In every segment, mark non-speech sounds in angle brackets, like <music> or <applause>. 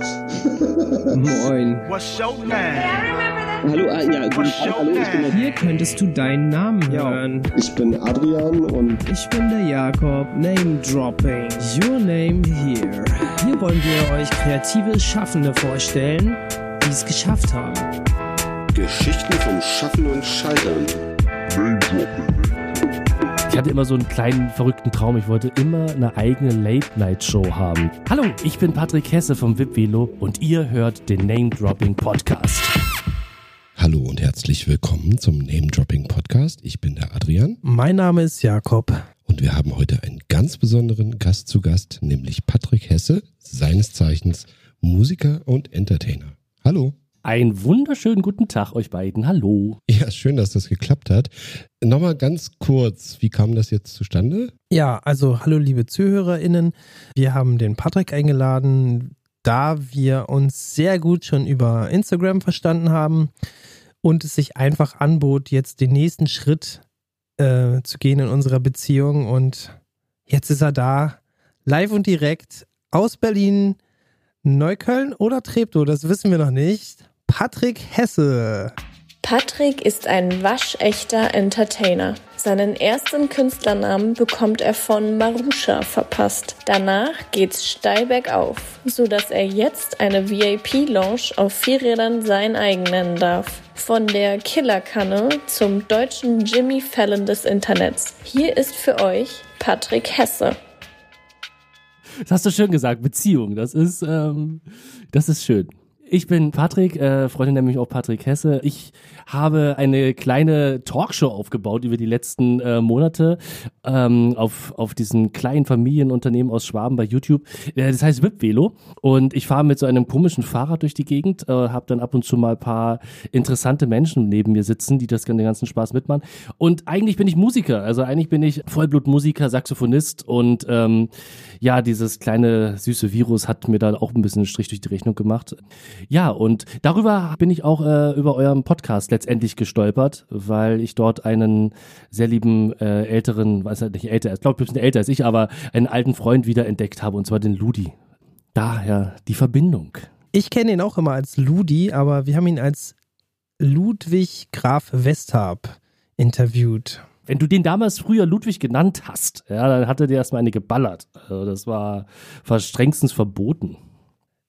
<laughs> Moin. Name? Hallo, ah, ja, guten Tag, hallo, ich bin der Hier könntest du deinen Namen hören. Ich bin Adrian und Ich bin der Jakob. Name Dropping. Your name here. Hier wollen wir euch kreative Schaffende vorstellen, die es geschafft haben. Geschichten vom Schaffen und Scheitern. Ich hatte immer so einen kleinen verrückten Traum. Ich wollte immer eine eigene Late-Night-Show haben. Hallo, ich bin Patrick Hesse vom VIP Velo und ihr hört den Name Dropping Podcast. Hallo und herzlich willkommen zum Name Dropping Podcast. Ich bin der Adrian Mein Name ist Jakob. und wir haben heute einen ganz besonderen Gast zu Gast, nämlich Patrick Hesse, seines Zeichens Musiker und Entertainer. Hallo. Einen wunderschönen guten Tag euch beiden. Hallo. Ja, schön, dass das geklappt hat. Nochmal ganz kurz, wie kam das jetzt zustande? Ja, also hallo liebe ZuhörerInnen. Wir haben den Patrick eingeladen, da wir uns sehr gut schon über Instagram verstanden haben und es sich einfach anbot, jetzt den nächsten Schritt äh, zu gehen in unserer Beziehung. Und jetzt ist er da, live und direkt aus Berlin, Neukölln oder Treptow, das wissen wir noch nicht. Patrick Hesse. Patrick ist ein waschechter Entertainer. Seinen ersten Künstlernamen bekommt er von Marusha verpasst. Danach geht's steil bergauf, so dass er jetzt eine VIP-Lounge auf vier Rädern sein eigen nennen darf. Von der Killerkanne zum deutschen Jimmy Fallon des Internets. Hier ist für euch Patrick Hesse. Das hast du schön gesagt. Beziehung. Das ist, ähm, das ist schön. Ich bin Patrick, äh, Freunde nennen mich auch Patrick Hesse. Ich habe eine kleine Talkshow aufgebaut über die letzten äh, Monate ähm, auf, auf diesem kleinen Familienunternehmen aus Schwaben bei YouTube. Äh, das heißt VIP Velo und ich fahre mit so einem komischen Fahrrad durch die Gegend, äh, habe dann ab und zu mal ein paar interessante Menschen neben mir sitzen, die das den ganzen Spaß mitmachen. Und eigentlich bin ich Musiker, also eigentlich bin ich Vollblutmusiker, Saxophonist und ähm, ja, dieses kleine süße Virus hat mir da auch ein bisschen einen Strich durch die Rechnung gemacht. Ja, und darüber bin ich auch äh, über euren Podcast letztendlich gestolpert, weil ich dort einen sehr lieben äh, älteren, weiß halt nicht älter, ich glaube, ein bisschen älter als ich, aber einen alten Freund wiederentdeckt habe, und zwar den Ludi. Daher die Verbindung. Ich kenne ihn auch immer als Ludi, aber wir haben ihn als Ludwig Graf Westhab interviewt. Wenn du den damals früher Ludwig genannt hast, ja, dann hatte der erstmal eine geballert. Also das war, war strengstens verboten.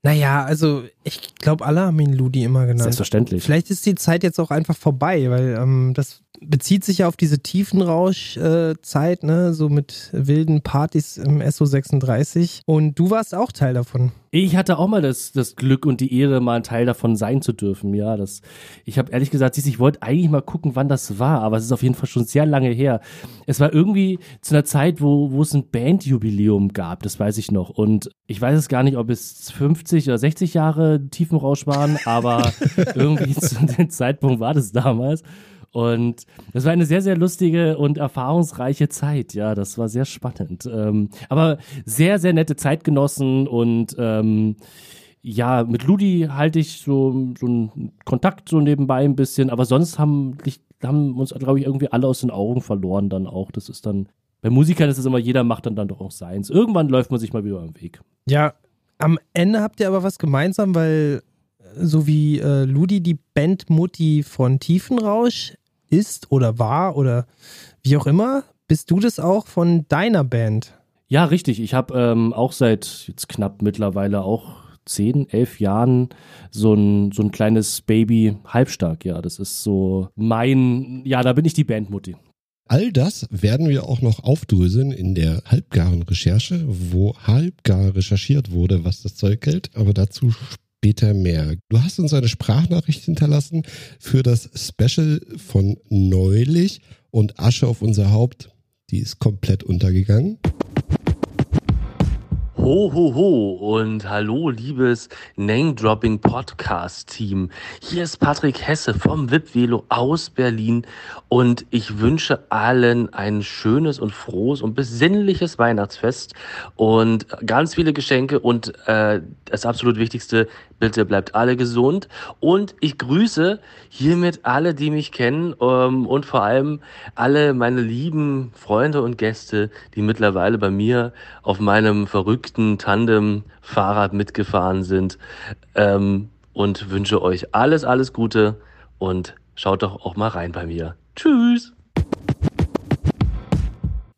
Naja, also ich glaube, alle haben ihn Ludi immer genannt. Selbstverständlich. Vielleicht ist die Zeit jetzt auch einfach vorbei, weil ähm, das bezieht sich ja auf diese Tiefenrausch-Zeit, ne, so mit wilden Partys im SO36. Und du warst auch Teil davon. Ich hatte auch mal das, das Glück und die Ehre, mal ein Teil davon sein zu dürfen. Ja, das, ich habe ehrlich gesagt, siehst, ich wollte eigentlich mal gucken, wann das war, aber es ist auf jeden Fall schon sehr lange her. Es war irgendwie zu einer Zeit, wo, wo es ein Bandjubiläum gab, das weiß ich noch. Und ich weiß es gar nicht, ob es 50 oder 60 Jahre Tiefenrausch waren, aber <laughs> irgendwie zu dem Zeitpunkt war das damals. Und das war eine sehr, sehr lustige und erfahrungsreiche Zeit. Ja, das war sehr spannend. Ähm, aber sehr, sehr nette Zeitgenossen und ähm, ja, mit Ludi halte ich so, so einen Kontakt so nebenbei ein bisschen, aber sonst haben, haben uns, glaube ich, irgendwie alle aus den Augen verloren dann auch. Das ist dann, bei Musikern ist es immer, jeder macht dann, dann doch auch seins. Irgendwann läuft man sich mal wieder am Weg. Ja, am Ende habt ihr aber was gemeinsam, weil so wie äh, Ludi die Bandmutti von Tiefenrausch ist oder war oder wie auch immer, bist du das auch von deiner Band? Ja, richtig. Ich habe ähm, auch seit jetzt knapp mittlerweile auch zehn, elf Jahren so ein, so ein kleines Baby halbstark. Ja, das ist so mein, ja, da bin ich die Bandmutti. All das werden wir auch noch aufdröseln in der halbgaren Recherche, wo halbgar recherchiert wurde, was das Zeug hält, aber dazu später mehr. Du hast uns eine Sprachnachricht hinterlassen für das Special von neulich und Asche auf unser Haupt, die ist komplett untergegangen. Ho, ho, ho und hallo, liebes Name-Dropping Podcast-Team. Hier ist Patrick Hesse vom VIP Velo aus Berlin und ich wünsche allen ein schönes und frohes und besinnliches Weihnachtsfest und ganz viele Geschenke und äh, das absolut Wichtigste, bitte bleibt alle gesund und ich grüße hiermit alle, die mich kennen ähm, und vor allem alle meine lieben Freunde und Gäste, die mittlerweile bei mir auf meinem verrückten alten Tandem-Fahrrad mitgefahren sind. Ähm, und wünsche euch alles, alles Gute und schaut doch auch mal rein bei mir. Tschüss!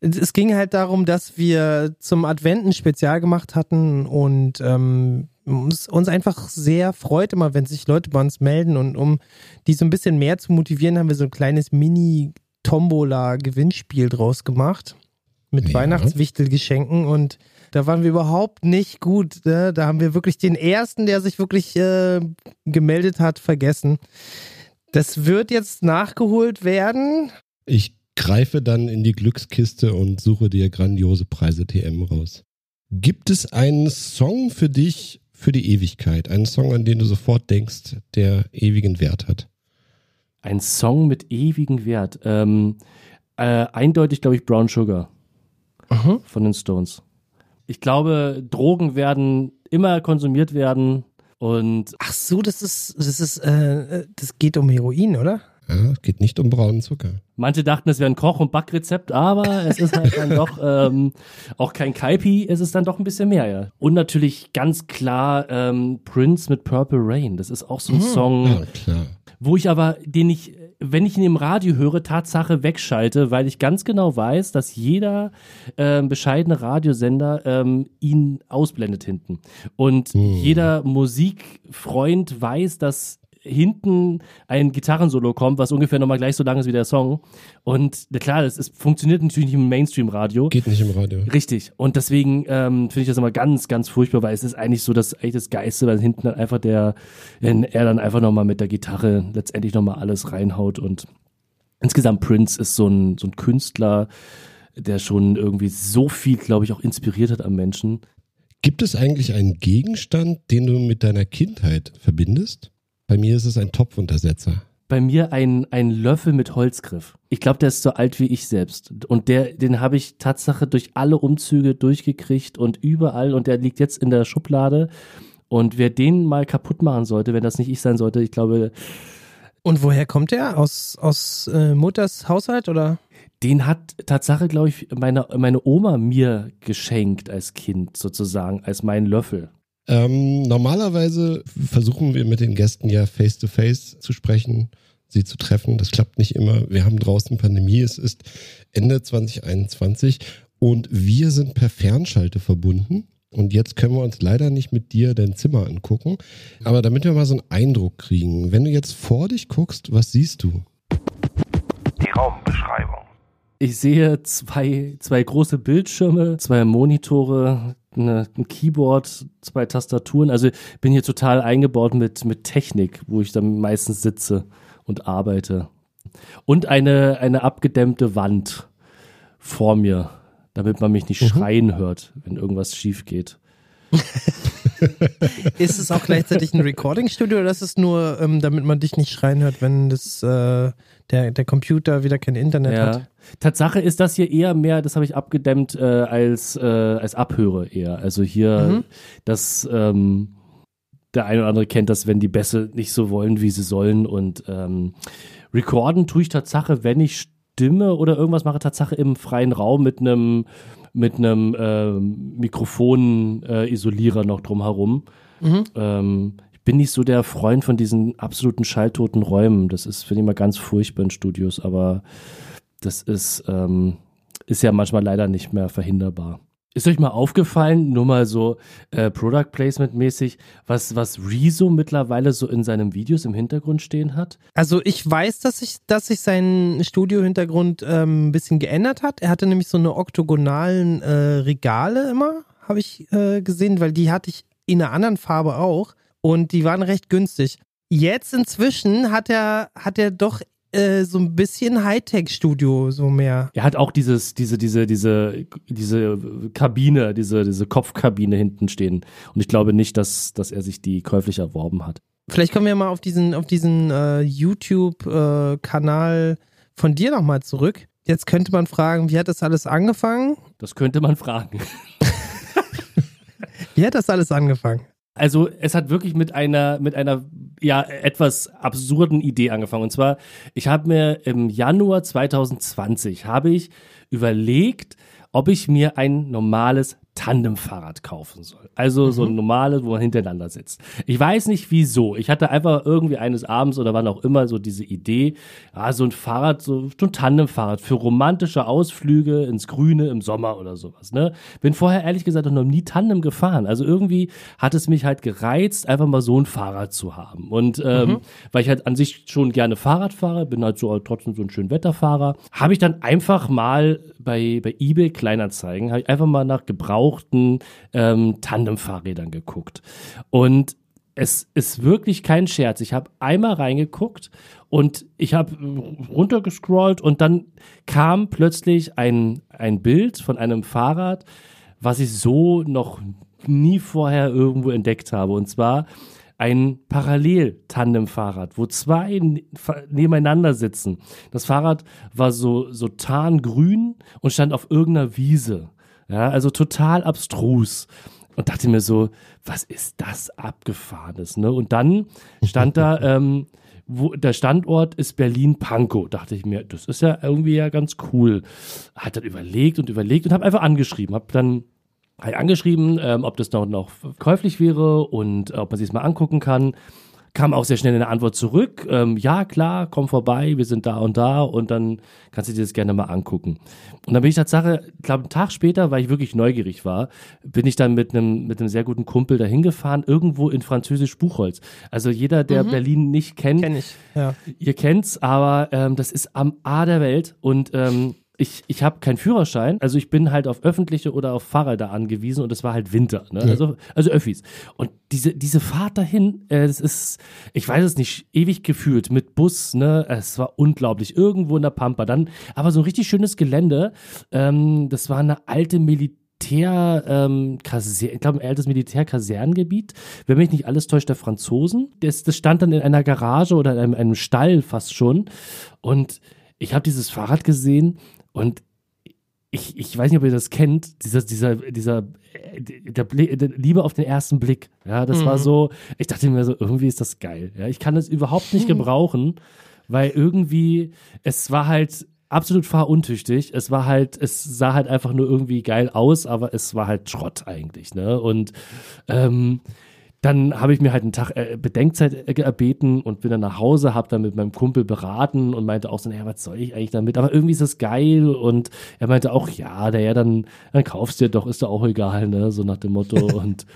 Es ging halt darum, dass wir zum Advent ein Spezial gemacht hatten und ähm, uns, uns einfach sehr freut immer, wenn sich Leute bei uns melden und um die so ein bisschen mehr zu motivieren, haben wir so ein kleines Mini-Tombola-Gewinnspiel draus gemacht mit Ja. Weihnachtswichtelgeschenken und da waren wir überhaupt nicht gut. Ne? Da haben wir wirklich den ersten, der sich wirklich äh, gemeldet hat, vergessen. Das wird jetzt nachgeholt werden. Ich greife dann in die Glückskiste und suche dir grandiose Preise TM raus. Gibt es einen Song für dich für die Ewigkeit? Einen Song, an den du sofort denkst, der ewigen Wert hat? Ein Song mit ewigem Wert. Ähm, äh, eindeutig, glaube ich, Brown Sugar von den Stones. Ich glaube, Drogen werden immer konsumiert werden und Ach so, das ist, das ist, äh, das geht um Heroin, oder? Ja, es geht nicht um braunen Zucker. manche dachten, es wäre ein Koch- und Backrezept, aber es ist halt dann doch <laughs> ähm, auch kein Kaipi, es ist dann doch ein bisschen mehr, ja. Und natürlich ganz klar ähm, Prince mit Purple Rain. Das ist auch so ein Song. Ja, klar. wo ich aber, den ich, wenn ich ihn im Radio höre, Tatsache wegschalte, weil ich ganz genau weiß, dass jeder ähm, bescheidene Radiosender ähm, ihn ausblendet hinten. Und jeder Musikfreund weiß, dass hinten ein Gitarrensolo kommt, was ungefähr nochmal gleich so lang ist wie der Song. Und na klar, das ist, funktioniert natürlich nicht im Mainstream-Radio. Geht nicht im Radio. Richtig. Und deswegen ähm, finde ich das immer ganz, ganz furchtbar, weil es ist eigentlich so das eigentlich das Geiste, weil hinten dann einfach der, wenn er dann einfach nochmal mit der Gitarre letztendlich nochmal alles reinhaut. Und insgesamt Prince ist so ein, so ein Künstler, der schon irgendwie so viel, glaube ich, auch inspiriert hat am Menschen. Gibt es eigentlich einen Gegenstand, den du mit deiner Kindheit verbindest? Bei mir ist es ein Topfuntersetzer. Bei mir ein, ein Löffel mit Holzgriff. Ich glaube, der ist so alt wie ich selbst. Und der, den habe ich Tatsache durch alle Umzüge durchgekriegt und überall. Und der liegt jetzt in der Schublade. Und wer den mal kaputt machen sollte, wenn das nicht ich sein sollte, ich glaube, Und woher kommt der? Aus, aus äh, Mutters Haushalt oder? den hat Tatsache, glaube ich, meine, meine Oma mir geschenkt als Kind sozusagen, als meinen Löffel. Ähm, normalerweise versuchen wir mit den Gästen ja face-to-face zu sprechen, sie zu treffen. Das klappt nicht immer. Wir haben draußen Pandemie. Es ist Ende 2021 und wir sind per Fernschalte verbunden. Und jetzt können wir uns leider nicht mit dir dein Zimmer angucken. Aber damit wir mal so einen Eindruck kriegen, wenn du jetzt vor dich guckst, was siehst du? Die Raumbeschreibung. Ich sehe zwei, zwei große Bildschirme, zwei Monitore, eine, ein Keyboard, zwei Tastaturen. Also bin hier total eingebaut mit, mit Technik, wo ich dann meistens sitze und arbeite. Und eine, eine abgedämmte Wand vor mir, damit man mich nicht schreien hört, wenn irgendwas schief geht. <laughs> Ist es auch gleichzeitig ein Recording-Studio oder ist es nur, ähm, damit man dich nicht schreien hört, wenn das, äh, der, der Computer wieder kein Internet Ja. hat? Tatsache ist das hier eher mehr, das habe ich abgedämmt äh, als, äh, als Abhöre eher. Also hier, das, ähm, der eine oder andere kennt das, wenn die Bässe nicht so wollen, wie sie sollen. Und ähm, recorden tue ich Tatsache, wenn ich Stimme oder irgendwas mache, Tatsache im freien Raum mit einem mit einem ähm, Mikrofon-Isolierer noch drumherum. Ähm, ich bin nicht so der Freund von diesen absoluten schalltoten Räumen. Das ist, finde ich mal ganz furchtbar in Studios, aber das ist, ähm, ist ja manchmal leider nicht mehr verhinderbar. Ist euch mal aufgefallen, nur mal so äh, Product Placement mäßig, was, was Rezo mittlerweile so in seinen Videos im Hintergrund stehen hat? Also ich weiß, dass sich dass sich sein Studiohintergrund ähm, ein bisschen geändert hat. Er hatte nämlich so eine oktogonalen äh, Regale immer, habe ich äh, gesehen, weil die hatte ich in einer anderen Farbe auch und die waren recht günstig. Jetzt inzwischen hat er hat er doch äh, so ein bisschen Hightech-Studio so mehr. Er hat auch dieses, diese, diese, diese, diese Kabine, diese, diese Kopfkabine hinten stehen. Und ich glaube nicht, dass, dass er sich die käuflich erworben hat. Vielleicht kommen wir mal auf diesen auf diesen äh, YouTube-Kanal von dir nochmal zurück. Jetzt könnte man fragen, wie hat das alles angefangen? Das könnte man fragen. <laughs> Wie hat das alles angefangen? Also es hat wirklich mit einer mit einer ja etwas absurden Idee angefangen. Und zwar, ich habe mir im Januar 2020 habe ich überlegt, ob ich mir ein normales Tandemfahrrad kaufen soll. Also so ein normales, wo man hintereinander sitzt. Ich weiß nicht wieso. Ich hatte einfach irgendwie eines Abends oder wann auch immer so diese Idee, ah, so ein Fahrrad, so, so ein Tandemfahrrad für romantische Ausflüge ins Grüne im Sommer oder sowas. Ne? Bin vorher ehrlich gesagt noch nie Tandem gefahren. Also irgendwie hat es mich halt gereizt, einfach mal so ein Fahrrad zu haben. Und ähm, weil ich halt an sich schon gerne Fahrrad fahre, bin halt so trotzdem so ein schön Wetterfahrer, habe ich dann einfach mal bei, bei eBay Kleinanzeigen, habe ich einfach mal nach gebrauchten ähm, Tandemfahrrädern geguckt. Und es ist wirklich kein Scherz. Ich habe einmal reingeguckt und ich habe runtergescrollt und dann kam plötzlich ein, ein Bild von einem Fahrrad, was ich so noch nie vorher irgendwo entdeckt habe. Und zwar ein Parallel-Tandem-Fahrrad, wo zwei nebeneinander sitzen. Das Fahrrad war so, so tarngrün und stand auf irgendeiner Wiese. Ja, also total abstrus. Und dachte mir so, was ist das Abgefahrenes, ne? Und dann stand da, <laughs> ähm, wo, der Standort ist Berlin-Pankow. Dachte ich mir, das ist ja irgendwie ja ganz cool. Hat dann überlegt und überlegt und habe einfach angeschrieben. Habe dann ich angeschrieben, ähm, ob das noch, noch käuflich wäre und ob man sich es mal angucken kann. Kam auch sehr schnell eine Antwort zurück. Ähm, ja, klar, komm vorbei, wir sind da und da und dann kannst du dir das gerne mal angucken. Und dann bin ich Tatsache, ich glaube, einen Tag später, weil ich wirklich neugierig war, bin ich dann mit einem mit einem sehr guten Kumpel dahin gefahren, irgendwo in Französisch Buchholz. Also jeder, der Berlin nicht kennt, Kenn ich. Ja. ihr kennt's, aber ähm, das ist am A der Welt und ähm, ich, ich habe keinen Führerschein, also ich bin halt auf öffentliche oder auf Fahrräder angewiesen und es war halt Winter, ne? also, also Öffis. Und diese, diese Fahrt dahin, äh, das ist, ich weiß es nicht, ewig gefühlt mit Bus, ne? Es war unglaublich, irgendwo in der Pampa. Dann aber so ein richtig schönes Gelände. Ähm, das war eine alte Militär, ähm, Kaser ich glaube, ein altes Militärkasernengebiet, wenn mich nicht alles täuscht, der Franzosen. Das, das stand dann in einer Garage oder in einem, einem Stall fast schon. Und ich habe dieses Fahrrad gesehen und ich, ich weiß nicht, ob ihr das kennt, dieser, dieser, dieser, äh, der, Blick, der Liebe auf den ersten Blick. Ja, das war so, ich dachte mir so, irgendwie ist das geil. Ja, ich kann es überhaupt nicht <laughs> gebrauchen, weil irgendwie, es war halt absolut fahruntüchtig. Es war halt, es sah halt einfach nur irgendwie geil aus, aber es war halt Schrott eigentlich, ne? Und ähm, dann habe ich mir halt einen Tag äh, Bedenkzeit äh, erbeten und bin dann nach Hause, habe dann mit meinem Kumpel beraten und meinte auch so, naja, was soll ich eigentlich damit? Aber irgendwie ist das geil und er meinte auch, ja, naja, dann, dann kaufst du dir doch, ist doch auch egal, ne? So nach dem Motto <laughs> und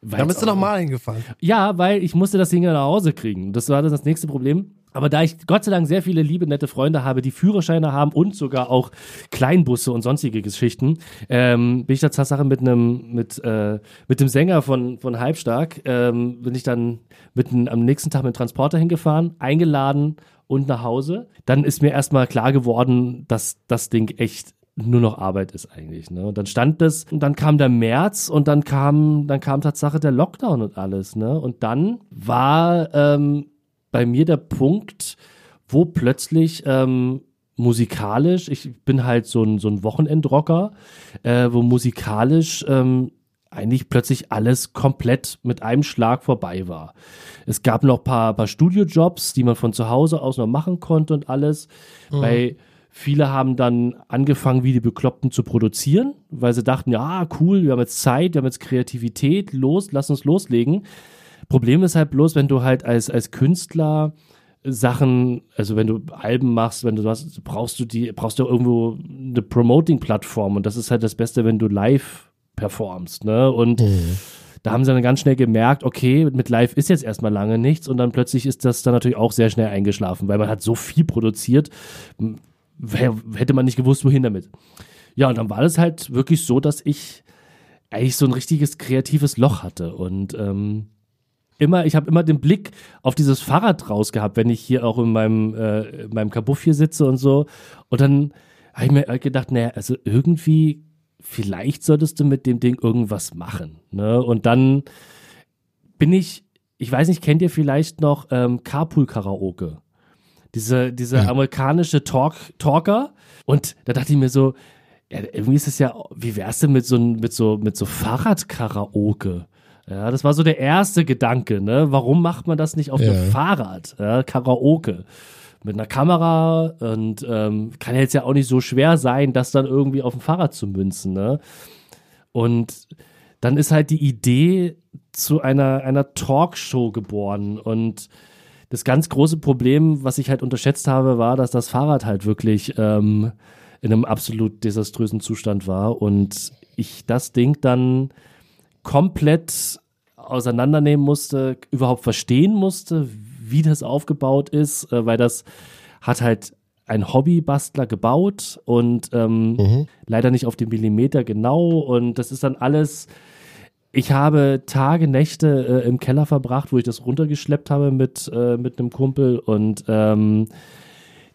Da bist du nochmal hingefahren. ja, weil ich musste das Ding ja nach Hause kriegen. Das war dann das nächste Problem. Aber da ich Gott sei Dank sehr viele liebe, nette Freunde habe, die Führerscheine haben und sogar auch Kleinbusse und sonstige Geschichten, ähm, bin ich da Tatsache mit einem, mit, äh, mit dem Sänger von, von Halbstark, ähm, bin ich dann mit n- am nächsten Tag mit dem Transporter hingefahren, eingeladen und nach Hause. Dann ist mir erstmal klar geworden, dass das Ding echt nur noch Arbeit ist eigentlich. Ne? Und dann stand das, und dann kam der März und dann kam, dann kam Tatsache der Lockdown und alles. Ne? Und dann war ähm, bei mir der Punkt, wo plötzlich ähm, musikalisch, ich bin halt so ein, so ein Wochenendrocker, äh, wo musikalisch ähm, eigentlich plötzlich alles komplett mit einem Schlag vorbei war. Es gab noch paar, paar Studiojobs, die man von zu Hause aus noch machen konnte und alles. Weil viele haben dann angefangen, wie die Bekloppten zu produzieren, weil sie dachten, ja, cool, wir haben jetzt Zeit, wir haben jetzt Kreativität, los, lass uns loslegen. Problem ist halt bloß, wenn du halt als, als Künstler Sachen, also wenn du Alben machst, wenn du was, brauchst du die, brauchst du irgendwo eine Promoting-Plattform und das ist halt das Beste, wenn du live performst, ne? Und da haben sie dann ganz schnell gemerkt, okay, mit live ist jetzt erstmal lange nichts und dann plötzlich ist das dann natürlich auch sehr schnell eingeschlafen, weil man hat so viel produziert, hätte man nicht gewusst, wohin damit. Ja, und dann war das halt wirklich so, dass ich eigentlich so ein richtiges kreatives Loch hatte und ähm, immer, ich habe immer den Blick auf dieses Fahrrad raus gehabt, wenn ich hier auch in meinem, äh, in meinem Kabuff hier sitze und so. Und dann habe ich mir halt gedacht, naja, also irgendwie, vielleicht solltest du mit dem Ding irgendwas machen. Ne? Und dann bin ich, ich weiß nicht, kennt ihr vielleicht noch ähm, Carpool Karaoke? Diese, diese Ja. amerikanische Talk, Talker. Und da dachte ich mir so, ja, irgendwie ist es ja, wie wär's denn mit so, mit so, mit so Fahrradkaraoke? Ja, das war so der erste Gedanke, ne? Warum macht man das nicht auf Ja. dem Fahrrad? Ja, Karaoke. Mit einer Kamera und ähm, kann jetzt ja auch nicht so schwer sein, das dann irgendwie auf dem Fahrrad zu münzen, ne? Und dann ist halt die Idee zu einer, einer Talkshow geboren. Und das ganz große Problem, was ich halt unterschätzt habe, war, dass das Fahrrad halt wirklich ähm, in einem absolut desaströsen Zustand war und ich das Ding dann komplett auseinandernehmen musste, überhaupt verstehen musste, wie das aufgebaut ist, äh, weil das hat halt ein Hobbybastler gebaut und ähm, Mhm. leider nicht auf den Millimeter genau und das ist dann alles ich habe Tage, Nächte äh, im Keller verbracht, wo ich das runtergeschleppt habe mit, äh, mit einem Kumpel und ähm,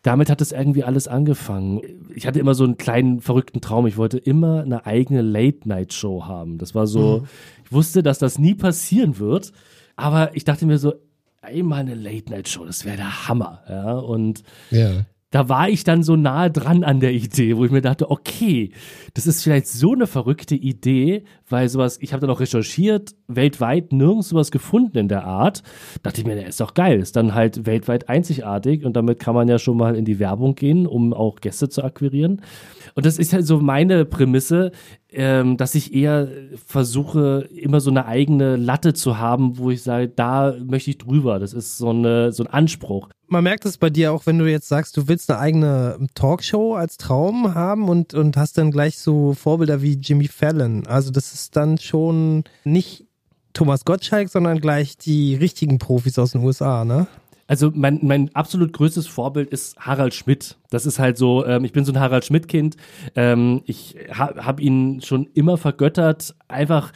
damit hat es irgendwie alles angefangen. Ich hatte immer so einen kleinen verrückten Traum. Ich wollte immer eine eigene Late-Night-Show haben. Das war so, ich wusste, dass das nie passieren wird, aber ich dachte mir so, einmal eine Late-Night-Show, das wäre der Hammer. Ja, und Ja. da war ich dann so nahe dran an der Idee, wo ich mir dachte, okay, das ist vielleicht so eine verrückte Idee, weil sowas, ich habe dann auch recherchiert, weltweit nirgends sowas gefunden in der Art. Dachte ich mir, der ist doch geil, ist dann halt weltweit einzigartig und damit kann man ja schon mal in die Werbung gehen, um auch Gäste zu akquirieren. Und das ist halt so meine Prämisse, ähm, dass ich eher versuche, immer so eine eigene Latte zu haben, wo ich sage, da möchte ich drüber. Das ist so, eine, so ein Anspruch. Man merkt es bei dir auch, wenn du jetzt sagst, du willst eine eigene Talkshow als Traum haben und, und hast dann gleich so Vorbilder wie Jimmy Fallon. Also das ist dann schon nicht Thomas Gottschalk, sondern gleich die richtigen Profis aus den USA, ne? Also mein, mein absolut größtes Vorbild ist Harald Schmidt. Das ist halt so, ähm, ich bin so ein Harald Schmidt-Kind. Ähm, ich ha, habe ihn schon immer vergöttert, einfach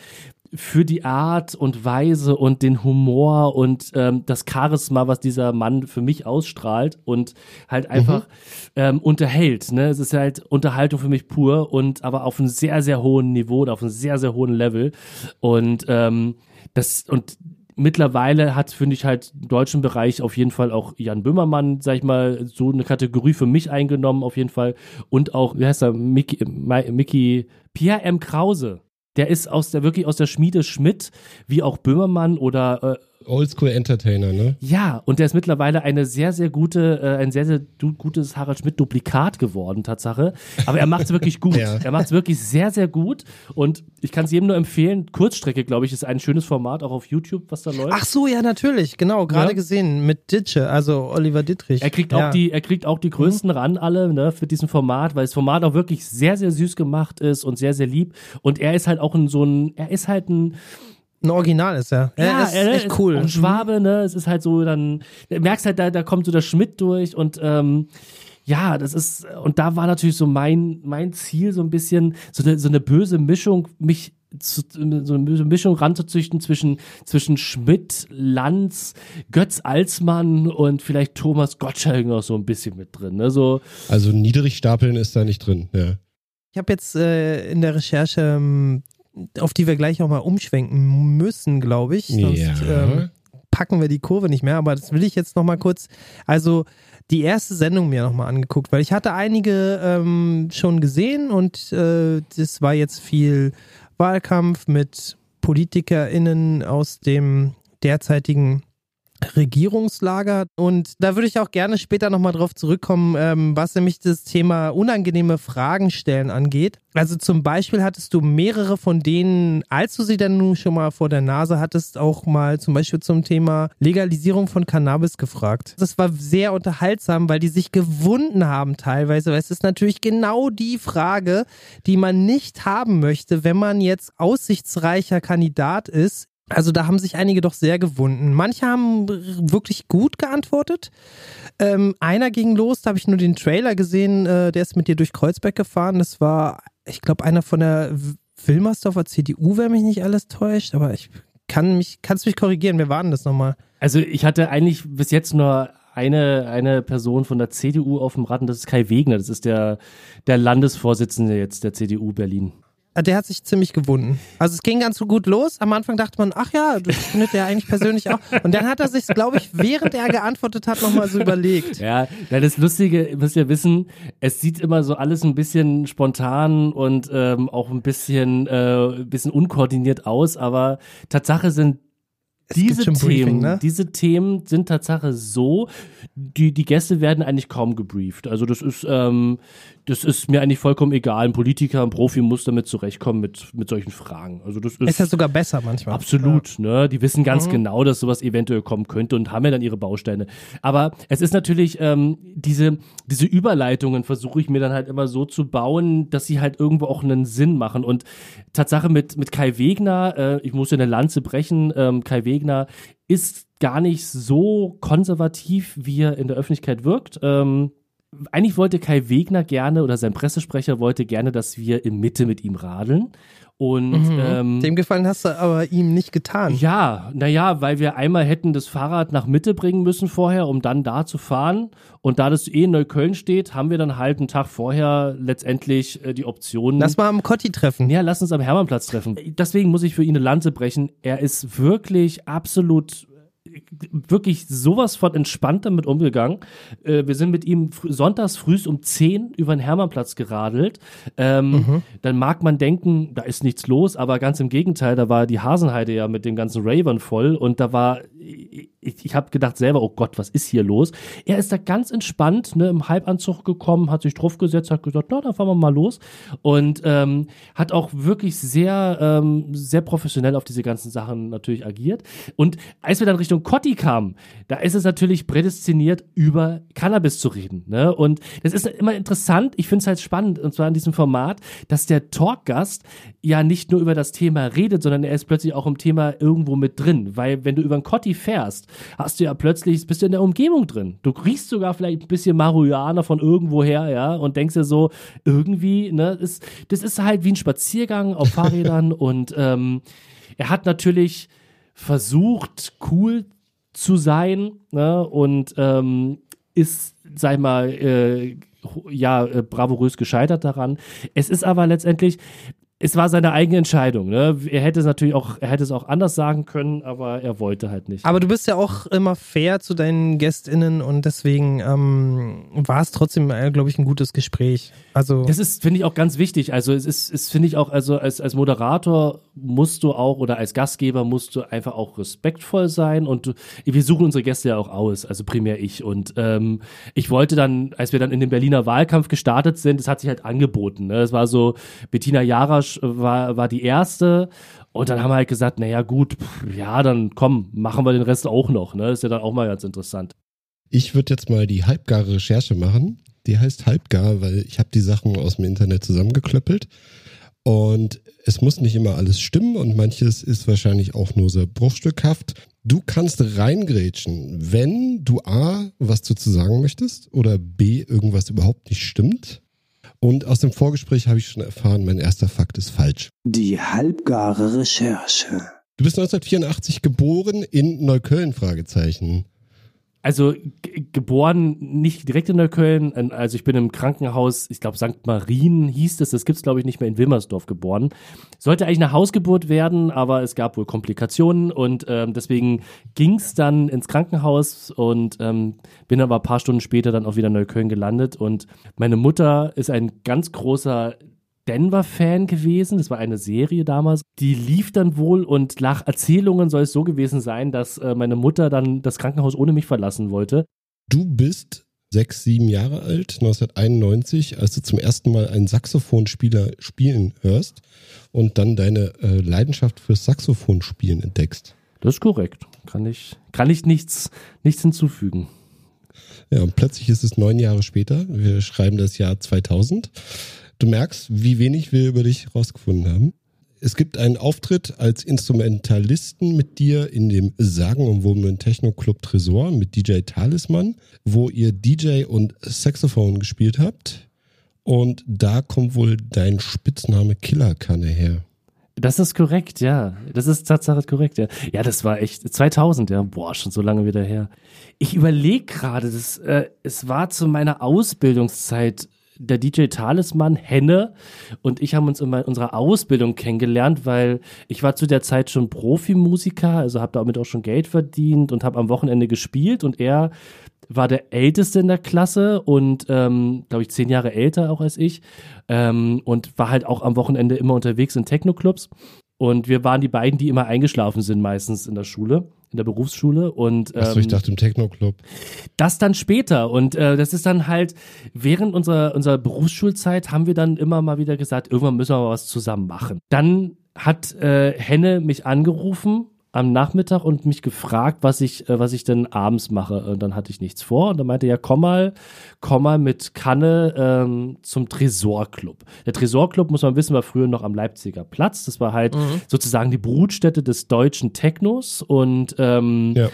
für die Art und Weise und den Humor und ähm, das Charisma, was dieser Mann für mich ausstrahlt und halt einfach ähm, unterhält. Ne? Es ist halt Unterhaltung für mich pur und aber auf einem sehr, sehr hohen Niveau und auf einem sehr, sehr hohen Level. Und ähm, das und mittlerweile hat, finde ich, halt im deutschen Bereich auf jeden Fall auch Jan Böhmermann, sag ich mal, so eine Kategorie für mich eingenommen, auf jeden Fall. Und auch, wie heißt er, Mickey, Mi- Mickey Pierre M. Krause. Der ist aus der, wirklich aus der Schmiede Schmidt, wie auch Böhmermann oder äh, Oldschool Entertainer, ne? ja, und der ist mittlerweile eine sehr, sehr gute, äh, ein sehr, sehr gutes Harald Schmidt-Duplikat geworden, Tatsache. Aber er macht es wirklich <laughs> gut. Ja. Er macht es wirklich sehr, sehr gut. Und ich kann es jedem nur empfehlen. Kurzstrecke, glaube ich, ist ein schönes Format, auch auf YouTube, was da läuft. Ach so, ja, natürlich, genau, gerade Ja. gesehen mit Ditsche, also Oliver Dittrich. Er kriegt ja. auch die, er kriegt auch die größten ran alle, ne, für diesen Format, weil das Format auch wirklich sehr, sehr süß gemacht ist und sehr, sehr lieb. Und er ist halt auch ein, so ein, er ist halt ein, Ein Original ist er. er ist er echt cool. Ein Schwabe, ne? Es ist halt so, dann du merkst halt, da, da kommt so der Schmidt durch und ähm, ja, das ist, und da war natürlich so mein, mein Ziel, so ein bisschen, so eine, so eine böse Mischung, mich zu, so eine böse Mischung ranzuzüchten zwischen, zwischen Schmidt, Lanz, Götz Alsmann und vielleicht Thomas Gottschalk noch so ein bisschen mit drin. Ne? So, Also niedrig stapeln ist da nicht drin, ja. Ich habe jetzt äh, in der Recherche, ähm, auf die wir gleich auch mal umschwenken müssen, glaube ich. Sonst Ja. ähm, packen wir die Kurve nicht mehr. Aber das will ich jetzt noch mal kurz. Also die erste Sendung mir noch mal angeguckt, weil ich hatte einige ähm, schon gesehen und äh, das war jetzt viel Wahlkampf mit PolitikerInnen aus dem derzeitigen Regierungslager. Und da würde ich auch gerne später nochmal drauf zurückkommen, ähm, was nämlich das Thema unangenehme Fragen stellen angeht. Also zum Beispiel hattest du mehrere von denen, als du sie dann nun schon mal vor der Nase hattest, auch mal zum Beispiel zum Thema Legalisierung von Cannabis gefragt. Das war sehr unterhaltsam, weil die sich gewunden haben teilweise, weil es ist natürlich genau die Frage, die man nicht haben möchte, wenn man jetzt aussichtsreicher Kandidat ist also da haben sich einige doch sehr gewunden. Manche haben wirklich gut geantwortet. Ähm, einer ging los, da habe ich nur den Trailer gesehen, äh, der ist mit dir durch Kreuzberg gefahren. Das war, ich glaube, einer von der Wilmersdorfer CDU, wenn mich nicht alles täuscht, aber ich kann mich, kannst mich korrigieren, wer war denn das nochmal? Also ich hatte eigentlich bis jetzt nur eine, eine Person von der CDU auf dem und das ist Kai Wegner. Das ist der, der Landesvorsitzende jetzt der CDU Berlin. Ah, Der hat sich ziemlich gewunden. Also es ging ganz so gut los. Am Anfang dachte man, ach ja, das findet er eigentlich persönlich auch. Und dann hat er sich, glaube ich, während er geantwortet hat, nochmal so überlegt. Ja, das Lustige, ihr müsst ja wissen, es sieht immer so alles ein bisschen spontan und ähm, auch ein bisschen, äh, ein bisschen unkoordiniert aus, aber Tatsache sind Es diese Themen, Briefing, ne? diese Themen sind Tatsache so, die, die Gäste werden eigentlich kaum gebrieft. Also das ist, ähm, das ist mir eigentlich vollkommen egal. Ein Politiker, ein Profi muss damit zurechtkommen mit, mit solchen Fragen. Also das ist, Ist ja sogar besser manchmal. Absolut, ne? Die wissen ganz Mhm. genau, dass sowas eventuell kommen könnte und haben ja dann ihre Bausteine. Aber es ist natürlich, ähm, diese, diese Überleitungen versuche ich mir dann halt immer so zu bauen, dass sie halt irgendwo auch einen Sinn machen. Und Tatsache mit, mit Kai Wegner, äh, ich muss eine Lanze brechen, ähm, Kai Wegner ist gar nicht so konservativ, wie er in der Öffentlichkeit wirkt. Ähm, eigentlich wollte Kai Wegner gerne oder sein Pressesprecher wollte gerne, dass wir in Mitte mit ihm radeln. Und Mhm. ähm, Dem Gefallen hast du aber ihm nicht getan. ja, naja, weil wir einmal hätten das Fahrrad nach Mitte bringen müssen vorher, um dann da zu fahren. Und da das eh in Neukölln steht, haben wir dann halt einen Tag vorher letztendlich äh, die Option. Lass mal am Kotti treffen. ja, lass uns am Hermannplatz treffen. Deswegen muss ich für ihn eine Lanze brechen. Er ist wirklich absolut wirklich sowas von entspannt damit umgegangen. Äh, wir sind mit ihm fr sonntags früh um 10 über den Hermannplatz geradelt. Ähm, Dann mag man denken, da ist nichts los, aber ganz im Gegenteil, da war die Hasenheide ja mit dem ganzen Ravern voll und da war, ich, ich habe gedacht selber, oh Gott, was ist hier los? Er ist da ganz entspannt, ne, im Halbanzug gekommen, hat sich draufgesetzt, hat gesagt, na, dann fahren wir mal los und ähm, hat auch wirklich sehr, ähm, sehr professionell auf diese ganzen Sachen natürlich agiert. Und als wir dann Richtung Cotti kamen, da ist es natürlich prädestiniert, über Cannabis zu reden. Ne? Und das ist immer interessant, ich finde es halt spannend, und zwar in diesem Format, dass der Talkgast ja nicht nur über das Thema redet, sondern er ist plötzlich auch im Thema irgendwo mit drin. Weil wenn du über einen Cotti fährst, hast du ja plötzlich, bist du in der Umgebung drin. Du riechst sogar vielleicht ein bisschen Marihuana von irgendwoher, ja, und denkst dir so, irgendwie, ne, ist, das ist halt wie ein Spaziergang auf <laughs> Fahrrädern und ähm, er hat natürlich versucht, cool zu sein ne, und ähm, ist, sag ich mal, äh, ja, äh, bravourös gescheitert daran. Es ist aber letztendlich, es war seine eigene Entscheidung. Ne? Er hätte es natürlich auch, er hätte es auch anders sagen können, aber er wollte halt nicht. Aber du bist ja auch immer fair zu deinen GästInnen und deswegen ähm, war es trotzdem, äh, glaube ich, ein gutes Gespräch. Also Das ist, finde ich, auch ganz wichtig. Also es ist, es finde ich auch, also als, als Moderator musst du auch oder als Gastgeber musst du einfach auch respektvoll sein und du, wir suchen unsere Gäste ja auch aus, also primär ich. Und ähm, ich wollte dann, als wir dann in den Berliner Wahlkampf gestartet sind, es hat sich halt angeboten. Ne? Es war so, Bettina Jarasch war, war die erste und dann haben wir halt gesagt, naja gut, pff, ja, dann komm, machen wir den Rest auch noch. Ne? Ist ja dann auch mal ganz interessant. Ich würde jetzt mal die halbgare Recherche machen. Die heißt halbgar, weil ich habe die Sachen aus dem Internet zusammengeklöppelt. Und es muss nicht immer alles stimmen und manches ist wahrscheinlich auch nur sehr bruchstückhaft. Du kannst reingrätschen, wenn du A, was du zu sagen möchtest oder B, irgendwas überhaupt nicht stimmt. Und aus dem Vorgespräch habe ich schon erfahren, mein erster Fakt ist falsch. Die halbgare Recherche. Du bist 1984 geboren in Neukölln, Fragezeichen. Also geboren nicht direkt in Neukölln, also ich bin im Krankenhaus, ich glaube St. Marien hieß es, das gibt's glaube ich nicht mehr in Wilmersdorf geboren. Sollte eigentlich eine Hausgeburt werden, aber es gab wohl Komplikationen und ähm, deswegen ging's dann ins Krankenhaus und ähm, bin aber ein paar Stunden später dann auch wieder in Neukölln gelandet und meine Mutter ist ein ganz großer Denver-Fan gewesen. Das war eine Serie damals. Die lief dann wohl und nach Erzählungen soll es so gewesen sein, dass äh, meine Mutter dann das Krankenhaus ohne mich verlassen wollte. Du bist sechs, sieben Jahre alt, 1991, als du zum ersten Mal einen Saxophonspieler spielen hörst und dann deine äh, Leidenschaft fürs Saxophonspielen entdeckst. Das ist korrekt. Kann ich, kann ich nichts, nichts hinzufügen. Ja, und plötzlich ist es neun Jahre später. Wir schreiben das Jahr 2000. Du merkst, wie wenig wir über dich rausgefunden haben. Es gibt einen Auftritt als Instrumentalisten mit dir in dem sagenumwobenen Techno-Club Tresor mit DJ Talisman, wo ihr DJ und Saxophon gespielt habt. Und da kommt wohl dein Spitzname Killerkanne her. Das ist korrekt, ja. Das ist Tatsache korrekt, ja. Ja, das war echt 2000, ja. Boah, schon so lange wieder her. Ich überlege gerade, äh, es war zu meiner Ausbildungszeit der DJ Talisman, Henne. Und ich haben uns in unserer Ausbildung kennengelernt, weil ich war zu der Zeit schon Profimusiker, also habe damit auch schon Geld verdient und habe am Wochenende gespielt. Und er war der Älteste in der Klasse und ähm, glaube ich zehn Jahre älter auch als ich. Ähm, und war halt auch am Wochenende immer unterwegs in Techno-Clubs. Und wir waren die beiden, die immer eingeschlafen sind meistens in der Schule in der Berufsschule und ähm, Achso, ich dachte im Techno-Club. das dann später und äh, das ist dann halt während unserer unserer Berufsschulzeit haben wir dann immer mal wieder gesagt, irgendwann müssen wir mal was zusammen machen. Dann hat äh, Henne mich angerufen am Nachmittag und mich gefragt, was ich, äh, was ich denn abends mache. Und dann hatte ich nichts vor. Und dann meinte er, ja, komm mal, komm mal mit Kanne ähm, zum Tresorclub. Der Tresorclub, muss man wissen, war früher noch am Leipziger Platz. Das war halt sozusagen die Brutstätte des deutschen Technos. Und ähm, Ja.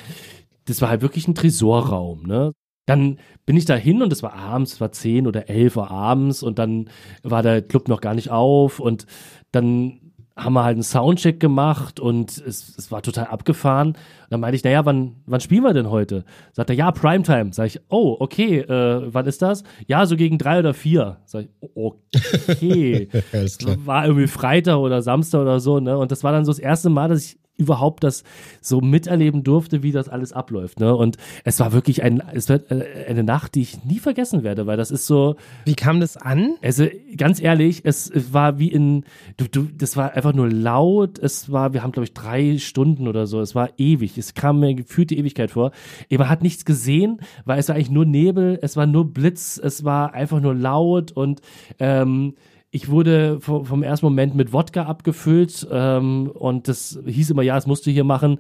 das war halt wirklich ein Tresorraum, ne? Dann bin ich da hin und es war abends, es war 10 oder 11 Uhr abends und dann war der Club noch gar nicht auf und dann haben wir halt einen Soundcheck gemacht und es, es war total abgefahren. Und dann meinte ich, naja, wann, wann spielen wir denn heute? Sagt er, ja, Primetime. Sag ich, oh, okay, äh, wann ist das? Ja, so gegen drei oder vier. Sag ich, okay. <laughs> War irgendwie Freitag oder Samstag oder so, ne? Und das war dann so das erste Mal, dass ich überhaupt das so miterleben durfte, wie das alles abläuft, ne? Und es war wirklich ein, es wird äh, eine Nacht, die ich nie vergessen werde, weil das ist so, Wie kam das an? also ganz ehrlich, es, war wie in, du, du, das war einfach nur laut. Es war, wir haben glaube ich drei Stunden oder so. Es war ewig. Es kam mir gefühlt die Ewigkeit vor. Man hat nichts gesehen, weil es war eigentlich nur Nebel. Es war nur Blitz. Es war einfach nur laut und ähm, ich wurde vom, ersten Moment mit Wodka abgefüllt ähm, und das hieß immer, ja, das musst du hier machen.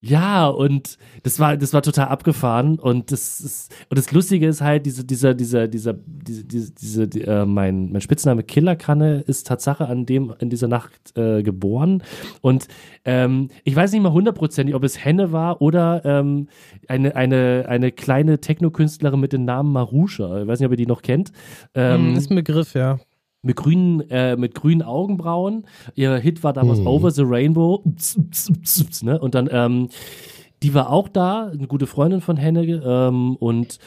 Ja, und das war, das war total abgefahren. Und das ist, und das Lustige ist halt, diese, dieser, dieser, dieser, diese, diese, diese die, äh, mein, mein Spitzname Killerkanne ist Tatsache an dem, in dieser Nacht äh, geboren. Und ähm, ich weiß nicht mal hundertprozentig, ob es Henne war oder ähm, eine, eine, eine kleine Techno-Künstlerin mit dem Namen Marusha. Ich weiß nicht, ob ihr die noch kennt. Ähm, Hm, ist ein Begriff, ja. Mit grünen, äh, mit grünen Augenbrauen. Ihr Hit war damals Mhm. Over the Rainbow. Ups, ups, ups, ups, ne? Und dann, ähm, die war auch da, eine gute Freundin von Henne. Ähm, und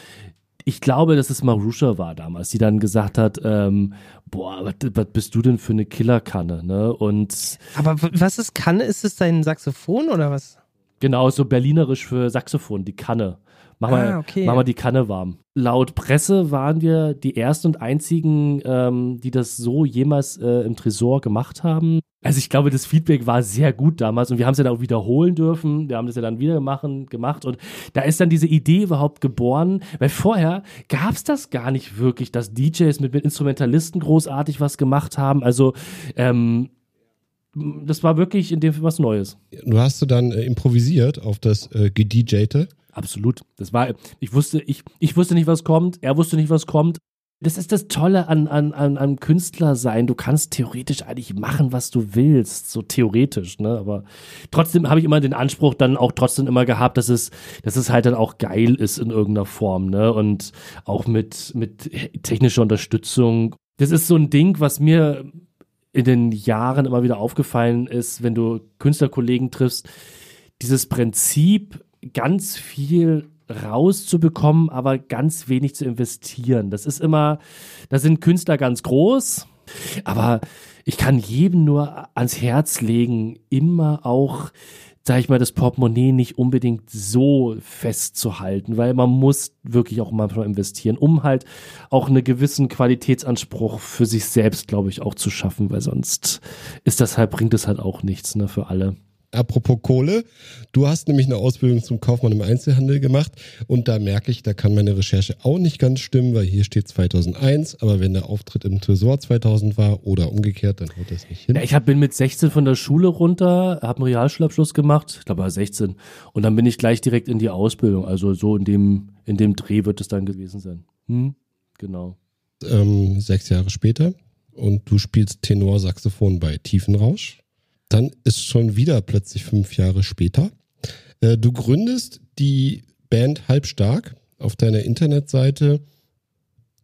ich glaube, dass es Marusha war damals, die dann gesagt hat, ähm, boah, was, was bist du denn für eine Killerkanne, ne? Und Aber was ist Kanne? Ist es dein Saxophon oder was? Genau, so berlinerisch für Saxophon, die Kanne. Mach mal, Ah, okay. mach mal die Kanne warm. Laut Presse waren wir die ersten und einzigen, ähm, die das so jemals äh, im Tresor gemacht haben. Also ich glaube, das Feedback war sehr gut damals und wir haben es ja dann auch wiederholen dürfen. Wir haben das ja dann wieder machen, gemacht und da ist dann diese Idee überhaupt geboren, weil vorher gab es das gar nicht wirklich, dass DJs mit, mit Instrumentalisten großartig was gemacht haben. Also ähm, das war wirklich in dem Fall was Neues. Du hast du dann äh, improvisiert auf das äh, gedjte. Absolut. Das war, ich wusste, ich, ich wusste nicht, was kommt, er wusste nicht, was kommt. Das ist das Tolle an, an, an, an Künstler sein. Du kannst theoretisch eigentlich machen, was du willst. So theoretisch, ne? Aber trotzdem habe ich immer den Anspruch dann auch trotzdem immer gehabt, dass es, dass es halt dann auch geil ist in irgendeiner Form, ne? Und auch mit, mit technischer Unterstützung. Das ist so ein Ding, was mir in den Jahren immer wieder aufgefallen ist, wenn du Künstlerkollegen triffst, dieses Prinzip, ganz viel rauszubekommen, aber ganz wenig zu investieren. Das ist immer, da sind Künstler ganz groß, aber ich kann jedem nur ans Herz legen, immer auch, sag ich mal, das Portemonnaie nicht unbedingt so festzuhalten, weil man muss wirklich auch manchmal investieren, um halt auch einen gewissen Qualitätsanspruch für sich selbst, glaube ich, auch zu schaffen, weil sonst ist das halt, bringt es halt auch nichts, ne, für alle. Apropos Kohle, du hast nämlich eine Ausbildung zum Kaufmann im Einzelhandel gemacht und da merke ich, da kann meine Recherche auch nicht ganz stimmen, weil hier steht 2001, aber wenn der Auftritt im Tresor 2000 war oder umgekehrt, dann haut das nicht hin. Ja, ich hab, bin mit 16 von der Schule runter, habe einen Realschulabschluss gemacht, ich glaube war 16. Und dann bin ich gleich direkt in die Ausbildung. Also so in dem, in dem Dreh wird es dann gewesen sein. Hm? Genau. ähm, sechs Jahre später und du spielst Tenorsaxophon bei Tiefenrausch. Dann ist schon wieder plötzlich fünf Jahre später. Äh, du gründest die Band Halbstark. Auf deiner Internetseite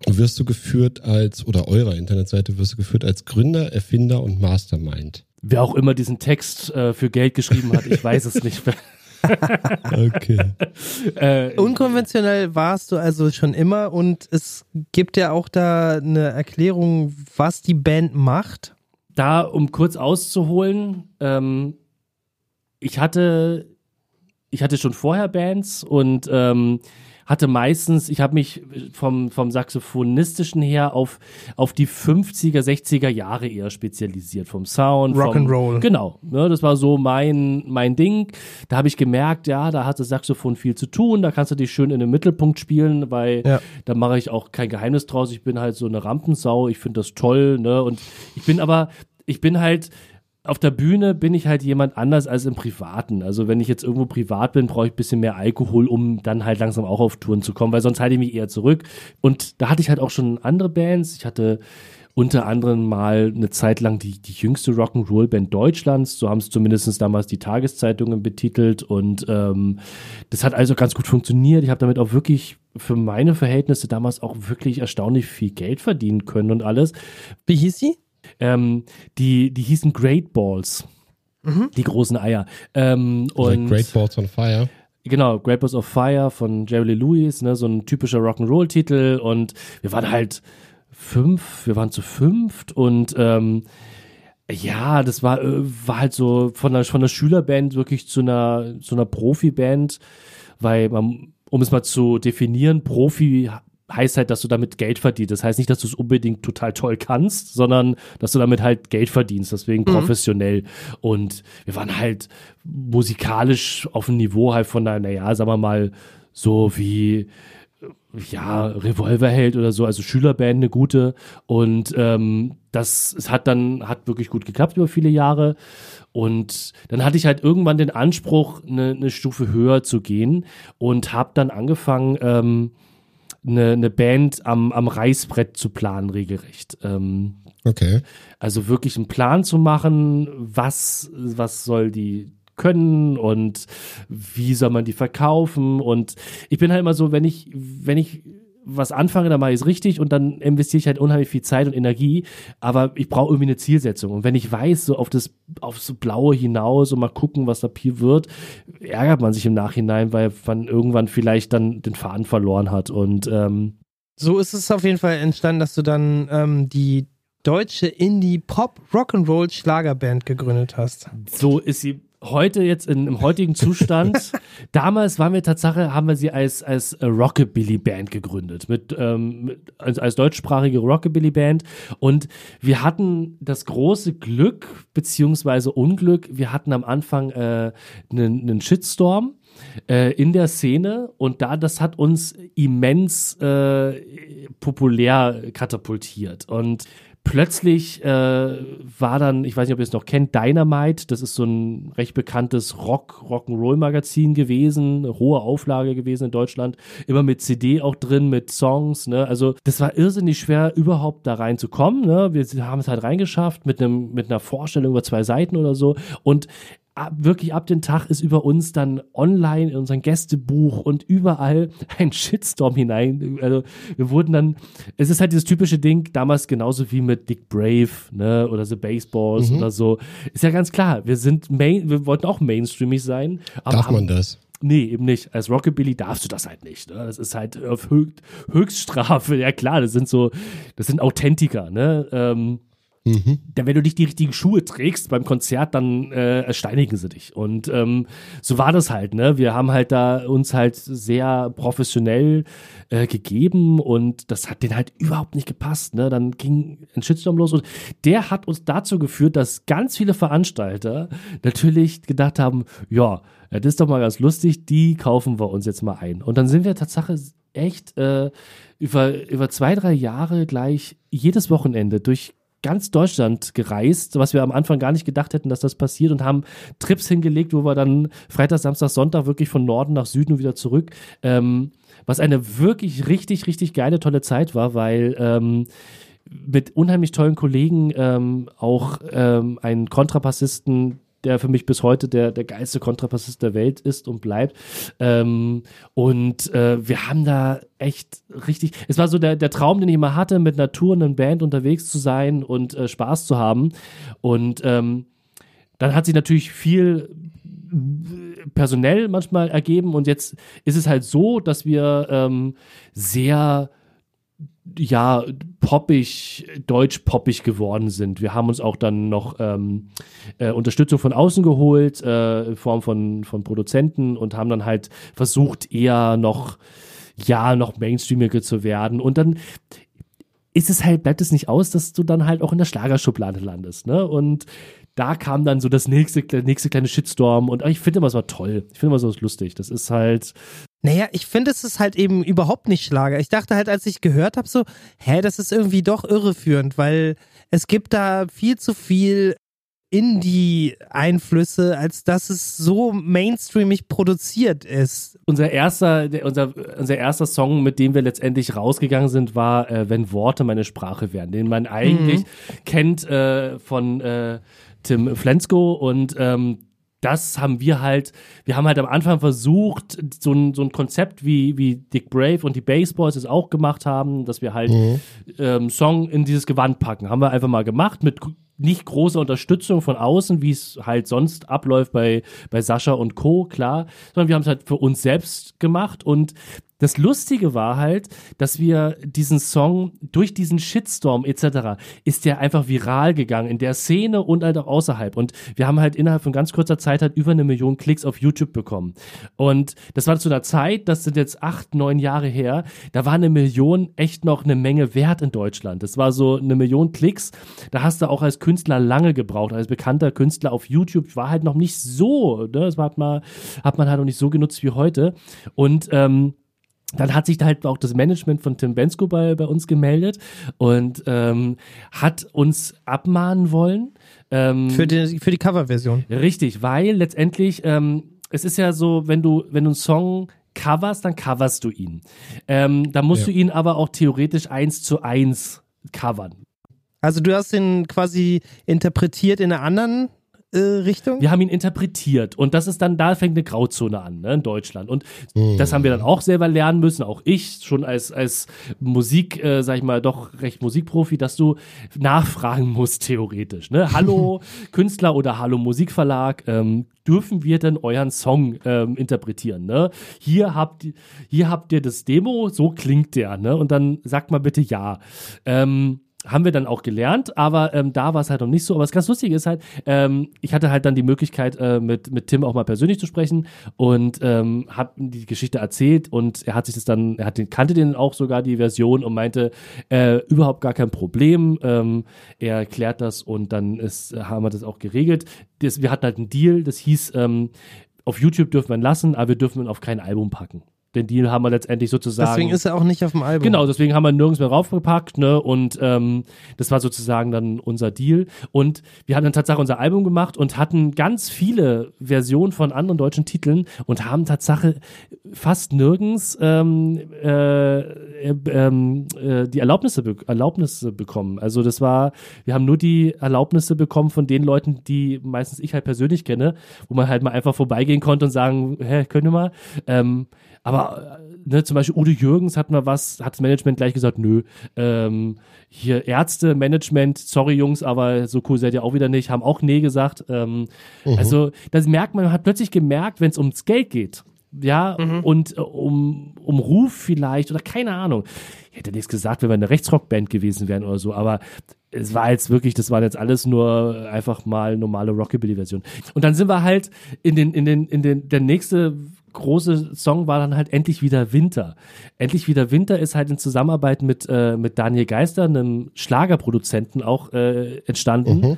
wirst du geführt als, oder eurer Internetseite wirst du geführt als Gründer, Erfinder und Mastermind. Wer auch immer diesen Text äh, für Geld geschrieben hat, ich weiß es nicht mehr. <laughs> Okay. äh, Unkonventionell warst du also schon immer und es gibt ja auch da eine Erklärung, was die Band macht. Da, um kurz auszuholen, ähm, ich hatte ich hatte schon vorher Bands und ähm, hatte meistens, ich habe mich vom, vom Saxophonistischen her auf, auf die 50er, 60er Jahre eher spezialisiert, vom Sound. Rock'n'Roll. Genau, ne, das war so mein, mein Ding. Da habe ich gemerkt, ja, da hat das Saxophon viel zu tun, da kannst du dich schön in den Mittelpunkt spielen, weil Ja. da mache ich auch kein Geheimnis draus. Ich bin halt so eine Rampensau, ich finde das toll, ne? Und ich bin aber, ich bin halt, auf der Bühne bin ich halt jemand anders als im Privaten. Also wenn ich jetzt irgendwo privat bin, brauche ich ein bisschen mehr Alkohol, um dann halt langsam auch auf Touren zu kommen, weil sonst halte ich mich eher zurück. Und da hatte ich halt auch schon andere Bands. Ich hatte unter anderem mal eine Zeit lang die, die jüngste Rock'n'Roll-Band Deutschlands. So haben es zumindest damals die Tageszeitungen betitelt. Und ähm, das hat also ganz gut funktioniert. Ich habe damit auch wirklich für meine Verhältnisse damals auch wirklich erstaunlich viel Geld verdienen können und alles. Wie hieß sie? Ähm, die, die hießen Great Balls. Die großen Eier. Ähm, Also und Great Balls on Fire. Genau, Great Balls of Fire von Jerry Lee Lewis, ne, so ein typischer Rock'n'Roll-Titel und wir waren halt fünf, wir waren zu fünft und ähm, ja, das war, äh, war halt so von einer, von einer Schülerband wirklich zu einer, zu einer Profiband, weil man, um es mal zu definieren, Profi heißt halt, dass du damit Geld verdienst. Das heißt nicht, dass du es unbedingt total toll kannst, sondern dass du damit halt Geld verdienst, deswegen professionell. Und wir waren halt musikalisch auf einem Niveau halt von einer, naja, sagen wir mal, so wie ja, Revolverheld oder so, also Schülerband, eine gute. Und ähm, das es hat dann, hat wirklich gut geklappt über viele Jahre. Und dann hatte ich halt irgendwann den Anspruch, eine, eine Stufe höher zu gehen und habe dann angefangen, ähm, eine, eine Band am, am Reißbrett zu planen, regelrecht. Ähm, Okay. also wirklich einen Plan zu machen, was, was soll die können und wie soll man die verkaufen. Und ich bin halt immer so, wenn ich, wenn ich was anfange, dann mache ich es richtig und dann investiere ich halt unheimlich viel Zeit und Energie, aber ich brauche irgendwie eine Zielsetzung. Und wenn ich weiß, so auf das, auf so Blaue hinaus und mal gucken, was da Pier wird, ärgert man sich im Nachhinein, weil man irgendwann vielleicht dann den Faden verloren hat. Und ähm, So ist es auf jeden Fall entstanden, dass du dann ähm, die deutsche Indie-Pop-Rock'n'Roll-Schlagerband gegründet hast. So ist sie heute jetzt in, im heutigen Zustand. <laughs> Damals waren wir Tatsache, haben wir sie als, als äh, Rockabilly-Band gegründet, mit, ähm, mit, als, als deutschsprachige Rockabilly-Band. Und wir hatten das große Glück, beziehungsweise Unglück, wir hatten am Anfang äh, einen, einen Shitstorm äh, in der Szene und da das hat uns immens äh, populär katapultiert und plötzlich äh, war dann, ich weiß nicht, ob ihr es noch kennt, Dynamite, das ist so ein recht bekanntes Rock, Rock'n'Roll-Magazin gewesen, hohe Auflage gewesen in Deutschland, immer mit CD auch drin, mit Songs, ne, also das war irrsinnig schwer, überhaupt da reinzukommen, ne, wir haben es halt reingeschafft mit einem, mit einer Vorstellung über zwei Seiten oder so. Und ab, wirklich ab dem Tag ist über uns dann online in unserem Gästebuch und überall <laughs> ein Shitstorm hinein. Also wir wurden dann, es ist halt dieses typische Ding, damals genauso wie mit Dick Brave, ne, oder The Baseballs oder so. Ist ja ganz klar, wir sind main, wir wollten auch mainstreamig sein. Aber Darf man das? Nee, eben nicht. Als Rockabilly darfst du das halt nicht. Ne? Das ist halt auf Höch Höchststrafe. Ja klar, das sind so, das sind Authentiker, ne? Ähm, Mhm. denn wenn du nicht die richtigen Schuhe trägst beim Konzert, dann äh, steinigen sie dich. Und ähm, so war das halt, ne? Wir haben halt da uns halt sehr professionell äh, gegeben und das hat denen halt überhaupt nicht gepasst, ne? Dann ging ein Shitstorm los und der hat uns dazu geführt, dass ganz viele Veranstalter natürlich gedacht haben, ja, das ist doch mal ganz lustig, die kaufen wir uns jetzt mal ein. Und dann sind wir Tatsache echt äh, über, über zwei, drei Jahre gleich jedes Wochenende durch ganz Deutschland gereist, was wir am Anfang gar nicht gedacht hätten, dass das passiert und haben Trips hingelegt, wo wir dann Freitag, Samstag, Sonntag wirklich von Norden nach Süden und wieder zurück. Ähm, was eine wirklich richtig, richtig geile, tolle Zeit war, weil ähm, mit unheimlich tollen Kollegen ähm, auch ähm, einen Kontrabassisten, der für mich bis heute der, der geilste Kontrabassist der Welt ist und bleibt. Ähm, und äh, wir haben da echt richtig, es war so der, der Traum, den ich immer hatte, mit Tour und einer Band unterwegs zu sein und äh, Spaß zu haben. Und ähm, dann hat sich natürlich viel personell manchmal ergeben und jetzt ist es halt so, dass wir ähm, sehr ja, poppig, deutsch-poppig geworden sind. Wir haben uns auch dann noch ähm, äh, Unterstützung von außen geholt, äh, in Form von, von Produzenten und haben dann halt versucht, eher noch, ja, noch mainstreamiger zu werden. Und dann ist es halt, bleibt es nicht aus, dass du dann halt auch in der Schlagerschublade landest, ne? Und da kam dann so das nächste, der nächste kleine Shitstorm und ich finde immer so toll. Ich finde immer so lustig. Das ist halt. Naja, ich finde, es ist halt eben überhaupt nicht Schlager. Ich dachte halt, als ich gehört habe, so, hä, das ist irgendwie doch irreführend, weil es gibt da viel zu viel Indie-Einflüsse, als dass es so mainstreamig produziert ist. Unser erster, unser, unser erster Song, mit dem wir letztendlich rausgegangen sind, war äh, Wenn Worte meine Sprache wären, den man eigentlich mhm. kennt äh, von äh, Tim Flensco und ähm, das haben wir halt, wir haben halt am Anfang versucht, so ein, so ein Konzept wie, wie Dick Brave und die Baseballs es auch gemacht haben, dass wir halt mhm. ähm, Song in dieses Gewand packen. Haben wir einfach mal gemacht mit nicht großer Unterstützung von außen, wie es halt sonst abläuft bei, bei Sascha und Co., klar, sondern wir haben es halt für uns selbst gemacht und das Lustige war halt, dass wir diesen Song durch diesen Shitstorm etc. ist der einfach viral gegangen in der Szene und halt auch außerhalb. Und wir haben halt innerhalb von ganz kurzer Zeit halt über eine Million Klicks auf YouTube bekommen. Und das war zu einer Zeit, das sind jetzt acht, neun Jahre her, da war eine Million echt noch eine Menge wert in Deutschland. Das war so eine Million Klicks. Da hast du auch als Künstler lange gebraucht, als bekannter Künstler auf YouTube war halt noch nicht so, ne? das hat man, hat man halt noch nicht so genutzt wie heute. Und ähm, dann hat sich da halt auch das Management von Tim Bensko bei, bei uns gemeldet und ähm, hat uns abmahnen wollen. Ähm, für, die, für die Coverversion. Richtig, weil letztendlich, ähm, es ist ja so, wenn du, wenn du einen Song coverst, dann coverst du ihn. Ähm, da musst ja. du ihn aber auch theoretisch eins zu eins covern. Also du hast ihn quasi interpretiert in einer anderen äh, Richtung? Wir haben ihn interpretiert und das ist dann, da fängt eine Grauzone an, ne, in Deutschland. Und mhm. das haben wir dann auch selber lernen müssen, auch ich, schon als, als Musik, äh, sag ich mal, doch recht Musikprofi, dass du nachfragen musst, theoretisch. Ne? Hallo <laughs> Künstler oder Hallo Musikverlag, ähm, dürfen wir denn euren Song ähm, interpretieren? Ne? Hier, habt, hier habt ihr das Demo, so klingt der, ne? Und dann sagt mal bitte ja. Ähm, haben wir dann auch gelernt, aber ähm, da war es halt noch nicht so. Aber das ganz Lustige ist halt, ähm, ich hatte halt dann die Möglichkeit, äh, mit, mit Tim auch mal persönlich zu sprechen und ähm, habe die Geschichte erzählt und er hat sich das dann, er hat den, kannte den auch sogar die Version und meinte, äh, überhaupt gar kein Problem. Ähm, er erklärt das und dann ist, haben wir das auch geregelt. Das, wir hatten halt einen Deal, das hieß, ähm, auf YouTube dürfen wir ihn lassen, aber wir dürfen ihn auf kein Album packen den Deal haben wir letztendlich sozusagen. Deswegen ist er auch nicht auf dem Album. Genau, deswegen haben wir nirgends mehr raufgepackt, ne? Und ähm, das war sozusagen dann unser Deal. Und wir haben dann tatsächlich unser Album gemacht und hatten ganz viele Versionen von anderen deutschen Titeln und haben tatsächlich fast nirgends ähm, äh, äh, ähm, äh, die Erlaubnisse, be Erlaubnisse bekommen. Also das war, wir haben nur die Erlaubnisse bekommen von den Leuten, die meistens ich halt persönlich kenne, wo man halt mal einfach vorbeigehen konnte und sagen, hä, könnt ihr mal? Ähm, aber ne, zum Beispiel Udo Jürgens hat mal was, hat das Management gleich gesagt, nö, ähm, hier Ärzte, Management, sorry Jungs, aber so cool seid ihr auch wieder nicht, haben auch nee gesagt. Ähm, mhm. Also das merkt man, man hat plötzlich gemerkt, wenn es ums Geld geht, ja, mhm. und äh, um, um Ruf vielleicht oder keine Ahnung. Ich hätte nichts gesagt, wenn wir eine Rechtsrockband gewesen wären oder so, aber es war jetzt wirklich, das waren jetzt alles nur einfach mal normale Rockabilly-Version. Und dann sind wir halt in den, in den, in den, der nächste große Song war dann halt endlich wieder Winter. Endlich wieder Winter ist halt in Zusammenarbeit mit, äh, mit Daniel Geister, einem Schlagerproduzenten, auch äh, entstanden. Mhm.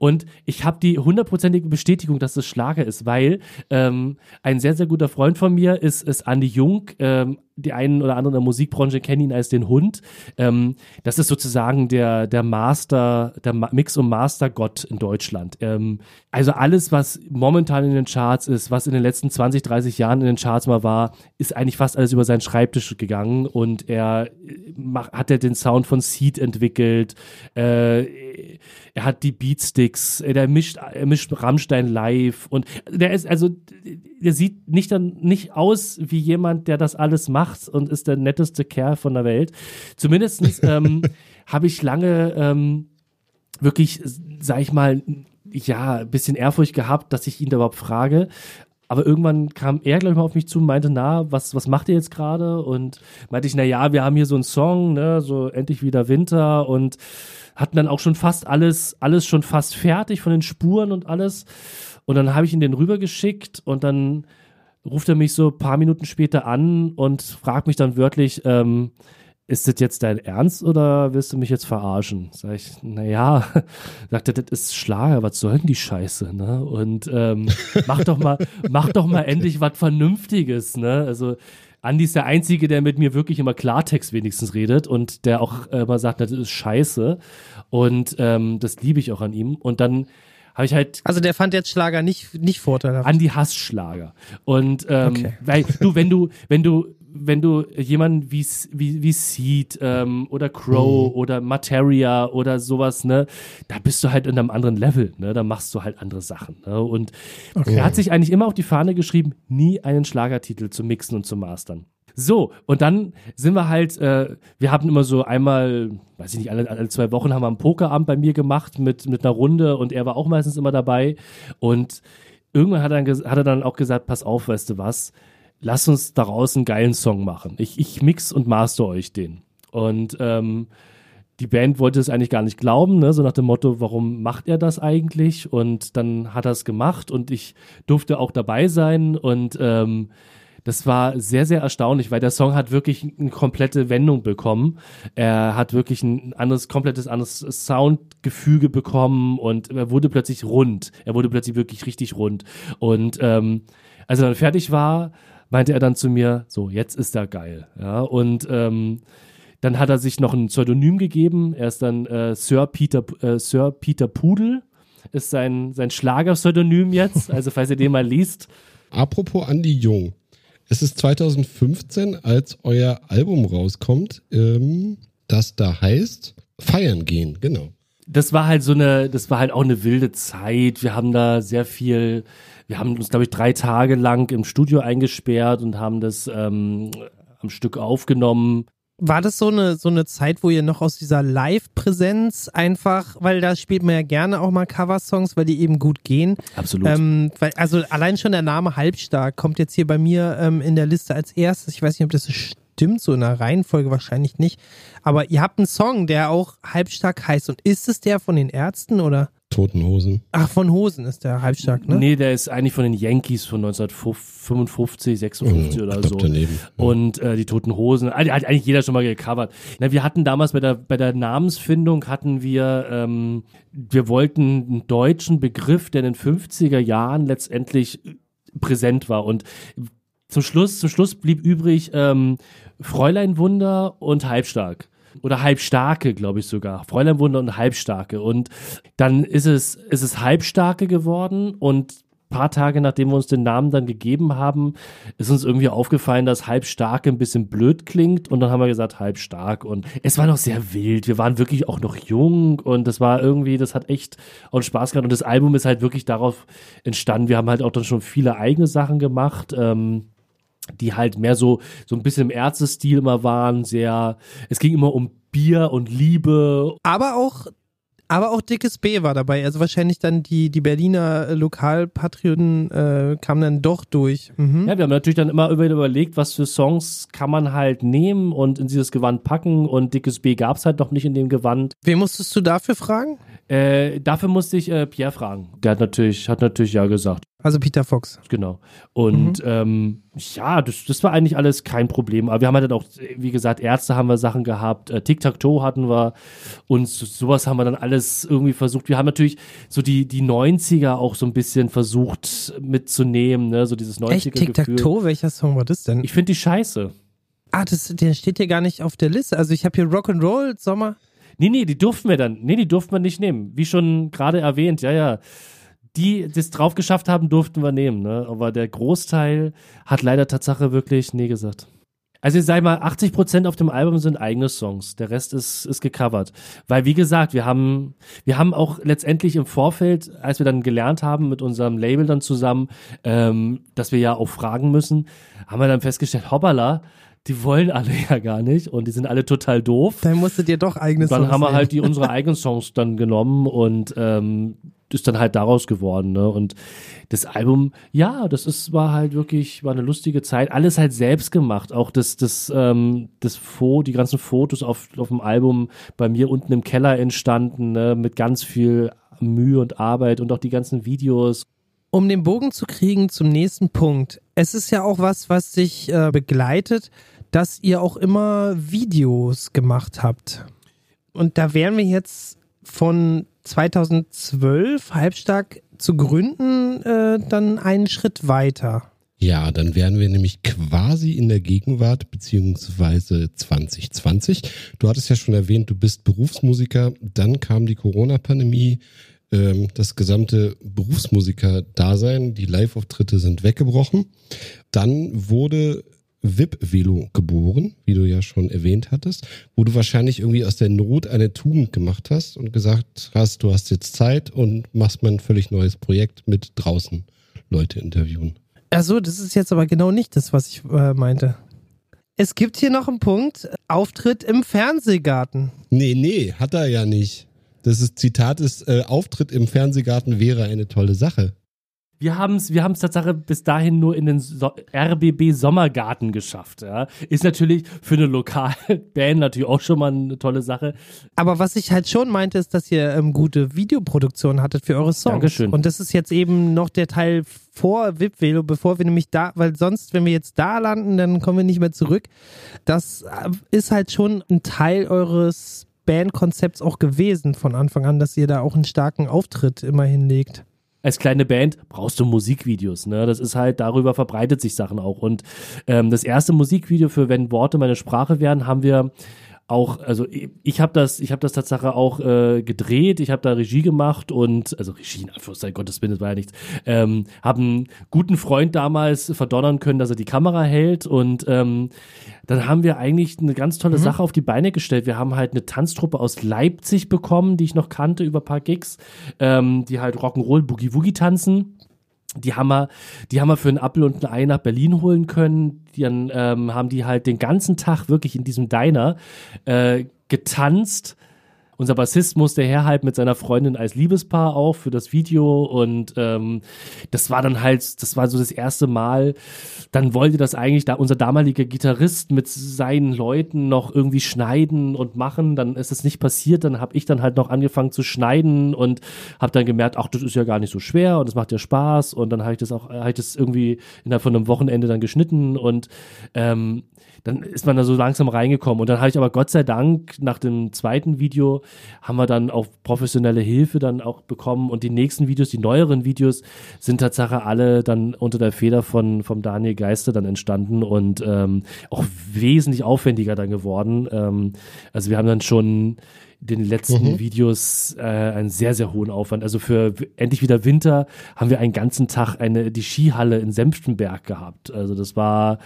Und ich habe die hundertprozentige Bestätigung, dass es Schlager ist, weil ähm, ein sehr, sehr guter Freund von mir ist, ist Andy Jung, ähm, die einen oder anderen in der Musikbranche kennen ihn als den Hund. Ähm, das ist sozusagen der, der Master, der Mix- und Master-Gott in Deutschland. Ähm, also alles, was momentan in den Charts ist, was in den letzten 20, 30 Jahren in den Charts mal war, ist eigentlich fast alles über seinen Schreibtisch gegangen und er äh, macht, hat er den Sound von Seed entwickelt, äh, er hat die Beatsticks, er mischt, er mischt Rammstein live und der ist, also, der sieht nicht dann nicht aus wie jemand, der das alles macht macht und ist der netteste Kerl von der Welt. Zumindest <laughs> ähm, habe ich lange ähm, wirklich, sag ich mal, ja, ein bisschen Ehrfurcht gehabt, dass ich ihn da überhaupt frage. aber irgendwann kam er, glaube ich, mal auf mich zu und meinte, na, was, was macht ihr jetzt gerade? Und meinte ich, na ja, wir haben hier so einen Song, ne, so endlich wieder Winter und hatten dann auch schon fast alles, alles schon fast fertig von den Spuren und alles. Und dann habe ich ihn den rübergeschickt und dann ruft er mich so ein paar Minuten später an und fragt mich dann wörtlich, ähm, ist das jetzt dein Ernst oder willst du mich jetzt verarschen? Sag ich, naja, <laughs> sagt er, das ist Schlager, was soll denn die Scheiße, ne? Und ähm, mach doch mal, <laughs> mach doch mal endlich was Vernünftiges, ne? Also Andi ist der Einzige, der mit mir wirklich immer Klartext wenigstens redet und der auch immer sagt, das ist Scheiße. Und ähm, das liebe ich auch an ihm. Und dann habe ich halt Also der fand jetzt Schlager nicht, nicht vorteilhaft. Andi Hassschlager. Und ähm, Okay. weil du, wenn du, wenn du, wenn du jemanden wie wie wie Seed ähm, oder Crow oder Materia oder sowas, ne, da bist du halt in einem anderen Level, ne, da machst du halt andere Sachen. Ne? Und er hat sich eigentlich immer auf die Fahne geschrieben, nie einen Schlagertitel zu mixen und zu mastern. So, und dann sind wir halt, äh, wir haben immer so einmal, weiß ich nicht, alle, alle zwei Wochen haben wir einen Pokerabend bei mir gemacht mit, mit einer Runde und er war auch meistens immer dabei. Und irgendwann hat er, hat er dann auch gesagt, pass auf, weißt du was, lass uns daraus einen geilen Song machen. Ich, ich mix und master euch den. Und ähm, die Band wollte es eigentlich gar nicht glauben, ne? so nach dem Motto, warum macht er das eigentlich? Und dann hat er es gemacht und ich durfte auch dabei sein und ähm, das war sehr, sehr erstaunlich, weil der Song hat wirklich eine komplette Wendung bekommen. Er hat wirklich ein anderes, komplettes anderes Soundgefüge bekommen und er wurde plötzlich rund. Er wurde plötzlich wirklich richtig rund. Und ähm, als er dann fertig war, meinte er dann zu mir, so, jetzt ist er geil. Ja, und ähm, dann hat er sich noch ein Pseudonym gegeben. Er ist dann äh, Sir Peter äh, Sir Peter Pudel ist sein sein Schlagerpseudonym jetzt. Also falls ihr den mal liest, Apropos Andi Jung. Es ist 2015, als euer Album rauskommt, ähm, das da heißt Feiern gehen, genau. das war halt so eine, das war halt auch eine wilde Zeit. Wir haben da sehr viel, wir haben uns, glaube ich, drei Tage lang im Studio eingesperrt und haben das ähm, am Stück aufgenommen. War das so eine, so eine Zeit, wo ihr noch aus dieser Live-Präsenz einfach, weil da spielt man ja gerne auch mal Coversongs, weil die eben gut gehen. Absolut. Ähm, weil, also allein schon der Name Halbstark kommt jetzt hier bei mir ähm, in der Liste als erstes. Ich weiß nicht, ob das stimmt, so in der Reihenfolge wahrscheinlich nicht. Aber ihr habt einen Song, der auch Halbstark heißt. Und ist es der von den Ärzten oder? Toten Hosen. Ach, von Hosen ist der Halbstark, ne? Nee, der ist eigentlich von den Yankees von 1955, 56 Mhm, oder so. daneben. Ja. Und äh, die Toten Hosen, hat hat eigentlich jeder schon mal gecovert. Na, wir hatten damals bei der, bei der Namensfindung hatten wir, ähm, wir wollten einen deutschen Begriff, der in den 50er Jahren letztendlich präsent war. Und zum Schluss, zum Schluss blieb übrig ähm, Fräulein Wunder und Halbstark. Oder Halbstarke, glaube ich sogar. Fräulein Wunder und Halbstarke. Und dann ist es, ist es Halbstarke geworden und paar Tage nachdem wir uns den Namen dann gegeben haben, ist uns irgendwie aufgefallen, dass Halbstarke ein bisschen blöd klingt und dann haben wir gesagt Halbstark und es war noch sehr wild. Wir waren wirklich auch noch jung und das war irgendwie, das hat echt auch Spaß gemacht und das Album ist halt wirklich darauf entstanden. Wir haben halt auch dann schon viele eigene Sachen gemacht. Ähm, die halt mehr so, so ein bisschen im Ärzte-Stil immer waren, sehr, es ging immer um Bier und Liebe. Aber auch, aber auch Dickes B war dabei. Also wahrscheinlich dann die, die Berliner Lokalpatrioten äh, kamen dann doch durch. Mhm. Ja, wir haben natürlich dann immer über- überlegt, was für Songs kann man halt nehmen und in dieses Gewand packen und Dickes B gab's halt noch nicht in dem Gewand. Wen musstest du dafür fragen? Äh, dafür musste ich äh, Pierre fragen. Der hat natürlich, hat natürlich ja gesagt. Also Peter Fox. Genau. Und ähm, ja, das, das war eigentlich alles kein Problem. Aber wir haben halt auch, wie gesagt, Ärzte haben wir Sachen gehabt, äh, Tic-Tac-Toe hatten wir und so, sowas haben wir dann alles irgendwie versucht. Wir haben natürlich so die, die 90er auch so ein bisschen versucht mitzunehmen, ne? so dieses 90er Echt? Tic-Tac-Toe? Welcher Song war das denn? Ich finde die scheiße. ah, das, der steht hier gar nicht auf der Liste. Also ich habe hier Rock'n'Roll, Sommer. Nee, nee, die durften wir dann. Nee, die durften wir nicht nehmen. Wie schon gerade erwähnt, ja, ja. Die, die es drauf geschafft haben, durften wir nehmen, ne? Aber der Großteil hat leider Tatsache wirklich nee gesagt. Also ich sag mal, 80 Prozent auf dem Album sind eigene Songs. Der Rest ist, ist gecovert. Weil, wie gesagt, wir haben, wir haben auch letztendlich im Vorfeld, als wir dann gelernt haben mit unserem Label dann zusammen, ähm, dass wir ja auch fragen müssen, haben wir dann festgestellt, hoppala, die wollen alle <laughs> ja gar nicht und die sind alle total doof. Dann musstet ihr doch eigene Dann Songs haben wir halt die unsere eigenen Songs dann genommen und ähm, ist dann halt daraus geworden, ne? Und das Album, ja, das ist, war halt wirklich, war eine lustige Zeit. Alles halt selbst gemacht. Auch das, das, ähm, das Foto, die ganzen Fotos auf, auf dem Album bei mir unten im Keller entstanden, ne? mit ganz viel Mühe und Arbeit und auch die ganzen Videos. Um den Bogen zu kriegen zum nächsten Punkt. Es ist ja auch was, was sich äh, begleitet, dass ihr auch immer Videos gemacht habt. Und da wären wir jetzt von 2012 halbstark zu gründen, äh, dann einen Schritt weiter. Ja, dann wären wir nämlich quasi in der Gegenwart beziehungsweise 2020. Du hattest ja schon erwähnt, du bist Berufsmusiker. Dann kam die Corona-Pandemie. Ähm, das gesamte Berufsmusiker-Dasein, die Live-Auftritte sind weggebrochen. Dann wurde VIP-Velo geboren, wie du ja schon erwähnt hattest, wo du wahrscheinlich irgendwie aus der Not eine Tugend gemacht hast und gesagt hast, du hast jetzt Zeit und machst mal ein völlig neues Projekt mit draußen Leute interviewen. Achso, das ist jetzt aber genau nicht das, was ich äh, meinte. Es gibt hier noch einen Punkt, Auftritt im Fernsehgarten. Nee, nee, hat er ja nicht. Das ist, Zitat ist, äh, Auftritt im Fernsehgarten wäre eine tolle Sache. Wir haben es wir haben's Tatsache bis dahin nur in den so RBB Sommergarten geschafft. Ja. Ist natürlich für eine Lokalband natürlich auch schon mal eine tolle Sache. Aber was ich halt schon meinte, ist, dass ihr ähm, gute Videoproduktion hattet für eure Songs. Dankeschön. Und das ist jetzt eben noch der Teil vor VIP-Velo, bevor wir nämlich da, weil sonst, wenn wir jetzt da landen, dann kommen wir nicht mehr zurück. Das äh, ist halt schon ein Teil eures Bandkonzepts auch gewesen von Anfang an, dass ihr da auch einen starken Auftritt immer hinlegt als kleine Band brauchst du Musikvideos. Ne? Das ist halt, darüber verbreitet sich Sachen auch. Und ähm, das erste Musikvideo für Wenn Worte meine Sprache wären, haben wir auch, also ich habe das, ich habe das Tatsache auch äh, gedreht, ich habe da Regie gemacht und, also Regie in Anführungszeichen, Gottes Willen, das war ja nichts, ähm, habe einen guten Freund damals verdonnern können, dass er die Kamera hält und ähm, dann haben wir eigentlich eine ganz tolle mhm. Sache auf die Beine gestellt. Wir haben halt eine Tanztruppe aus Leipzig bekommen, die ich noch kannte über ein paar Gigs, ähm, die halt Rock'n'Roll Boogie Woogie tanzen die haben wir, die haben wir für einen Apfel und ein Ei nach Berlin holen können. Dann ähm, haben die halt den ganzen Tag wirklich in diesem Diner äh, getanzt unser Bassist musste herhalten mit seiner Freundin als Liebespaar auch für das Video und ähm, das war dann halt, das war so das erste Mal. Dann wollte das eigentlich da unser damaliger Gitarrist mit seinen Leuten noch irgendwie schneiden und machen. Dann ist es nicht passiert. Dann habe ich dann halt noch angefangen zu schneiden und habe dann gemerkt, ach, das ist ja gar nicht so schwer und es macht ja Spaß. Und dann habe ich das auch, habe ich das irgendwie innerhalb von einem Wochenende dann geschnitten und ähm, dann ist man da so langsam reingekommen. Und dann habe ich aber Gott sei Dank nach dem zweiten Video haben wir dann auch professionelle Hilfe dann auch bekommen. Und die nächsten Videos, die neueren Videos, sind Tatsache alle dann unter der Feder von vom Daniel Geister dann entstanden und ähm, auch wesentlich aufwendiger dann geworden. Ähm, also wir haben dann schon den letzten mhm. Videos äh, einen sehr, sehr hohen Aufwand. Also für endlich wieder Winter haben wir einen ganzen Tag eine, die Skihalle in Senftenberg gehabt. Also das war,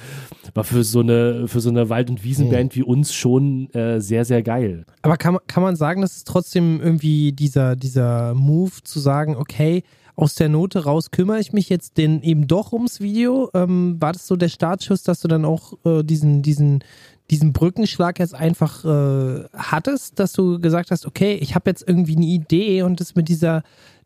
war für so eine, für so eine Wald- und Wiesenband mhm. wie uns schon äh, sehr, sehr geil. Aber kann, kann man sagen, dass es trotzdem irgendwie dieser, dieser Move zu sagen, okay, aus der Note raus kümmere ich mich jetzt denn eben doch ums Video. Ähm, war das so der Startschuss, dass du dann auch äh, diesen, diesen, diesen Brückenschlag jetzt einfach äh, hattest, dass du gesagt hast, okay, ich habe jetzt irgendwie eine Idee und das mit dieser,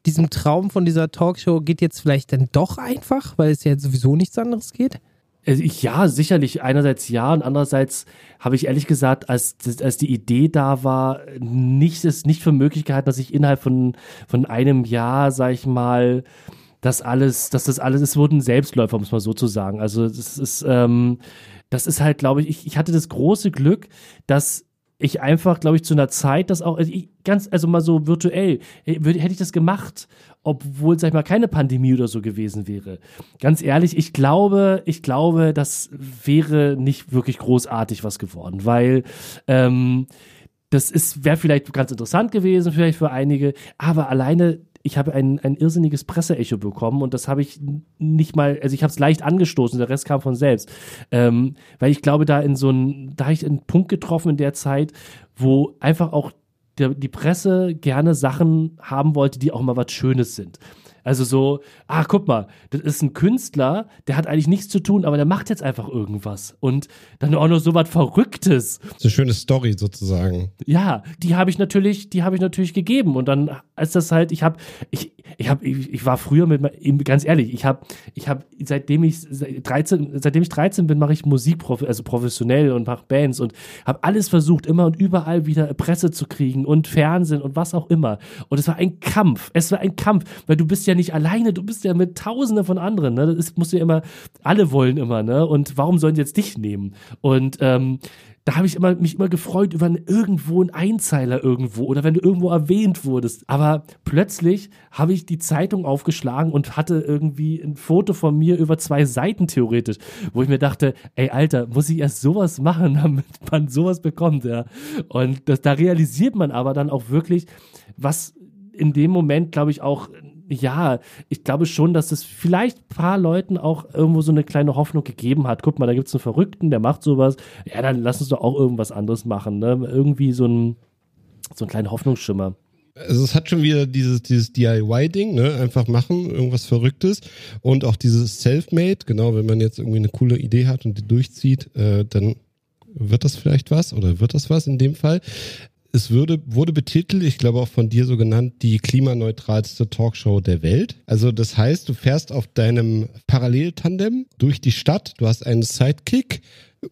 diesem Traum von dieser Talkshow geht jetzt vielleicht dann doch einfach, weil es ja sowieso nichts anderes geht? Also ja, sicherlich. Einerseits ja und andererseits habe ich ehrlich gesagt, als, als die Idee da war, nicht, es nicht für möglich gehalten, dass ich innerhalb von, von einem Jahr, sag ich mal, das alles, dass das alles, es wurden Selbstläufer, es mal so zu sagen. Also das ist, ähm, das ist halt, glaube ich, ich, ich hatte das große Glück, dass ich einfach, glaube ich, zu einer Zeit, das auch, also ich, ganz, also mal so virtuell, äh, hätte ich das gemacht, obwohl, sag ich mal, keine Pandemie oder so gewesen wäre. Ganz ehrlich, ich glaube, ich glaube, das wäre nicht wirklich großartig was geworden, weil, ähm, das ist, wäre vielleicht ganz interessant gewesen, vielleicht für einige, aber alleine ich habe ein, ein irrsinniges Presseecho bekommen und das habe ich nicht mal, also ich habe es leicht angestoßen, der Rest kam von selbst. Ähm, weil ich glaube, da in so ein, da habe ich einen Punkt getroffen in der Zeit, wo einfach auch der, die Presse gerne Sachen haben wollte, die auch mal was Schönes sind. Also so, ah, guck mal, das ist ein Künstler, der hat eigentlich nichts zu tun, aber der macht jetzt einfach irgendwas. Und dann auch noch so was Verrücktes. So eine schöne Story sozusagen. Ja, die habe ich natürlich, die habe ich natürlich gegeben. Und dann als das halt, ich habe, ich, ich habe, ich, ich war früher mit, ganz ehrlich, ich habe, ich habe, seitdem ich 13, seitdem ich 13 bin, mache ich Musik, also professionell und mache Bands und habe alles versucht, immer und überall wieder Presse zu kriegen und Fernsehen und was auch immer. Und es war ein Kampf. Es war ein Kampf, weil du bist ja nicht alleine, du bist ja mit Tausenden von anderen. Ne? Das ist, musst du ja immer, alle wollen immer, ne? Und warum sollen die jetzt dich nehmen? Und ähm, da habe ich immer, mich immer gefreut über irgendwo einen Einzeiler irgendwo oder wenn du irgendwo erwähnt wurdest. Aber plötzlich habe ich die Zeitung aufgeschlagen und hatte irgendwie ein Foto von mir über zwei Seiten theoretisch, wo ich mir dachte, ey Alter, muss ich erst sowas machen, <laughs> damit man sowas bekommt, ja. Und das, da realisiert man aber dann auch wirklich, was in dem Moment, glaube ich, auch ja, ich glaube schon, dass es vielleicht ein paar Leuten auch irgendwo so eine kleine Hoffnung gegeben hat. Guck mal, da gibt es einen Verrückten, der macht sowas. Ja, dann lass uns doch auch irgendwas anderes machen. Ne? Irgendwie so ein, so ein kleiner Hoffnungsschimmer. Also es hat schon wieder dieses, dieses DIY-Ding, ne? Einfach machen, irgendwas Verrücktes. Und auch dieses Self-Made, genau, wenn man jetzt irgendwie eine coole Idee hat und die durchzieht, äh, dann wird das vielleicht was oder wird das was in dem Fall es würde, wurde betitelt, ich glaube auch von dir so genannt, die klimaneutralste Talkshow der Welt. Also das heißt, du fährst auf deinem Paralleltandem durch die Stadt, du hast einen Sidekick,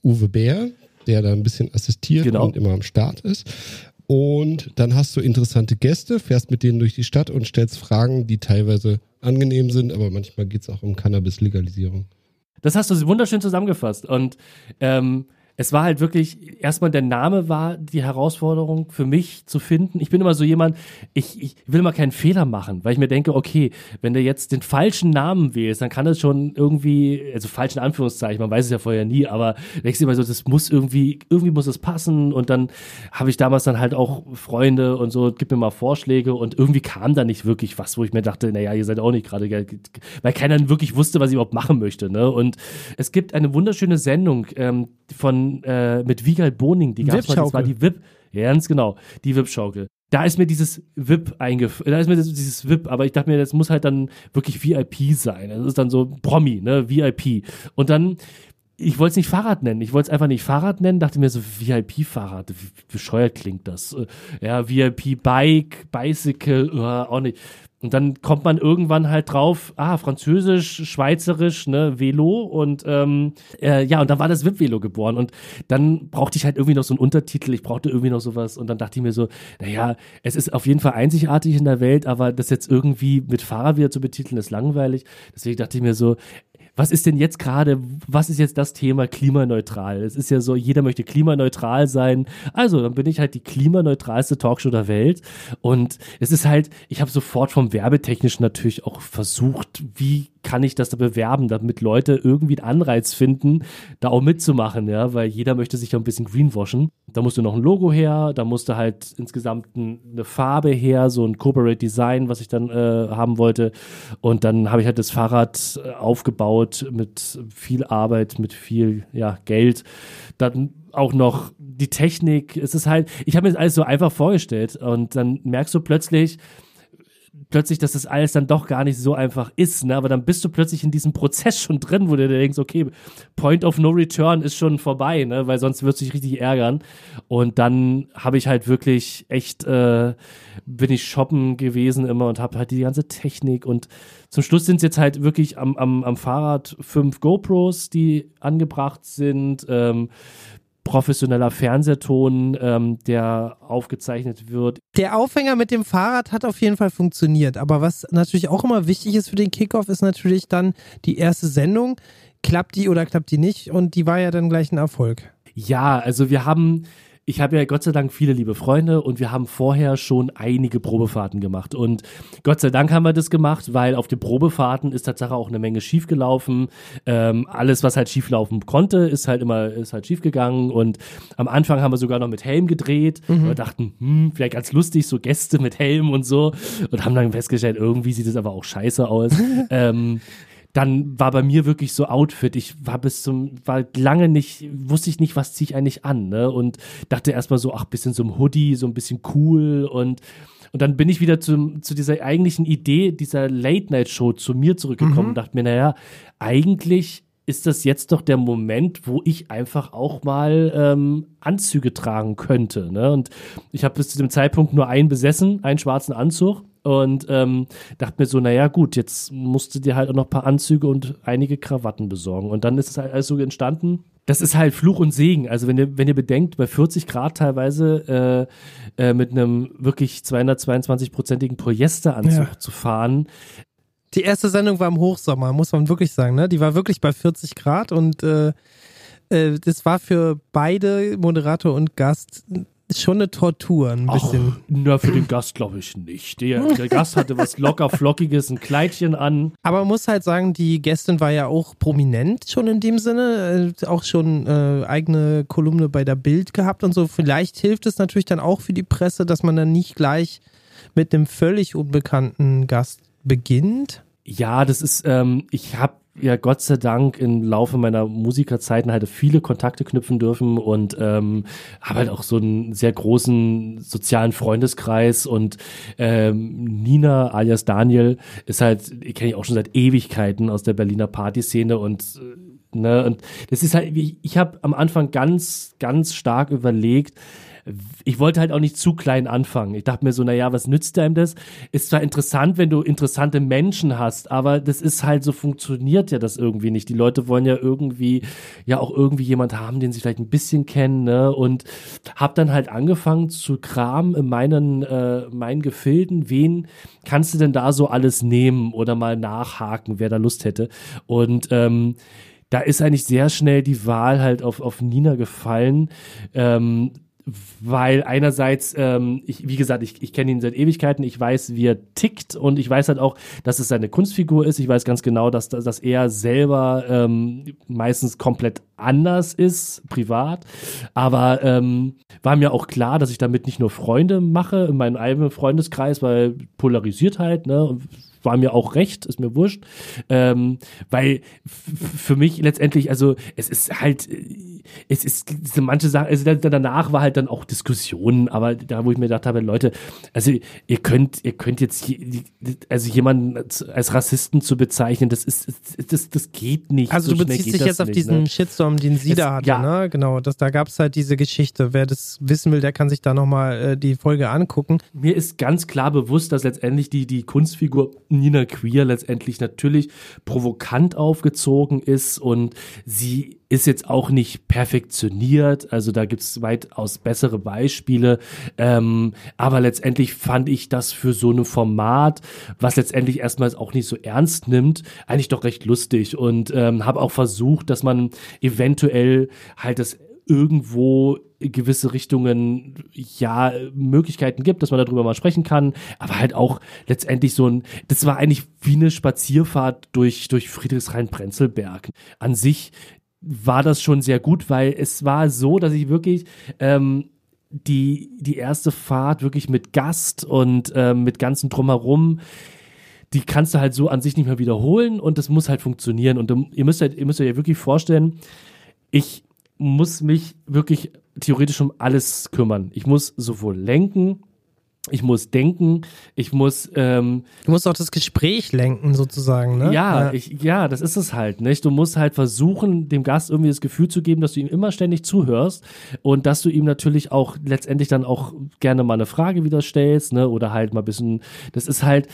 Uwe Bär, der da ein bisschen assistiert genau. und immer am Start ist. Und dann hast du interessante Gäste, fährst mit denen durch die Stadt und stellst Fragen, die teilweise angenehm sind, aber manchmal geht es auch um Cannabis-Legalisierung. Das hast du wunderschön zusammengefasst. Und ähm, es war halt wirklich, erstmal der Name war die Herausforderung für mich zu finden. Ich bin immer so jemand, ich, ich will immer keinen Fehler machen, weil ich mir denke, okay, wenn du jetzt den falschen Namen wählst, dann kann das schon irgendwie, also falschen Anführungszeichen, man weiß es ja vorher nie, aber denkst du immer so, das muss irgendwie, irgendwie muss es passen und dann habe ich damals dann halt auch Freunde und so, gib mir mal Vorschläge und irgendwie kam da nicht wirklich was, wo ich mir dachte, naja, ihr seid auch nicht gerade, weil keiner wirklich wusste, was ich überhaupt machen möchte, ne? Und es gibt eine wunderschöne Sendung ähm, von äh, mit Wiegald Boning, die gab es mal, das war die VIP, ja, ganz genau, die VIP-Schaukel. Da ist mir dieses VIP eingeführt, da ist mir dieses VIP, aber ich dachte mir, das muss halt dann wirklich VIP sein. Das ist dann so Promi, ne, VIP. Und dann ich wollte es nicht Fahrrad nennen. Ich wollte es einfach nicht Fahrrad nennen, dachte mir so, VIP-Fahrrad, wie bescheuert klingt das. Ja, VIP-Bike, Bicycle, uh, auch nicht. Und dann kommt man irgendwann halt drauf, ah, Französisch, Schweizerisch, ne, Velo und ähm, äh, ja, und dann war das VIP-Velo geboren und dann brauchte ich halt irgendwie noch so einen Untertitel, ich brauchte irgendwie noch sowas und dann dachte ich mir so, naja, es ist auf jeden Fall einzigartig in der Welt, aber das jetzt irgendwie mit Fahrrad wieder zu betiteln, ist langweilig. Deswegen dachte ich mir so, was ist denn jetzt gerade, was ist jetzt das Thema klimaneutral? Es ist ja so, jeder möchte klimaneutral sein. Also, dann bin ich halt die klimaneutralste Talkshow der Welt. Und es ist halt, ich habe sofort vom Werbetechnischen natürlich auch versucht, wie kann ich das da bewerben, damit Leute irgendwie einen Anreiz finden, da auch mitzumachen, ja, weil jeder möchte sich ja ein bisschen greenwashen. Da musste noch ein Logo her, da musste halt insgesamt eine Farbe her, so ein Corporate Design, was ich dann äh, haben wollte. Und dann habe ich halt das Fahrrad äh, aufgebaut mit viel Arbeit, mit viel ja, Geld. Dann auch noch die Technik. Es ist halt, ich habe mir das alles so einfach vorgestellt und dann merkst du plötzlich, plötzlich, dass das alles dann doch gar nicht so einfach ist, ne? Aber dann bist du plötzlich in diesem Prozess schon drin, wo du dir denkst, okay, Point of No Return ist schon vorbei, ne? Weil sonst würdest du dich richtig ärgern. Und dann habe ich halt wirklich echt, äh, bin ich shoppen gewesen immer und habe halt die ganze Technik und zum Schluss sind es jetzt halt wirklich am, am, am Fahrrad fünf GoPros, die angebracht sind. Ähm, professioneller Fernsehton, ähm, der aufgezeichnet wird. Der Aufhänger mit dem Fahrrad hat auf jeden Fall funktioniert. Aber was natürlich auch immer wichtig ist für den Kickoff, ist natürlich dann die erste Sendung. Klappt die oder klappt die nicht? Und die war ja dann gleich ein Erfolg. Ja, also wir haben ich habe ja Gott sei Dank viele liebe Freunde und wir haben vorher schon einige Probefahrten gemacht. Und Gott sei Dank haben wir das gemacht, weil auf den Probefahrten ist tatsächlich auch eine Menge schiefgelaufen. Ähm, alles, was halt schieflaufen konnte, ist halt immer ist halt schiefgegangen. Und am Anfang haben wir sogar noch mit Helm gedreht. Mhm. Wir dachten, hm, vielleicht ganz lustig, so Gäste mit Helm und so. Und haben dann festgestellt, irgendwie sieht es aber auch scheiße aus. <laughs> ähm, dann war bei mir wirklich so Outfit. Ich war bis zum, war lange nicht, wusste ich nicht, was ziehe ich eigentlich an, ne? Und dachte erstmal so, ach, bisschen so ein Hoodie, so ein bisschen cool und und dann bin ich wieder zu, zu dieser eigentlichen Idee dieser Late-Night-Show zu mir zurückgekommen Mhm. und dachte mir, naja, eigentlich ist das jetzt doch der Moment, wo ich einfach auch mal ähm, Anzüge tragen könnte. Ne? Und ich habe bis zu dem Zeitpunkt nur einen besessen, einen schwarzen Anzug. Und ähm, dachte mir so, naja, gut, jetzt musst du dir halt auch noch ein paar Anzüge und einige Krawatten besorgen. Und dann ist es halt alles so entstanden. Das ist halt Fluch und Segen. Also wenn ihr, wenn ihr bedenkt, bei 40 Grad teilweise äh, äh, mit einem wirklich 222-prozentigen Polyesteranzug Ja. zu fahren, Die erste Sendung war im Hochsommer, muss man wirklich sagen. Ne? Die war wirklich bei 40 Grad und äh, äh, das war für beide, Moderator und Gast, schon eine Tortur. Ein bisschen. Ach, na, für den Gast glaube ich nicht. Der, der Gast hatte was locker flockiges, ein Kleidchen an. Aber man muss halt sagen, die Gästin war ja auch prominent schon in dem Sinne, äh, auch schon äh, eigene Kolumne bei der Bild gehabt und so. Vielleicht hilft es natürlich dann auch für die Presse, dass man dann nicht gleich mit einem völlig unbekannten Gast beginnt. Ja, das ist, ähm, ich habe ja Gott sei Dank im Laufe meiner Musikerzeiten halt viele Kontakte knüpfen dürfen und ähm, habe halt auch so einen sehr großen sozialen Freundeskreis und ähm, Nina alias Daniel ist halt, kenne ich auch schon seit Ewigkeiten aus der Berliner Partyszene und äh, ne, und das ist halt, ich, ich habe am Anfang ganz, ganz stark überlegt, ich wollte halt auch nicht zu klein anfangen. Ich dachte mir so, naja, was nützt einem das? Ist zwar interessant, wenn du interessante Menschen hast, aber das ist halt so, funktioniert ja das irgendwie nicht. Die Leute wollen ja irgendwie, ja auch irgendwie jemand haben, den sie vielleicht ein bisschen kennen, ne? Und hab dann halt angefangen zu kramen in meinen, äh, meinen Gefilden. Wen kannst du denn da so alles nehmen oder mal nachhaken, wer da Lust hätte? Und, ähm, da ist eigentlich sehr schnell die Wahl halt auf, auf Nina gefallen. Ähm, weil einerseits, ähm, ich, wie gesagt, ich, ich kenne ihn seit Ewigkeiten, ich weiß, wie er tickt und ich weiß halt auch, dass es seine Kunstfigur ist. Ich weiß ganz genau, dass, dass er selber ähm, meistens komplett anders ist, privat. Aber ähm, war mir auch klar, dass ich damit nicht nur Freunde mache in meinem eigenen Freundeskreis, weil polarisiert halt, ne? War mir auch recht, ist mir wurscht, ähm, weil für mich letztendlich, also es ist halt, äh, es ist diese manche Sachen, also da- danach war halt dann auch Diskussionen, aber da, wo ich mir gedacht habe, Leute, also ihr könnt, ihr könnt jetzt, je- also jemanden als, Rassisten zu bezeichnen, das ist, das, das geht nicht. Also so du beziehst dich jetzt auf nicht, diesen ne? Shitstorm, den sie Es- da hatte, ja. ne? Genau, das, da gab es halt diese Geschichte. Wer das wissen will, der kann sich da nochmal äh, die Folge angucken. mir ist ganz klar bewusst, dass letztendlich die, die Kunstfigur Nina Queer letztendlich natürlich provokant aufgezogen ist und sie ist jetzt auch nicht perfektioniert, also da gibt's weitaus bessere Beispiele, ähm, aber letztendlich fand ich das für so ein Format, was letztendlich erstmals auch nicht so ernst nimmt, eigentlich doch recht lustig. Und ähm, habe auch versucht, dass man eventuell halt das irgendwo gewisse Richtungen, ja, Möglichkeiten gibt, dass man darüber mal sprechen kann, aber halt auch letztendlich so ein, das war eigentlich wie eine Spazierfahrt durch, durch Friedrichshain-Prenzlberg. An sich war das schon sehr gut, weil es war so, dass ich wirklich, ähm, die, die erste Fahrt wirklich mit Gast und ähm, mit ganzen Drumherum, die kannst du halt so an sich nicht mehr wiederholen und das muss halt funktionieren. Und ihr müsst halt, ihr müsst euch ja wirklich vorstellen, ich muss mich wirklich theoretisch um alles kümmern. Ich muss sowohl lenken, ich muss denken, ich muss ähm, Du musst auch das Gespräch lenken, sozusagen, ne? ja, ich, ja, das ist es halt, nicht? Du musst halt versuchen, dem Gast irgendwie das Gefühl zu geben, dass du ihm immer ständig zuhörst und dass du ihm natürlich auch letztendlich dann auch gerne mal eine Frage wieder stellst, ne? Oder halt mal ein bisschen, das ist halt,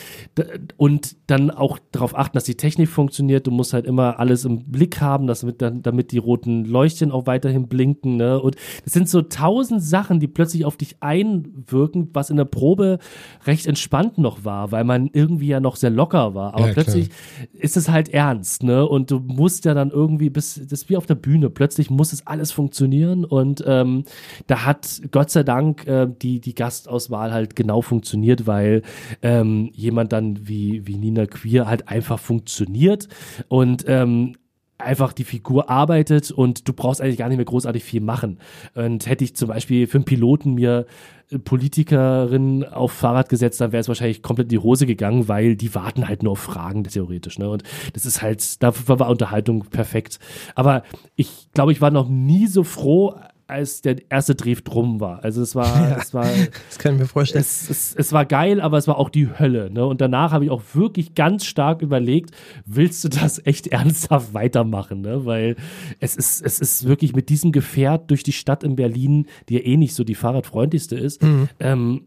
und dann auch darauf achten, dass die Technik funktioniert. Du musst halt immer alles im Blick haben, dass mit, damit die roten Leuchtchen auch weiterhin blinken, ne? Und es sind so tausend Sachen, die plötzlich auf dich einwirken, was in der Probe recht entspannt noch war, weil man irgendwie ja noch sehr locker war. Aber Ja, klar. plötzlich ist es halt ernst, ne? Und du musst ja dann irgendwie bis, das ist wie auf der Bühne, plötzlich muss es alles funktionieren und ähm, da hat Gott sei Dank äh, die, die Gastauswahl halt genau funktioniert, weil ähm, jemand dann wie, wie Nina Queer halt einfach funktioniert und ähm, einfach die Figur arbeitet und du brauchst eigentlich gar nicht mehr großartig viel machen. Und hätte ich zum Beispiel für einen Piloten mir Politikerin auf Fahrrad gesetzt, dann wäre es wahrscheinlich komplett in die Hose gegangen, weil die warten halt nur auf Fragen, theoretisch. Ne? Und das ist halt, da war Unterhaltung perfekt. Aber ich glaube, ich war noch nie so froh, als der erste Dreh drum war. Also es war, ja, es war, das kann ich mir vorstellen. Es, es, es war geil, aber es war auch die Hölle. Ne? Und danach habe ich auch wirklich ganz stark überlegt, willst du das echt <laughs> ernsthaft weitermachen? Ne? Weil es ist, es ist wirklich mit diesem Gefährt durch die Stadt in Berlin, die ja eh nicht so die fahrradfreundlichste ist, mhm. ähm,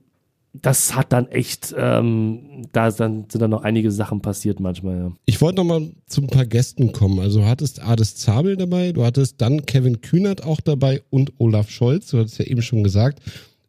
das hat dann echt, ähm, da dann, sind dann noch einige Sachen passiert manchmal, ja. Ich wollte nochmal zu ein paar Gästen kommen. Also du hattest Ades Zabel dabei, du hattest dann Kevin Kühnert auch dabei und Olaf Scholz, du hattest ja eben schon gesagt.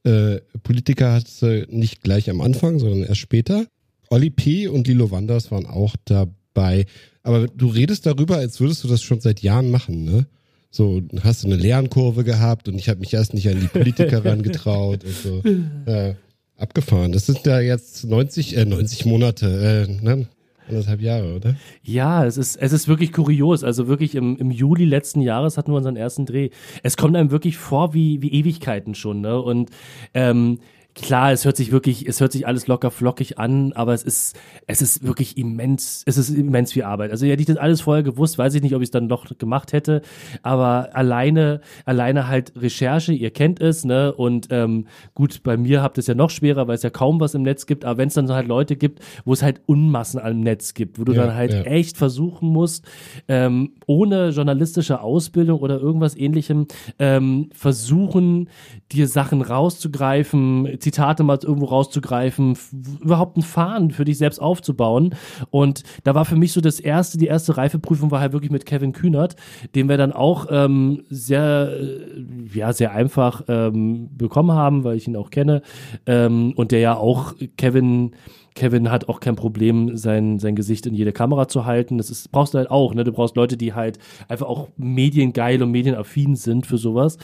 Äh, Politiker hat äh, nicht gleich am Anfang, sondern erst später. Olli P. und Lilo Wanders waren auch dabei. Aber du redest darüber, als würdest du das schon seit Jahren machen, ne? So, hast du eine Lernkurve gehabt und ich habe mich erst nicht an die Politiker <laughs> rangetraut und so. Äh, Abgefahren. Das sind ja jetzt 90, äh, 90 Monate, äh, ne? Anderthalb Jahre, oder? Ja, es ist, es ist wirklich kurios. Also wirklich im, im Juli letzten Jahres hatten wir unseren ersten Dreh. Es kommt einem wirklich vor wie, wie Ewigkeiten schon, ne? Und ähm, klar, es hört sich wirklich, es hört sich alles locker flockig an, aber es ist, es ist wirklich immens, es ist immens viel Arbeit. Also hätte ich das alles vorher gewusst, weiß ich nicht, ob ich es dann noch gemacht hätte, aber alleine, alleine halt Recherche, ihr kennt es, ne, und ähm, gut, bei mir habt es ja noch schwerer, weil es ja kaum was im Netz gibt, aber wenn es dann so halt Leute gibt, wo es halt Unmassen am Netz gibt, wo du ja, dann halt ja. echt versuchen musst, ähm, ohne journalistische Ausbildung oder irgendwas ähnlichem, ähm, versuchen, dir Sachen rauszugreifen, Zitate mal irgendwo rauszugreifen, überhaupt ein Fahren für dich selbst aufzubauen. Und da war für mich so das erste, die erste Reifeprüfung war halt wirklich mit Kevin Kühnert, den wir dann auch ähm, sehr, äh, ja, sehr einfach ähm, bekommen haben, weil ich ihn auch kenne. Ähm, und der ja auch Kevin Kevin hat auch kein Problem, sein, sein Gesicht in jede Kamera zu halten. Das ist, brauchst du halt auch, ne? Du brauchst Leute, die halt einfach auch mediengeil und medienaffin sind für sowas.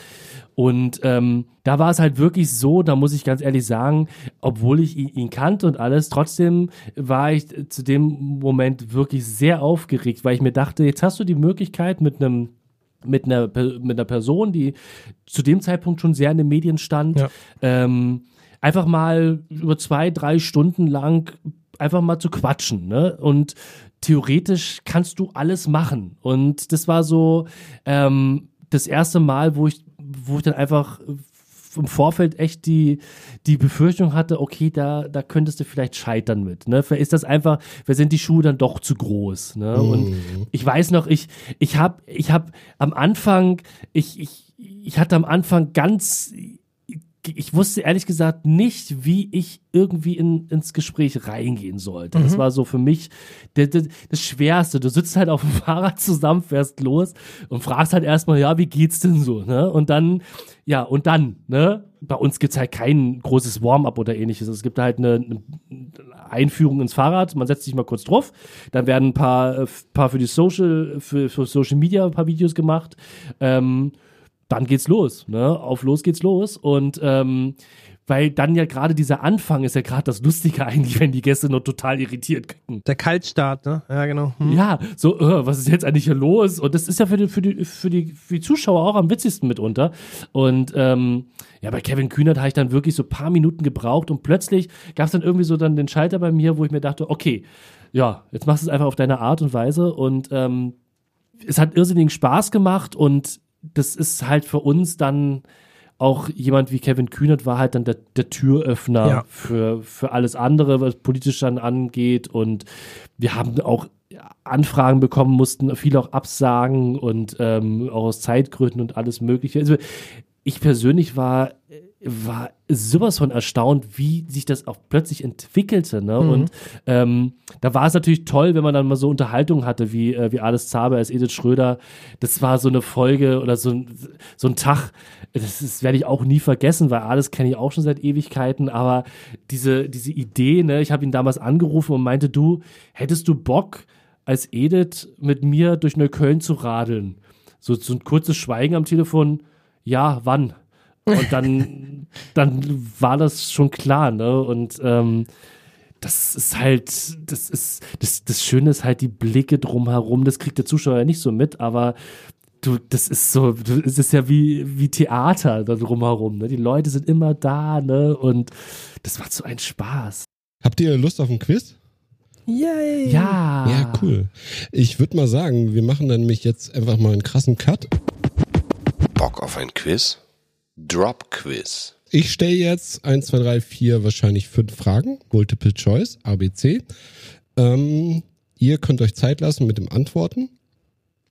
Und ähm, da war es halt wirklich so, da muss ich ganz ehrlich sagen, obwohl ich ihn, ihn kannte und alles, trotzdem war ich zu dem Moment wirklich sehr aufgeregt, weil ich mir dachte, jetzt hast du die Möglichkeit mit einem mit einer, mit einer Person, die zu dem Zeitpunkt schon sehr in den Medien stand, ja. ähm, einfach mal über zwei, drei Stunden lang einfach mal zu quatschen, ne? Und theoretisch kannst du alles machen. Und das war so ähm, das erste Mal, wo ich wo ich dann einfach im Vorfeld echt die, die Befürchtung hatte, okay, da, da könntest du vielleicht scheitern mit. Ne? Vielleicht ist das einfach, wir sind die Schuhe dann doch zu groß. Ne? Mhm. Und ich weiß noch, ich, ich habe ich hab am Anfang, ich, ich, ich hatte am Anfang ganz ich wusste ehrlich gesagt nicht, wie ich irgendwie in, ins Gespräch reingehen sollte. Mhm. Das war so für mich der, der, das Schwerste. Du sitzt halt auf dem <laughs> Fahrrad zusammen, fährst los und fragst halt erstmal, ja, wie geht's denn so? Ne? Und dann, ja, und dann, ne? Bei uns gibt's halt kein großes Warm-up oder ähnliches. Es gibt halt eine, eine, Einführung ins Fahrrad, man setzt sich mal kurz drauf, dann werden ein paar, äh, paar für die Social, für, für Social Media ein paar Videos gemacht. Ähm, dann geht's los, ne? Auf los geht's los und ähm, weil dann ja gerade dieser Anfang ist ja gerade das Lustige eigentlich, wenn die Gäste nur total irritiert gucken. Der Kaltstart, ne? Ja, genau. Hm. Ja, so, äh, was ist jetzt eigentlich hier los? Und das ist ja für die, für die, für die, für die Zuschauer auch am witzigsten mitunter. Und ähm, ja, bei Kevin Kühnert habe ich dann wirklich so paar Minuten gebraucht und plötzlich gab es dann irgendwie so dann den Schalter bei mir, wo ich mir dachte, okay, ja, jetzt machst du es einfach auf deine Art und Weise und ähm, es hat irrsinnigen Spaß gemacht und das ist halt für uns dann auch jemand wie Kevin Kühnert war halt dann der, der Türöffner ja. für, für alles andere, was politisch dann angeht. Und wir haben auch Anfragen bekommen, mussten viel auch absagen und ähm, auch aus Zeitgründen und alles Mögliche. Also ich persönlich war war sowas von erstaunt, wie sich das auch plötzlich entwickelte. Ne? Mhm. Und ähm, da war es natürlich toll, wenn man dann mal so Unterhaltungen hatte, wie, äh, wie Alice Zaber als Edith Schröder. Das war so eine Folge oder so, ein, so ein Tag, das, das werde ich auch nie vergessen, weil Alice kenne ich auch schon seit Ewigkeiten, aber diese, diese Idee, ne, ich habe ihn damals angerufen und meinte, du, hättest du Bock, als Edith mit mir durch Neukölln zu radeln? So, so ein kurzes Schweigen am Telefon, ja, wann? Und dann, dann war das schon klar, ne? Und ähm, das ist halt, das ist, das, das Schöne ist halt die Blicke drumherum, das kriegt der Zuschauer ja nicht so mit, aber du, das ist so, es ist ja wie, wie Theater da drumherum, ne? Die Leute sind immer da, ne? Und das macht so einen Spaß. Habt ihr Lust auf ein Quiz? Yay! Ja. Ja, cool. Ich würde mal sagen, wir machen dann nämlich jetzt einfach mal einen krassen Cut. Bock auf ein Quiz? Drop Quiz. Ich stelle jetzt 1, 2, 3, 4, wahrscheinlich fünf Fragen. Multiple Choice, ABC. Ähm, ihr könnt euch Zeit lassen mit dem Antworten.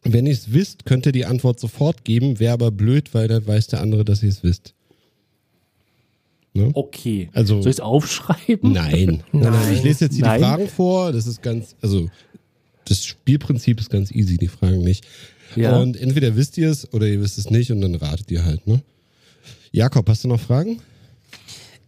Wenn ihr es wisst, könnt ihr die Antwort sofort geben. Wäre aber blöd, weil dann weiß der andere, dass ihr es wisst. Okay. Also- Soll ich es aufschreiben? Nein. <laughs> Nein. nein. Ich lese jetzt hier Nein. die Fragen vor. Das ist ganz, also das Spielprinzip ist ganz easy, die Fragen nicht. Ja. Und entweder wisst ihr es oder ihr wisst es nicht und dann ratet ihr halt, ne? Jakob, hast du noch Fragen?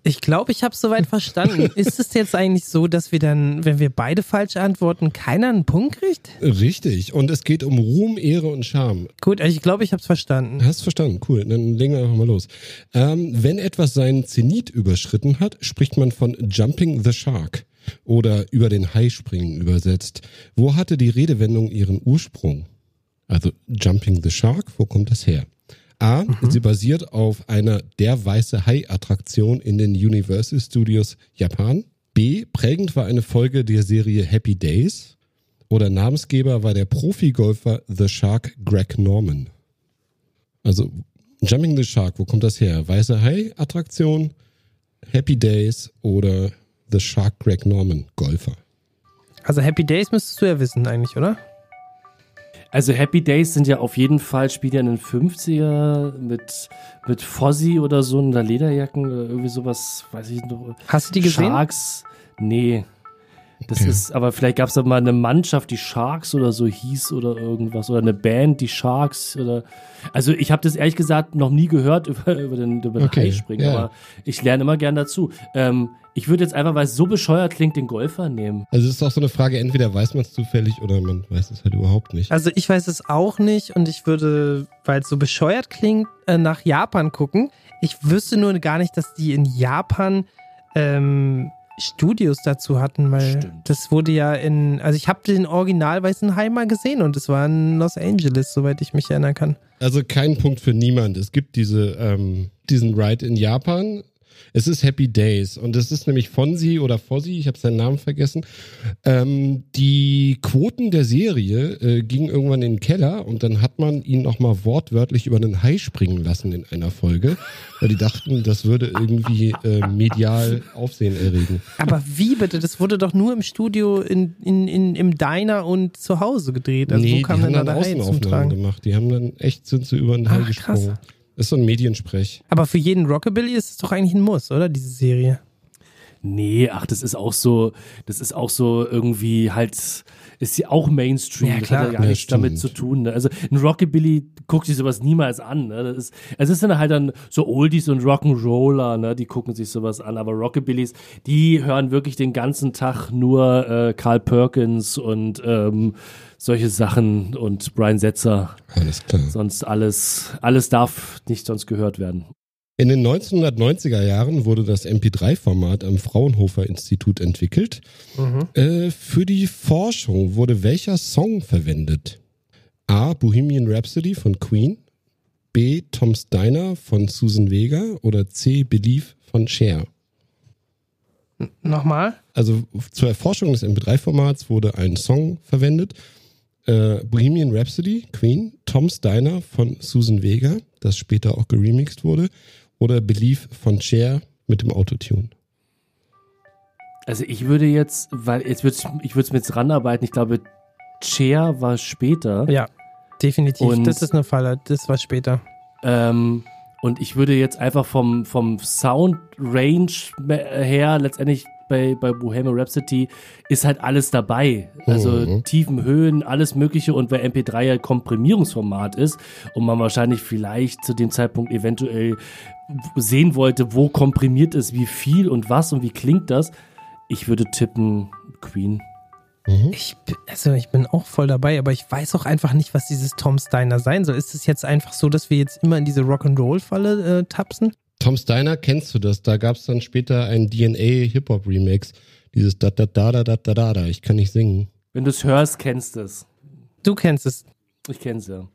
Ich glaube, ich habe soweit <laughs> verstanden. Ist es jetzt eigentlich so, dass wir dann, wenn wir beide falsch antworten, keiner einen Punkt kriegt? Richtig. Und es geht um Ruhm, Ehre und Scham. Gut, also ich glaube, ich habe es verstanden. Hast verstanden, cool. Dann legen wir einfach mal los. Ähm, wenn etwas seinen Zenit überschritten hat, spricht man von Jumping the Shark oder über den Hai springen übersetzt. Wo hatte die Redewendung ihren Ursprung? Also Jumping the Shark, wo kommt das her? A, sie basiert auf einer Der weiße Hai-Attraktion in den Universal Studios Japan. B, prägend war eine Folge der Serie Happy Days. Oder Namensgeber war der Profigolfer The Shark Greg Norman. Also Jumping the Shark, wo kommt das her? Weiße Hai-Attraktion, Happy Days oder The Shark Greg Norman, Golfer? Also Happy Days müsstest du ja wissen eigentlich, oder? Also Happy Days sind ja auf jeden Fall, spielt ja in den 50er mit, mit Fozzy oder so in der Lederjacken oder irgendwie sowas, weiß ich noch. Hast du die gesehen? Sharks? Nee. Das Okay. ist, aber vielleicht gab es da mal eine Mannschaft, die Sharks oder so hieß oder irgendwas. Oder eine Band, die Sharks oder. Also ich habe das ehrlich gesagt noch nie gehört <laughs> über, über den, über den Okay, Hai springen, ja. aber ich lerne immer gern dazu. Ähm, ich würde jetzt einfach, weil es so bescheuert klingt, den Golfer nehmen. Also es ist auch so eine Frage, entweder weiß man es zufällig oder man weiß es halt überhaupt nicht. Also ich weiß es auch nicht und ich würde, weil es so bescheuert klingt, äh, nach Japan gucken. Ich wüsste nur gar nicht, dass die in Japan ähm, Studios dazu hatten, weil Stimmt. das wurde ja in, also ich habe den Original Weißen Hai mal gesehen und es war in Los Angeles, soweit ich mich erinnern kann. Also kein Punkt für niemand. Es gibt diese, ähm, diesen Ride in Japan. Es ist Happy Days und es ist nämlich Fonsi oder Fossi, ich habe seinen Namen vergessen. Ähm, die Quoten der Serie äh, gingen irgendwann in den Keller und dann hat man ihn nochmal wortwörtlich über einen Hai springen lassen in einer Folge, weil die dachten, das würde irgendwie äh, medial Aufsehen erregen. Aber wie bitte? Das wurde doch nur im Studio in, in, in, im Diner und zu Hause gedreht. Also wo nee, kam die haben da dann zum Außenaufnahmen Tragen? gemacht. Die haben dann echt sind sie über den Hai Ach, krass. Das ist so ein Mediensprech. Aber für jeden Rockabilly ist es doch eigentlich ein Muss, oder? Diese Serie. Nee, ach, das ist auch so, das ist auch so irgendwie halt, ist ja auch Mainstream. Ja, das klar. hat ja gar Ja, nichts damit zu tun. Ne? Also ein Rockabilly guckt sich sowas niemals an. Ne? Das ist, also es sind halt dann so Oldies und Rock'n'Roller, ne? die gucken sich sowas an. Aber Rockabillys, die hören wirklich den ganzen Tag nur äh, Carl Perkins und ähm, solche Sachen und Brian Setzer. Alles klar. Sonst alles, alles darf nicht sonst gehört werden. In den 1990er Jahren wurde das MP3-Format am Fraunhofer Institut entwickelt. Äh, für die Forschung wurde welcher Song verwendet? A. Bohemian Rhapsody von Queen, B. Tom's Diner von Susan Vega oder C. Believe von Cher. Nochmal? Also zur Erforschung des MP3-Formats wurde ein Song verwendet. Äh, Bohemian Rhapsody, Queen, Tom's Diner von Susan Vega, das später auch geremixed wurde, oder Believe von Cher mit dem Autotune. Also ich würde jetzt, weil jetzt würd, ich würde es mir jetzt ranarbeiten, ich glaube, Cher war später. Ja, definitiv. Und- das ist eine Falle. Das war später. Ähm, und ich würde jetzt einfach vom, vom Sound Range her letztendlich bei, bei Bohemian Rhapsody ist halt alles dabei. Also Mhm. Tiefen, Höhen, alles Mögliche. Und weil MP3 ja Komprimierungsformat ist und man wahrscheinlich vielleicht zu dem Zeitpunkt eventuell sehen wollte, wo komprimiert ist, wie viel und was und wie klingt das, ich würde tippen Queen. Ich, bin- also ich bin auch voll dabei, aber ich weiß auch einfach nicht, was dieses Tom's Diner sein soll. Ist es jetzt einfach so, dass wir jetzt immer in diese Rock'n'Roll-Falle äh, tapsen? Tom's Diner kennst du das? Da gab es dann später einen DNA Hip-Hop Remix. Dieses da da da da da da da da. Ich kann nicht singen. Wenn du es hörst, kennst du es. Du kennst es. Ich kenn's ja.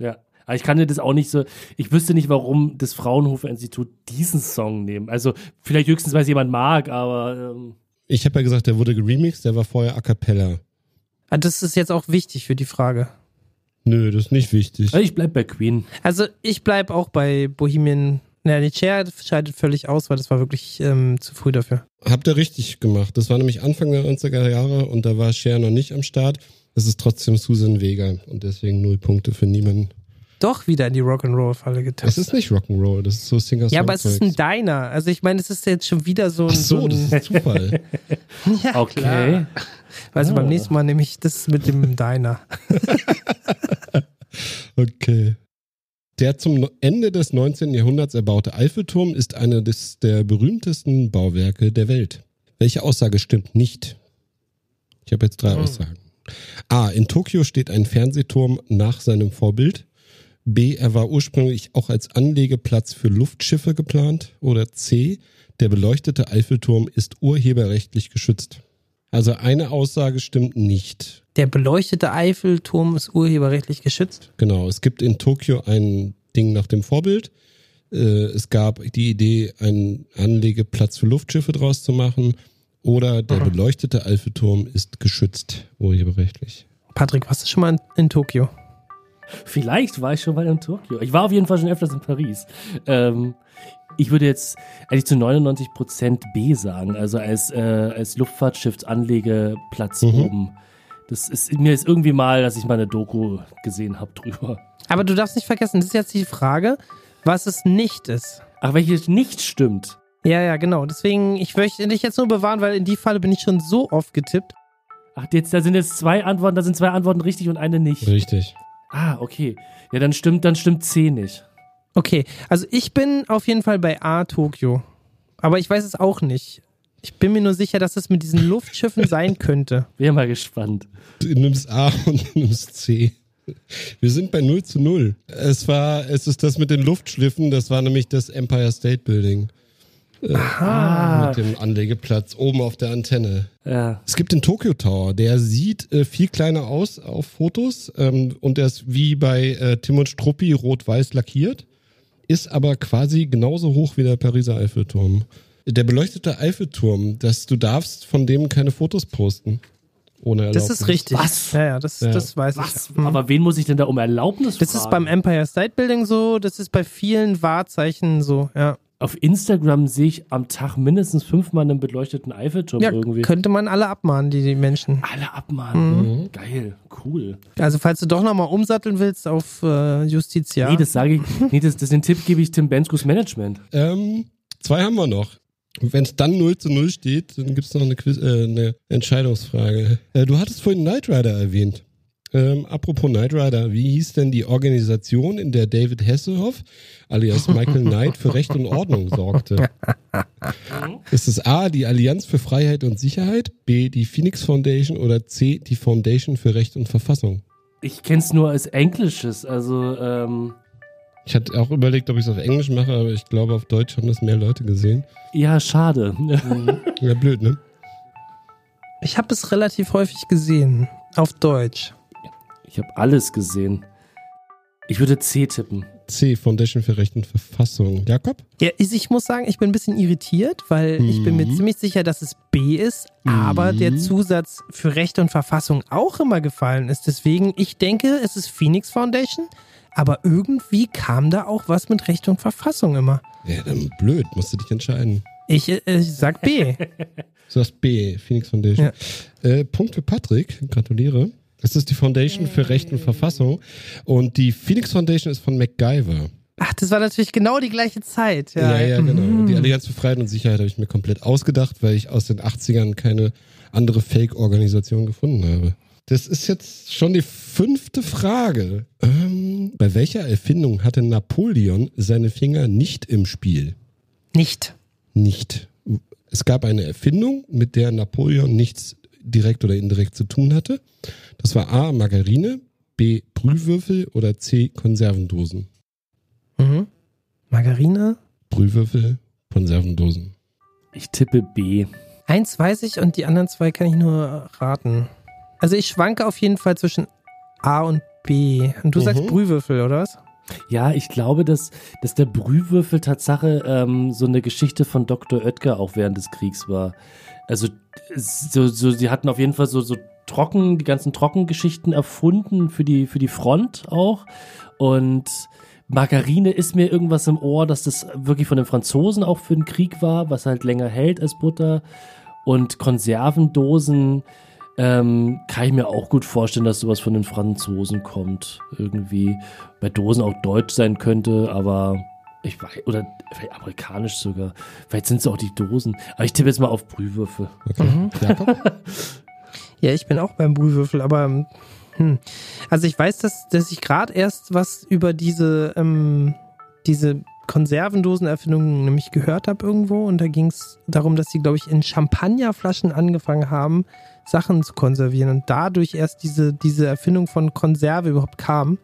Ja. Aber ich kann dir das auch nicht so, ich wüsste nicht, warum das Fraunhofer Institut diesen Song nehmen. Also vielleicht höchstens, weil es jemand mag, aber ähm, Ich habe ja gesagt, der wurde geremixed, der war vorher a cappella. Ah, Das ist jetzt auch wichtig für die Frage. Nö, das ist nicht wichtig. also ich bleib bei Queen. Also ich bleib auch bei Bohemian. Naja, die Chair scheidet völlig aus, weil das war wirklich ähm, zu früh dafür. Habt ihr richtig gemacht. Das war nämlich Anfang der 90er Jahre und da war Cher noch nicht am Start. Das ist trotzdem Susan Vega und deswegen null Punkte für niemanden. Doch wieder in die Rock'n'Roll-Falle Es getestet. ist nicht Rock'n'Roll, das ist so singer Ja, aber es ist ein Diner. Also ich meine, es ist jetzt schon wieder so ein. Ach so, ein, das ist Zufall. <laughs> ja, Okay. Klar. Also Ah. beim nächsten Mal nehme ich das mit dem Diner. <laughs> Okay. Der zum Ende des 19. Jahrhunderts erbaute Eiffelturm ist eine des, der berühmtesten Bauwerke der Welt. Welche Aussage stimmt nicht? Ich habe jetzt drei Aussagen. A. In Tokio steht ein Fernsehturm nach seinem Vorbild. B. Er war ursprünglich auch als Anlegeplatz für Luftschiffe geplant. Oder C. Der beleuchtete Eiffelturm ist urheberrechtlich geschützt. Also eine Aussage stimmt nicht. Der beleuchtete Eiffelturm ist urheberrechtlich geschützt. Genau, es gibt in Tokio ein Ding nach dem Vorbild. Äh, es gab die Idee, einen Anlegeplatz für Luftschiffe draus zu machen. Oder der beleuchtete Eiffelturm ist geschützt, urheberrechtlich. Patrick, warst du schon mal in, in Tokio? Vielleicht war ich schon mal in Tokio. Ich war auf jeden Fall schon öfters in Paris. Ähm, ich würde jetzt eigentlich zu 99% B sagen, also als, äh, als Luftfahrtschiffsanlegeplatz Mhm. oben. Das ist mir ist irgendwie mal, dass ich mal eine Doku gesehen habe drüber. Aber du darfst nicht vergessen, das ist jetzt die Frage, was es nicht ist. Ach, welches nicht stimmt. Ja, ja, genau. Deswegen, ich möchte dich jetzt nur bewahren, weil in die Falle bin ich schon so oft getippt. Ach, jetzt, da sind jetzt zwei Antworten, da sind zwei Antworten richtig und eine nicht. Richtig. Ah, okay. Ja, dann stimmt, dann stimmt C nicht. Okay, also ich bin auf jeden Fall bei A Tokio. Aber ich weiß es auch nicht. Ich bin mir nur sicher, dass es mit diesen Luftschiffen sein könnte. <laughs> Wäre mal gespannt. Du nimmst A <laughs> und du nimmst C. Wir sind bei 0 zu 0. Es war, es ist das mit den Luftschliffen, das war nämlich das Empire State Building. Ah, Mit dem Anlegeplatz oben auf der Antenne. ja. Es gibt den Tokyo Tower, der sieht äh, viel kleiner aus auf Fotos ähm, und der ist wie bei äh, Tim und Struppi rot-weiß lackiert, ist aber quasi genauso hoch wie der Pariser Eiffelturm. Der beleuchtete Eiffelturm, dass du darfst von dem keine Fotos posten. Ohne Das Erlaubnis. ist richtig. Was? Ja, ja, das, Ja. das weiß Was? ich. Hm. Aber wen muss ich denn da um Erlaubnis Das fragen? ist beim Empire State Building so, das ist bei vielen Wahrzeichen so, ja. Auf Instagram sehe ich am Tag mindestens fünfmal einen beleuchteten Eiffelturm Ja, irgendwie. könnte man alle abmahnen, die, die Menschen. Alle abmahnen. Mhm. Geil, cool. Also falls du doch nochmal umsatteln willst auf äh, Justitia. Nee, das sage ich. Nee, das, das den Tipp gebe ich Tim Benskos Management. Ähm, zwei haben wir noch. Wenn es dann 0 zu 0 steht, dann gibt es noch eine, Quiz, äh, eine Entscheidungsfrage. Äh, du hattest vorhin Knight Rider erwähnt. Ähm, apropos Knight Rider, wie hieß denn die Organisation, in der David Hasselhoff, alias Michael Knight, für Recht und Ordnung sorgte? Ist es A, die Allianz für Freiheit und Sicherheit, B, die Phoenix Foundation oder C, die Foundation für Recht und Verfassung? Ich kenn's nur als Englisches, also ähm, Ich hatte auch überlegt, ob ich es auf Englisch mache, aber ich glaube, auf Deutsch haben das mehr Leute gesehen. ja, schade. Ja, blöd, ne? Ich habe es relativ häufig gesehen. Auf Deutsch. Ich habe alles gesehen. Ich würde C tippen. C, Foundation für Recht und Verfassung. Jakob? Ja, ich muss sagen, ich bin ein bisschen irritiert, weil ich bin mir Mhm. ziemlich sicher, dass es B ist, aber Mhm. der Zusatz für Recht und Verfassung auch immer gefallen ist. Deswegen, ich denke, es ist Phoenix Foundation, aber irgendwie kam da auch was mit Recht und Verfassung immer. Ja, dann blöd, musst du dich entscheiden. Ich, äh, ich sag B. <laughs> Du sagst B, Phoenix Foundation. Äh, Punkt für Patrick, gratuliere. Es ist die Foundation für Recht und Verfassung und die Phoenix Foundation ist von MacGyver. Ach, das war natürlich genau die gleiche Zeit. Ja, Ja, ja, Mhm. genau. Die Allianz für Freiheit und Sicherheit habe ich mir komplett ausgedacht, weil ich aus den 80ern keine andere Fake-Organisation gefunden habe. Das ist jetzt schon die fünfte Frage. Ähm, bei welcher Erfindung hatte Napoleon seine Finger nicht im Spiel? Nicht. nicht. Es gab eine Erfindung, mit der Napoleon nichts direkt oder indirekt zu tun hatte. Das war A. Margarine, B. Brühwürfel oder C. Konservendosen. Mhm. Margarine? Brühwürfel, Konservendosen. Ich tippe B. Eins weiß ich und die anderen zwei kann ich nur raten. Also ich schwanke auf jeden Fall zwischen A und B. Und du Mhm. sagst Brühwürfel, oder was? Ja, ich glaube, dass, dass der Brühwürfel Tatsache ähm, so eine Geschichte von Dr. Oetker auch während des Kriegs war. Also so, so, sie hatten auf jeden Fall so, so trocken, die ganzen Trockengeschichten erfunden für die, für die Front auch. Und Margarine ist mir irgendwas im Ohr, dass das wirklich von den Franzosen auch für den Krieg war, was halt länger hält als Butter. Und Konservendosen ähm, kann ich mir auch gut vorstellen, dass sowas von den Franzosen kommt. Irgendwie bei Dosen auch deutsch sein könnte, aber ich weiß, oder vielleicht amerikanisch sogar. Vielleicht sind es auch die Dosen. Aber ich tippe jetzt mal auf Brühwürfel. Okay. Mhm. <laughs> Ja, ich bin auch beim Brühwürfel, aber hm. also ich weiß, dass, dass ich gerade erst was über diese, ähm, diese Konservendosenerfindung nämlich gehört habe irgendwo und da ging es darum, dass sie, glaube ich, in Champagnerflaschen angefangen haben, Sachen zu konservieren und dadurch erst diese, diese Erfindung von Konserve überhaupt kam.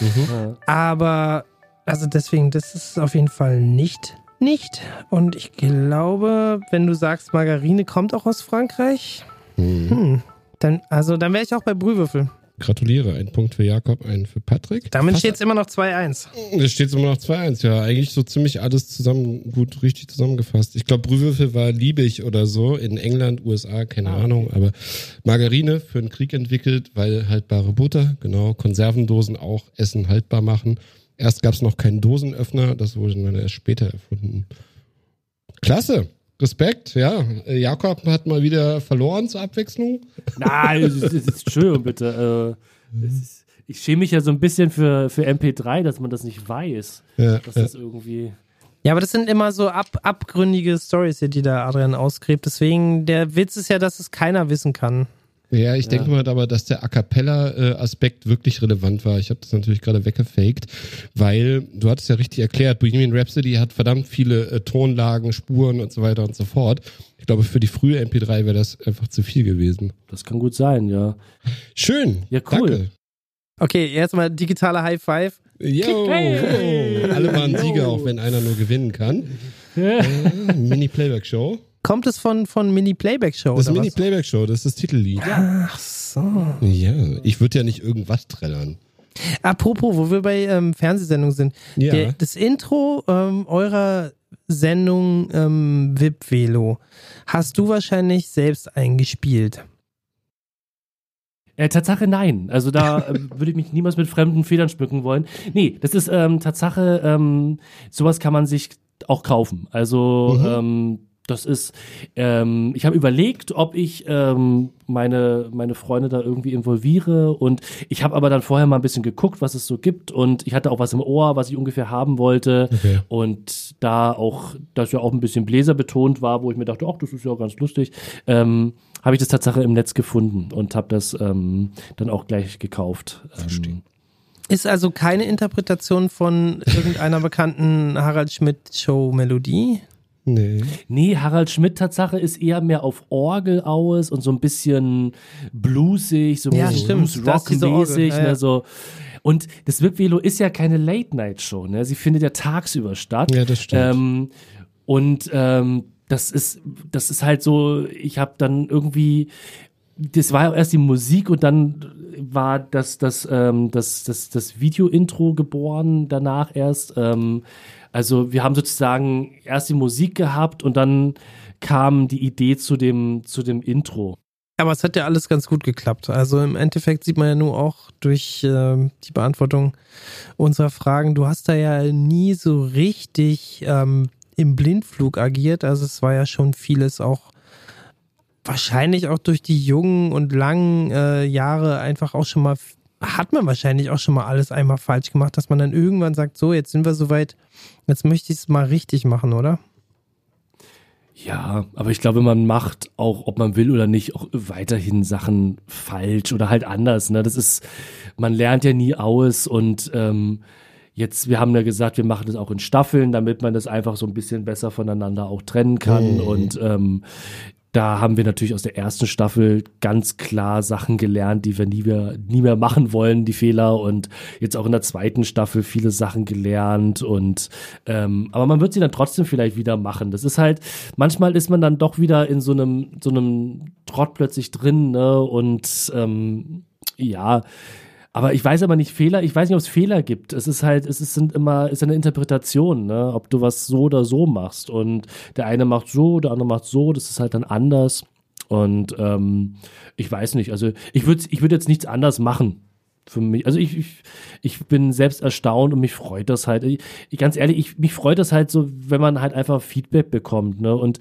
Ja. Aber, also deswegen, das ist auf jeden Fall nicht, nicht. Und ich glaube, wenn du sagst, Margarine kommt auch aus Frankreich, Hm. hm, dann, also dann wäre ich auch bei Brühwürfel. Gratuliere. Ein Punkt für Jakob, einen für Patrick. Damit steht es immer noch 2-1. Es steht immer noch 2-1, ja. Eigentlich so ziemlich alles zusammen, gut, richtig zusammengefasst. Ich glaube, Brühwürfel war liebig oder so in England, USA, keine Ah. Ahnung, aber Margarine für den Krieg entwickelt, weil haltbare Butter, genau, Konservendosen auch Essen haltbar machen. Erst gab es noch keinen Dosenöffner, das wurde dann erst später erfunden. Klasse. Respekt, ja. Äh, Jakob hat mal wieder verloren zur Abwechslung. Nein, es ist, es ist, Entschuldigung bitte. Äh, ist, ich schäme mich ja so ein bisschen für, für MP3, dass man das nicht weiß. Ja, Dass ja. das irgendwie. Ja, aber das sind immer so ab, abgründige Stories hier, die da Adrian ausgräbt. Deswegen, der Witz ist ja, dass es keiner wissen kann. Ja, ich denke mal aber, dass der A Cappella-Aspekt wirklich relevant war. Ich habe das natürlich gerade weggefaked, weil du hattest ja richtig erklärt, Bohemian Rhapsody hat verdammt viele äh, Tonlagen, Spuren und so weiter und so fort. Ich glaube, für die frühe MP3 wäre das einfach zu viel gewesen. Das kann gut sein, ja. Schön. Ja, cool. Danke. Okay, erstmal digitaler High Five. Yo, Hey. alle waren Sieger, auch wenn einer nur gewinnen kann. Äh, Mini-Playback-Show. Kommt es von, von Mini-Playback-Show? Das ist oder was? Mini-Playback-Show, das ist das Titellied. Ach so. Ja, ich würde ja nicht irgendwas trällern. Apropos, wo wir bei ähm, Fernsehsendungen sind. Ja. Der, das Intro ähm, eurer Sendung ähm, VIP Velo hast du wahrscheinlich selbst eingespielt. Äh, Tatsache nein. Also da <laughs> äh, würde ich mich niemals mit fremden Federn schmücken wollen. Nee, das ist ähm, Tatsache, ähm, sowas kann man sich auch kaufen. Also Mhm. ähm, das ist, ähm, ich habe überlegt, ob ich ähm, meine, meine Freunde da irgendwie involviere und ich habe aber dann vorher mal ein bisschen geguckt, was es so gibt und ich hatte auch was im Ohr, was ich ungefähr haben wollte Okay. und da auch, das ja auch ein bisschen Bläser betont war, wo ich mir dachte, ach, das ist ja ganz lustig, ähm, habe ich das Tatsache im Netz gefunden und habe das ähm, dann auch gleich gekauft. Ähm, Ist also keine Interpretation von irgendeiner bekannten Harald Schmidt Show Melodie. Nee. nee, Harald Schmidt Tatsache ist eher mehr auf Orgel aus und so ein bisschen bluesig, so Ja, Blues-Rock-mäßig, ja, ja. ne, so. Und das Wipvelo ist ja keine Late-Night-Show, ne? Sie findet ja tagsüber statt. Ja, das stimmt. Ähm, und ähm, das ist, das ist halt so, ich habe dann irgendwie, das war ja erst die Musik und dann war das, das, ähm, das, das, das Video-Intro geboren, danach erst. Ähm, also wir haben sozusagen erst die Musik gehabt und dann kam die Idee zu dem, zu dem Intro. Aber es hat ja alles ganz gut geklappt. Also im Endeffekt sieht man ja nur auch durch ähm, die Beantwortung unserer Fragen, du hast da ja nie so richtig ähm, im Blindflug agiert. Also es war ja schon vieles auch wahrscheinlich auch durch die jungen und langen äh, Jahre einfach auch schon mal, hat man wahrscheinlich auch schon mal alles einmal falsch gemacht, dass man dann irgendwann sagt, so, jetzt sind wir soweit, jetzt möchte ich es mal richtig machen, oder? Ja, aber ich glaube, man macht auch, ob man will oder nicht, auch weiterhin Sachen falsch oder halt anders. Ne? Das ist, man lernt ja nie aus und ähm, jetzt, wir haben ja gesagt, wir machen das auch in Staffeln, damit man das einfach so ein bisschen besser voneinander auch trennen kann. Mhm. Und ähm, da haben wir natürlich aus der ersten Staffel ganz klar Sachen gelernt, die wir nie mehr, nie mehr machen wollen, die Fehler. Und jetzt auch in der zweiten Staffel viele Sachen gelernt. Und ähm, aber man wird sie dann trotzdem vielleicht wieder machen. Das ist halt, manchmal ist man dann doch wieder in so einem, so einem Trott plötzlich drin, ne? Und ähm, ja, aber ich weiß aber nicht Fehler, ich weiß nicht, ob es Fehler gibt. Es ist halt, es ist, sind immer, ist eine Interpretation, ne? ob du was so oder so machst. Und der eine macht so, der andere macht so, das ist halt dann anders. Und ähm, ich weiß nicht, also ich würde ich würd jetzt nichts anders machen für mich. Also ich, ich, ich bin selbst erstaunt und mich freut das halt. Ich, ganz ehrlich, ich, mich freut das halt so, wenn man halt einfach Feedback bekommt. Ne? Und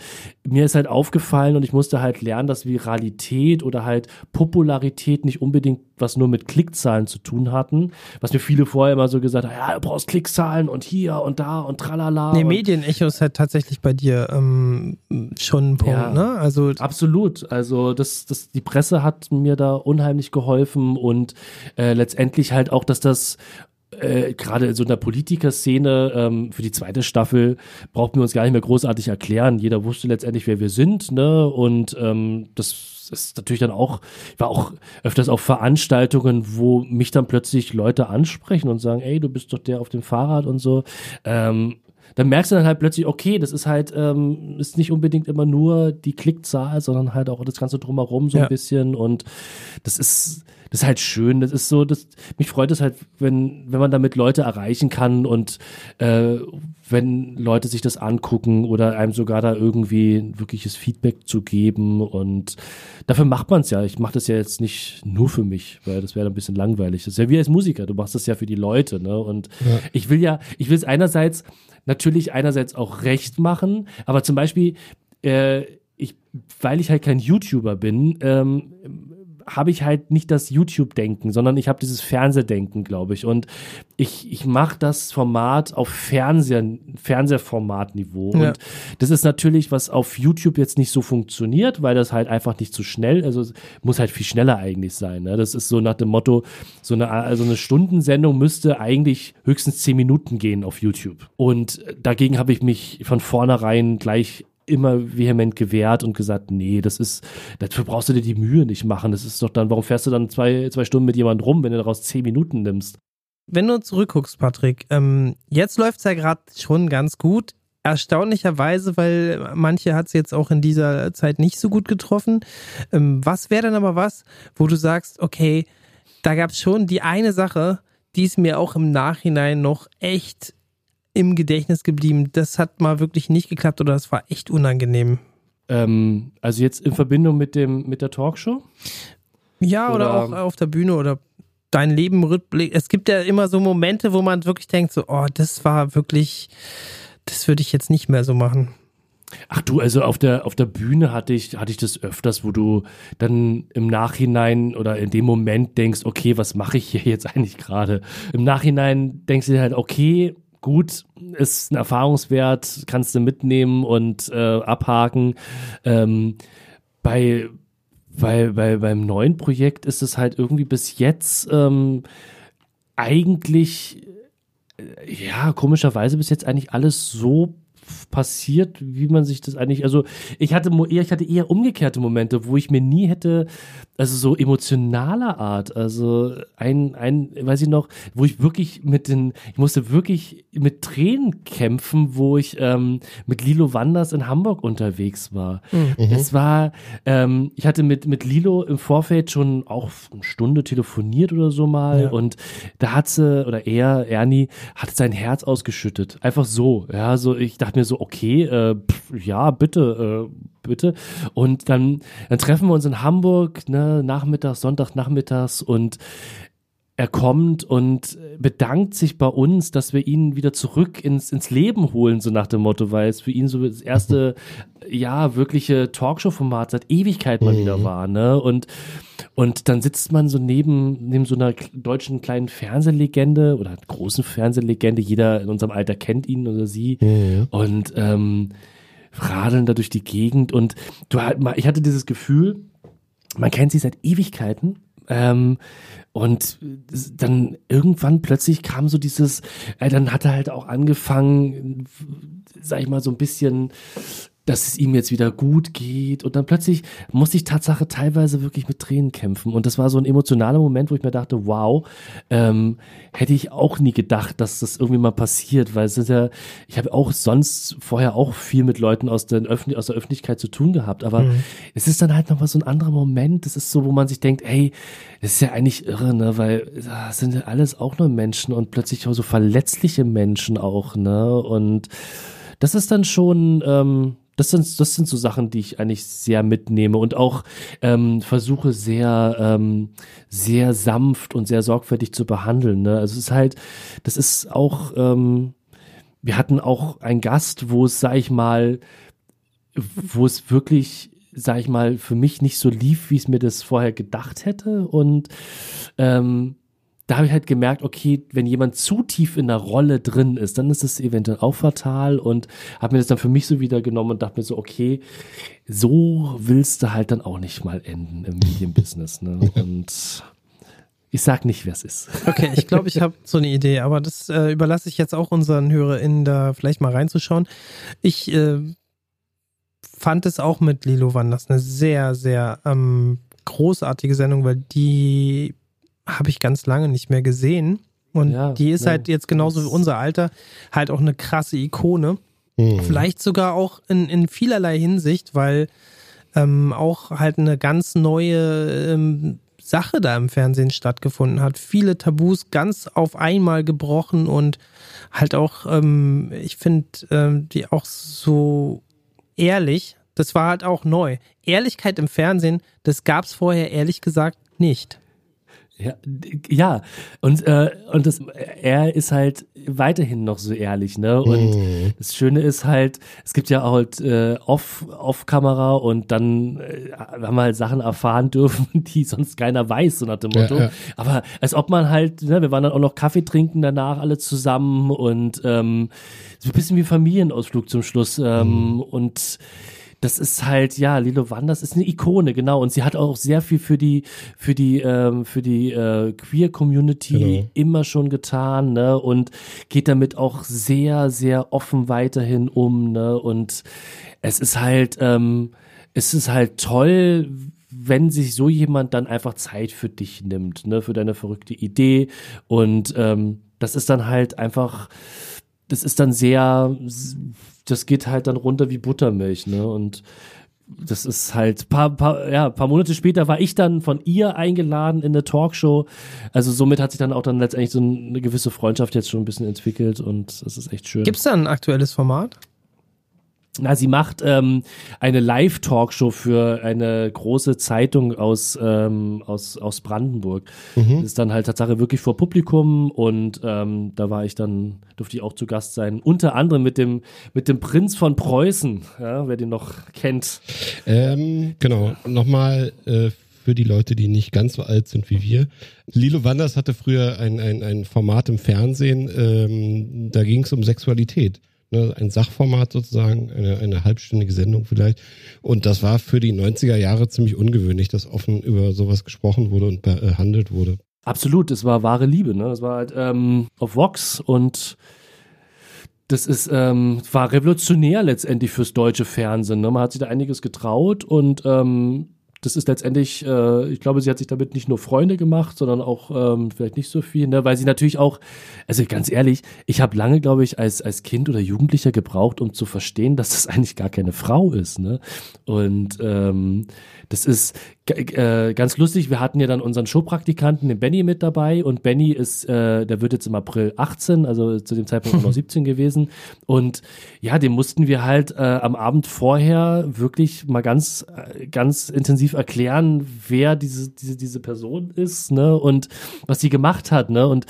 mir ist halt aufgefallen und ich musste halt lernen, dass Viralität oder halt Popularität nicht unbedingt was nur mit Klickzahlen zu tun hatten. Was mir viele vorher immer so gesagt haben, ja, du brauchst Klickzahlen und hier und da und tralala. Nee, Medienecho ist halt tatsächlich bei dir ähm, schon ein Punkt, ja, ne? Also absolut. Also das, das, die Presse hat mir da unheimlich geholfen und äh, letztendlich halt auch, dass das äh, gerade in so einer Politikerszene ähm, für die zweite Staffel brauchten wir uns gar nicht mehr großartig erklären. Jeder wusste letztendlich, wer wir sind, ne? Und ähm, das ist natürlich dann auch, ich war auch öfters auf Veranstaltungen, wo mich dann plötzlich Leute ansprechen und sagen, ey, du bist doch der auf dem Fahrrad und so. Ähm, dann merkst du dann halt plötzlich, okay, das ist halt, ähm, ist nicht unbedingt immer nur die Klickzahl, sondern halt auch das Ganze drumherum so ja. ein bisschen und das ist, das ist halt schön. Das ist so, das, mich freut es halt, wenn, wenn man damit Leute erreichen kann und äh, wenn Leute sich das angucken oder einem sogar da irgendwie ein wirkliches Feedback zu geben. Und dafür macht man es ja. Ich mache das ja jetzt nicht nur für mich, weil das wäre ein bisschen langweilig. Das ist ja wie als Musiker, du machst das ja für die Leute, ne? Und ja. ich will ja, ich will es einerseits natürlich einerseits auch recht machen, aber zum Beispiel, äh, ich, weil ich halt kein YouTuber bin, ähm, habe ich halt nicht das YouTube-Denken, sondern ich habe dieses Fernsehdenken, glaube ich. Und ich, ich mache das Format auf Fernseher, Fernsehformatniveau. Ja. Und das ist natürlich, was auf YouTube jetzt nicht so funktioniert, weil das halt einfach nicht so schnell, also muss halt viel schneller eigentlich sein. Ne? Das ist so nach dem Motto, so eine, also eine Stundensendung müsste eigentlich höchstens zehn Minuten gehen auf YouTube. Und dagegen habe ich mich von vornherein gleich immer vehement gewehrt und gesagt, nee, das ist, dafür brauchst du dir die Mühe nicht machen. Das ist doch dann, warum fährst du dann zwei, zwei Stunden mit jemandem rum, wenn du daraus zehn Minuten nimmst? Wenn du zurückguckst, Patrick, ähm, jetzt läuft es ja gerade schon ganz gut. Erstaunlicherweise, weil manche hat es jetzt auch in dieser Zeit nicht so gut getroffen. Ähm, was wäre dann aber was, wo du sagst, okay, da gab es schon die eine Sache, die ist mir auch im Nachhinein noch echt im Gedächtnis geblieben? Das hat mal wirklich nicht geklappt oder das war echt unangenehm? Ähm, also jetzt in Verbindung mit dem mit der Talkshow? Ja, oder, oder auch auf der Bühne oder dein Leben Rückblick. Es gibt ja immer so Momente, wo man wirklich denkt, so, oh, das war wirklich, das würde ich jetzt nicht mehr so machen. Ach du, also auf der, auf der Bühne hatte ich, hatte ich das öfters, wo du dann im Nachhinein oder in dem Moment denkst, okay, was mache ich hier jetzt <laughs> eigentlich gerade? Im Nachhinein denkst du dir halt, okay, gut, ist ein Erfahrungswert, kannst du mitnehmen und äh, abhaken. Ähm, bei, bei, bei, beim neuen Projekt ist es halt irgendwie bis jetzt ähm, eigentlich, äh, ja, komischerweise bis jetzt eigentlich alles so passiert, wie man sich das eigentlich, also ich hatte, ich hatte eher umgekehrte Momente, wo ich mir nie hätte, also so emotionaler Art, also ein, ein, weiß ich noch, wo ich wirklich mit den, ich musste wirklich mit Tränen kämpfen, wo ich ähm, mit Lilo Wanders in Hamburg unterwegs war. Mhm. Es war, ähm, ich hatte mit, mit Lilo im Vorfeld schon auch eine Stunde telefoniert oder so mal ja. und da hat sie, oder er, Ernie, hat sein Herz ausgeschüttet. Einfach so, ja, so, ich dachte mir so, okay, äh, pff, ja, bitte, äh, bitte. Und dann, dann treffen wir uns in Hamburg, ne, nachmittags, Sonntagnachmittags und er kommt und bedankt sich bei uns, dass wir ihn wieder zurück ins, ins Leben holen, so nach dem Motto, weil es für ihn so das erste, ja, wirkliche Talkshow-Format seit Ewigkeit mal mhm. wieder war, ne? Und, und dann sitzt man so neben, neben so einer deutschen kleinen Fernsehlegende oder großen Fernsehlegende, jeder in unserem Alter kennt ihn oder sie. Mhm. Und ähm, radeln da durch die Gegend und du ich hatte dieses Gefühl, man kennt sie seit Ewigkeiten. Ähm, und dann irgendwann plötzlich kam so dieses, äh, dann hat er halt auch angefangen, sag ich mal, so ein bisschen dass es ihm jetzt wieder gut geht. Und dann plötzlich musste ich Tatsache teilweise wirklich mit Tränen kämpfen. Und das war so ein emotionaler Moment, wo ich mir dachte, wow, ähm, hätte ich auch nie gedacht, dass das irgendwie mal passiert, weil es ist ja, ich habe auch sonst vorher auch viel mit Leuten aus, den Öffentlich aus der Öffentlichkeit zu tun gehabt. Aber Mhm. es ist dann halt nochmal so ein anderer Moment. Das ist so, wo man sich denkt, ey, das ist ja eigentlich irre, ne? Weil das sind ja alles auch nur Menschen und plötzlich auch so verletzliche Menschen auch, ne? Und das ist dann schon, ähm, das sind, das sind so Sachen, die ich eigentlich sehr mitnehme und auch ähm, versuche sehr, ähm, sehr sanft und sehr sorgfältig zu behandeln. Ne? Also es ist halt, das ist auch, ähm, wir hatten auch einen Gast, wo es, sag ich mal, wo es wirklich, sag ich mal, für mich nicht so lief, wie ich es mir das vorher gedacht hätte. Und ähm, da habe ich halt gemerkt, okay, wenn jemand zu tief in der Rolle drin ist, dann ist es eventuell auch fatal und habe mir das dann für mich so wieder genommen und dachte mir so, okay, so willst du halt dann auch nicht mal enden im Medienbusiness. Ne? <laughs> Und ich sag nicht, wer es ist. Okay, ich glaube, ich habe so eine Idee, aber das äh, überlasse ich jetzt auch unseren HörerInnen da vielleicht mal reinzuschauen. Ich äh, fand es auch mit Lilo Wanders eine sehr, sehr ähm, großartige Sendung, weil die habe ich ganz lange nicht mehr gesehen. Und Ja, die ist ja. halt jetzt genauso wie unser Alter halt auch eine krasse Ikone. Hm. Vielleicht sogar auch in, in vielerlei Hinsicht, weil ähm, auch halt eine ganz neue ähm, Sache da im Fernsehen stattgefunden hat. Viele Tabus ganz auf einmal gebrochen und halt auch, ähm, ich finde, ähm, die auch so ehrlich, das war halt auch neu. Ehrlichkeit im Fernsehen, das gab es vorher ehrlich gesagt nicht. Ja, ja. und äh, und das, er ist halt weiterhin noch so ehrlich, ne? Und Mhm. das Schöne ist halt, es gibt ja auch halt äh, off off Kamera und dann äh, haben wir halt Sachen erfahren dürfen, <laughs> die sonst keiner weiß, so nach dem Ja, Motto. ja. Aber als ob man halt, ne, wir waren dann auch noch Kaffee trinken danach alle zusammen und ähm, so ein bisschen wie Familienausflug zum Schluss ähm, und das ist halt, ja, Lilo Wanders ist eine Ikone, genau. Und sie hat auch sehr viel für die, für die, ähm, für die äh, Queer-Community Genau. immer schon getan, ne? Und geht damit auch sehr, sehr offen weiterhin um, ne? Und es ist halt, ähm, es ist halt toll, wenn sich so jemand dann einfach Zeit für dich nimmt, ne? Für deine verrückte Idee. Und ähm, das ist dann halt einfach, das ist dann sehr, das geht halt dann runter wie Buttermilch, ne? Und das ist halt paar, paar, ja, paar Monate später war ich dann von ihr eingeladen in eine Talkshow. Also somit hat sich dann auch dann letztendlich so eine gewisse Freundschaft jetzt schon ein bisschen entwickelt und das ist echt schön. Gibt es da ein aktuelles Format? Na, sie macht ähm, eine Live-Talkshow für eine große Zeitung aus, ähm, aus, aus Brandenburg. Das ist dann halt Tatsache wirklich vor Publikum und ähm, da war ich dann, durfte ich auch zu Gast sein. Unter anderem mit dem, mit dem Prinz von Preußen, ja, wer den noch kennt. Ähm, genau, nochmal äh, für die Leute, die nicht ganz so alt sind wie wir. Lilo Wanders hatte früher ein, ein, ein Format im Fernsehen, ähm, da ging es um Sexualität. Ne, ein Sachformat sozusagen, eine, eine halbstündige Sendung vielleicht. Und das war für die 90er Jahre ziemlich ungewöhnlich, dass offen über sowas gesprochen wurde und behandelt wurde. Absolut, es war wahre Liebe, ne? Es war halt ähm, auf Vox und das ist ähm, war revolutionär letztendlich fürs deutsche Fernsehen. Ne? Man hat sich da einiges getraut und ähm, das ist letztendlich, äh, ich glaube, sie hat sich damit nicht nur Freunde gemacht, sondern auch ähm, vielleicht nicht so viel, ne? weil sie natürlich auch, also ganz ehrlich, ich habe lange, glaube ich, als, als Kind oder Jugendlicher gebraucht, um zu verstehen, dass das <laughs> eigentlich gar keine Frau ist. Ne? Und ähm, das ist äh, ganz lustig. Wir hatten ja dann unseren Showpraktikanten, den Benny, mit dabei. Und Benny ist, äh, der wird jetzt im April 18, also zu dem Zeitpunkt auch noch <laughs> 17 gewesen. Und ja, dem mussten wir halt äh, am Abend vorher wirklich mal ganz, äh, ganz intensiv erklären, wer diese, diese, diese Person ist, ne? Und was sie gemacht hat, ne? Und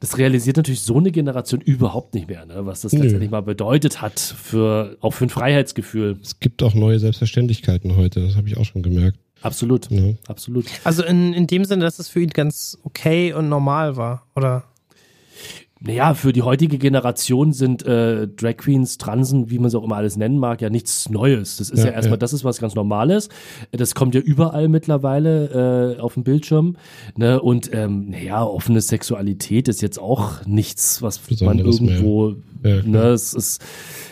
das realisiert natürlich so eine Generation überhaupt nicht mehr, ne? Was das letztendlich mal bedeutet hat für, auch für ein Freiheitsgefühl. Es gibt auch neue Selbstverständlichkeiten heute, das habe ich auch schon gemerkt. Absolut. Ne? Absolut. Also in, in dem Sinne, dass es für ihn ganz okay und normal war, oder? Naja, für die heutige Generation sind äh, Drag Queens, Transen, wie man es auch immer alles nennen mag, ja nichts Neues. Das ist ja, Ja, erstmal, ja. das ist was ganz Normales. Das kommt ja überall mittlerweile äh, auf dem Bildschirm. Ne? Und ähm, naja, offene Sexualität ist jetzt auch nichts, was man Besonderes mehr. irgendwo, Ja, ne, es ist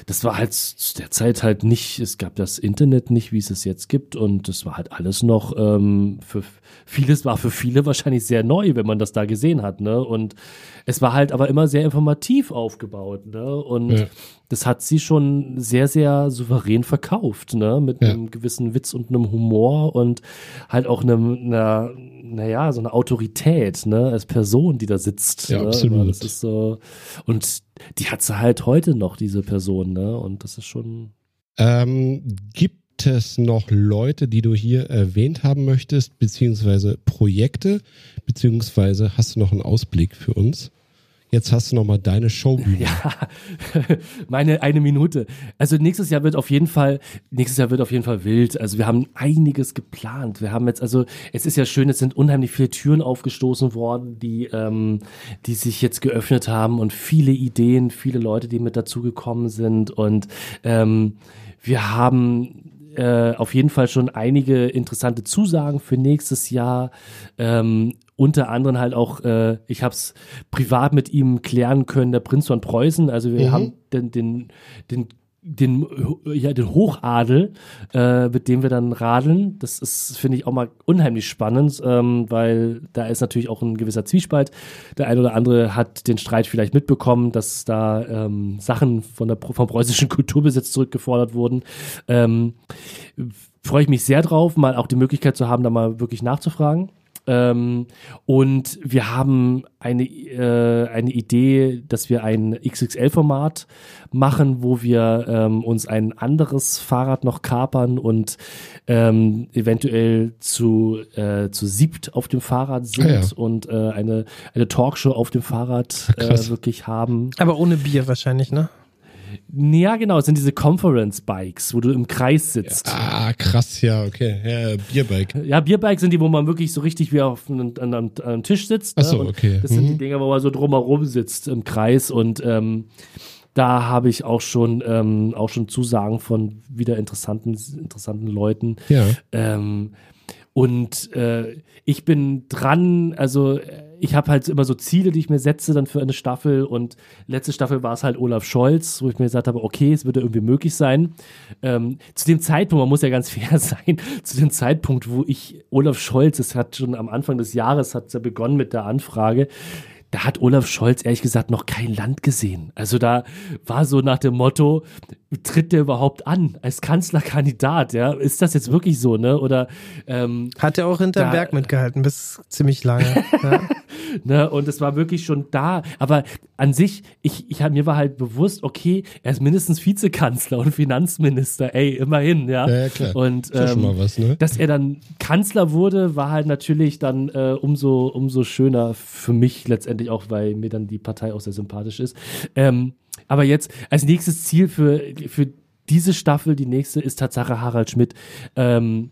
das war halt zu der Zeit halt nicht, es gab das Internet nicht, wie es es jetzt gibt und das war halt alles noch ähm, für vieles war für viele wahrscheinlich sehr neu, wenn man das da gesehen hat, ne? Und es war halt aber immer sehr informativ aufgebaut, ne? Und Ja. das hat sie schon sehr, sehr souverän verkauft, ne? Mit Ja. einem gewissen Witz und einem Humor und halt auch einem, einer, naja, so eine Autorität, ne? Als Person, die da sitzt. Ja, ne? absolut. Das ist so, und die hat sie halt heute noch, diese Person, ne? Und das ist schon. Ähm, gibt es noch Leute, die du hier erwähnt haben möchtest, beziehungsweise Projekte, beziehungsweise hast du noch einen Ausblick für uns? Jetzt hast du noch mal deine Showbühne. <laughs> Ja, meine eine Minute. Also nächstes Jahr wird auf jeden Fall, nächstes Jahr wird auf jeden Fall wild. Also wir haben einiges geplant. Wir haben jetzt, also es ist ja schön, es sind unheimlich viele Türen aufgestoßen worden, die, ähm, die sich jetzt geöffnet haben und viele Ideen, viele Leute, die mit dazugekommen sind und ähm, wir haben äh, auf jeden Fall schon einige interessante Zusagen für nächstes Jahr. Ähm, unter anderem halt auch, äh, ich habe es privat mit ihm klären können, der Prinz von Preußen. Also wir Mhm. haben den, den, den den, ja, den Hochadel, äh, mit dem wir dann radeln. Das ist, finde ich, auch mal unheimlich spannend, ähm, weil da ist natürlich auch ein gewisser Zwiespalt. Der eine oder andere hat den Streit vielleicht mitbekommen, dass da ähm, Sachen von der, vom preußischen Kulturbesitz zurückgefordert wurden. Ähm, freue ich mich sehr drauf, mal auch die Möglichkeit zu haben, da mal wirklich nachzufragen. Ähm, und wir haben eine, äh, eine Idee, dass wir ein XXL-Format machen, wo wir ähm, uns ein anderes Fahrrad noch kapern und ähm, eventuell zu, äh, zu siebt auf dem Fahrrad sind Ah, ja. und äh, eine, eine Talkshow auf dem Fahrrad äh, wirklich haben. Aber ohne Bier wahrscheinlich, ne? Ja, genau, es sind diese Conference-Bikes, wo du im Kreis sitzt. Ah, krass, ja, okay. Ja, Bierbike. Ja, Bierbikes sind die, wo man wirklich so richtig wie auf einem, an, einem, an einem Tisch sitzt. Ach so, Und okay. Das sind Mhm. die Dinger, wo man so drumherum sitzt im Kreis und ähm, da habe ich auch schon ähm, auch schon Zusagen von wieder interessanten interessanten Leuten. Ja. Ähm, und äh, ich bin dran, also äh, ich habe halt immer so Ziele, die ich mir setze dann für eine Staffel und letzte Staffel war es halt Olaf Scholz, wo ich mir gesagt habe, okay, es würde irgendwie möglich sein. Ähm, zu dem Zeitpunkt, man muss ja ganz <laughs> fair sein, zu dem Zeitpunkt, wo ich Olaf Scholz, es hat schon am Anfang des Jahres hat ja begonnen mit der Anfrage, da hat Olaf Scholz ehrlich gesagt noch kein Land gesehen. Also da war so nach dem Motto, tritt der überhaupt an als Kanzlerkandidat? Ja, ist das jetzt wirklich so, ne? Oder ähm, Hat er auch hinterm Da- Berg mitgehalten, bis ziemlich lange. <laughs> ja. Ne, und es war wirklich schon da. Aber an sich, ich, ich hab, mir war halt bewusst, okay, er ist mindestens Vizekanzler und Finanzminister, ey, immerhin, ja. Ja, ja, klar. Und ja schon ähm, mal was, ne? dass er dann Kanzler wurde, war halt natürlich dann äh, umso, umso schöner für mich letztendlich auch, weil mir dann die Partei auch sehr sympathisch ist. Ähm, aber jetzt als nächstes Ziel für, für diese Staffel, die nächste ist Tatsache Harald Schmidt. Ähm,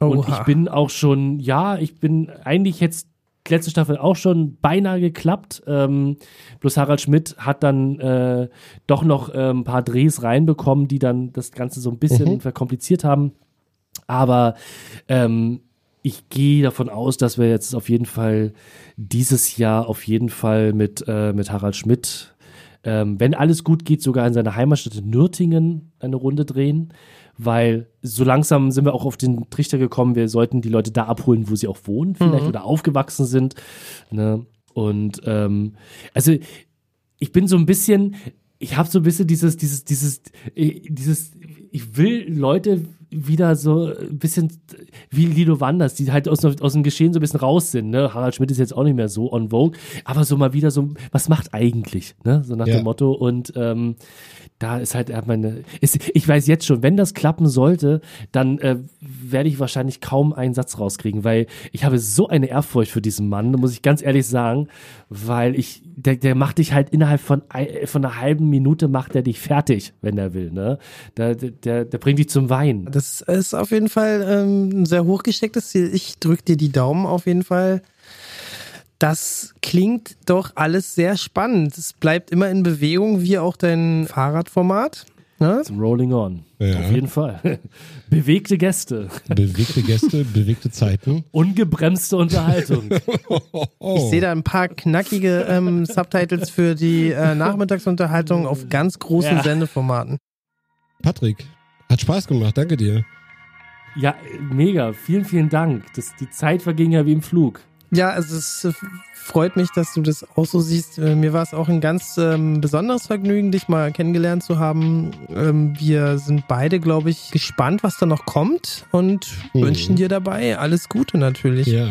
und Oha. ich bin auch schon, ja, ich bin eigentlich jetzt letzte Staffel auch schon beinahe geklappt. Ähm, bloß Harald Schmidt hat dann äh, doch noch äh, ein paar Drehs reinbekommen, die dann das Ganze so ein bisschen Mhm. verkompliziert haben. Aber ähm, ich gehe davon aus, dass wir jetzt auf jeden Fall dieses Jahr auf jeden Fall mit, äh, mit Harald Schmidt, ähm, wenn alles gut geht, sogar in seiner Heimatstadt in Nürtingen eine Runde drehen. Weil so langsam sind wir auch auf den Trichter gekommen, wir sollten die Leute da abholen, wo sie auch wohnen, vielleicht oder aufgewachsen sind. Ne? Und ähm, also ich bin so ein bisschen, ich habe so ein bisschen dieses, dieses, dieses, äh, dieses, ich will Leute wieder so ein bisschen wie Lido Wanders, die halt aus, aus dem Geschehen so ein bisschen raus sind. Ne? Harald Schmidt ist jetzt auch nicht mehr so on vogue, aber so mal wieder so, was macht eigentlich? Ne? So nach Ja. dem Motto. Und ähm, da ist halt meine, ist, ich weiß jetzt schon, wenn das klappen sollte, dann äh, werde ich wahrscheinlich kaum einen Satz rauskriegen, weil ich habe so eine Ehrfurcht für diesen Mann, muss ich ganz ehrlich sagen, weil ich, der, der macht dich halt innerhalb von, von einer halben Minute macht er dich fertig, wenn er will, ne? Der, der, der bringt dich zum Weinen. Das ist auf jeden Fall ähm, ein sehr hochgestecktes Ziel. Ich drücke dir die Daumen auf jeden Fall. Das klingt doch alles sehr spannend. Es bleibt immer in Bewegung, wie auch dein Fahrradformat. ne? Rolling On. Ja. Auf jeden Fall. <laughs> Bewegte Gäste. Bewegte Gäste, <laughs> bewegte Zeiten. Ungebremste Unterhaltung. Oh. <laughs> Ich sehe da ein paar knackige ähm, Subtitles für die äh, Nachmittagsunterhaltung auf ganz großen Ja. Sendeformaten. Patrick, hat Spaß gemacht, danke dir. Ja, mega. Vielen, vielen Dank. Das, die Zeit verging ja wie im Flug. Ja, also es äh, freut mich, dass du das auch so siehst. Äh, Mir war es auch ein ganz ähm, besonderes Vergnügen, dich mal kennengelernt zu haben. Ähm, wir sind beide, glaube ich, gespannt, was da noch kommt und Mhm. wünschen dir dabei alles Gute natürlich. Ja.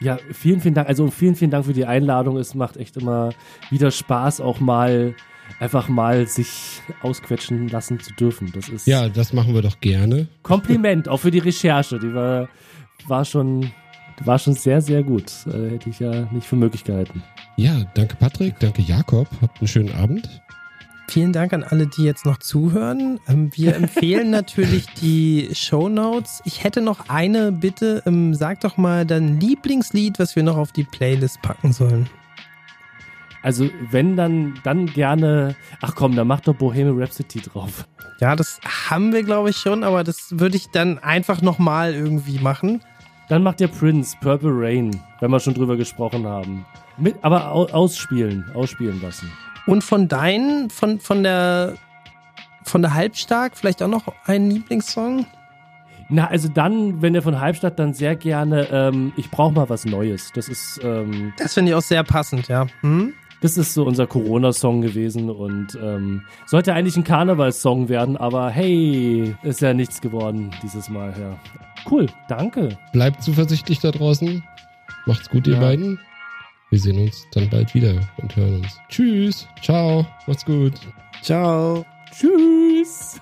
Ja, vielen, vielen Dank. Also vielen, vielen Dank für die Einladung. Es macht echt immer wieder Spaß, auch mal einfach mal sich ausquetschen lassen zu dürfen. Das ist Ja, das machen wir doch gerne. Kompliment, auch für die Recherche. Die war, war schon, war schon sehr, sehr gut. Äh, hätte ich ja nicht für möglich gehalten. Ja, danke Patrick, danke Jakob. Habt einen schönen Abend. Vielen Dank an alle, die jetzt noch zuhören. Ähm, Wir <laughs> empfehlen natürlich die Show Notes. Ich hätte noch eine Bitte. Ähm, Sag doch mal dein Lieblingslied, was wir noch auf die Playlist packen sollen. Also wenn dann, dann gerne. Ach komm, dann mach doch Bohemian Rhapsody drauf. Ja, das haben wir, glaube ich, schon, aber das würde ich dann einfach nochmal irgendwie machen. Dann macht der Prince Purple Rain, wenn wir schon drüber gesprochen haben. Mit, aber au, ausspielen, ausspielen lassen. Und von deinen, von, von der von der Halbstark vielleicht auch noch einen Lieblingssong? Na, also dann, wenn der von Halbstadt, dann sehr gerne, ähm, ich brauche mal was Neues. Das ist, ähm, Das finde ich auch sehr passend, ja. Hm? Das ist so unser Corona-Song gewesen und ähm, sollte eigentlich ein Karnevalssong werden, aber hey, ist ja nichts geworden dieses Mal, ja. Cool, danke. Bleibt zuversichtlich da draußen. Macht's gut, ihr Ja. beiden. Wir sehen uns dann bald wieder und hören uns. Tschüss. Ciao. Macht's gut. Ciao. Tschüss.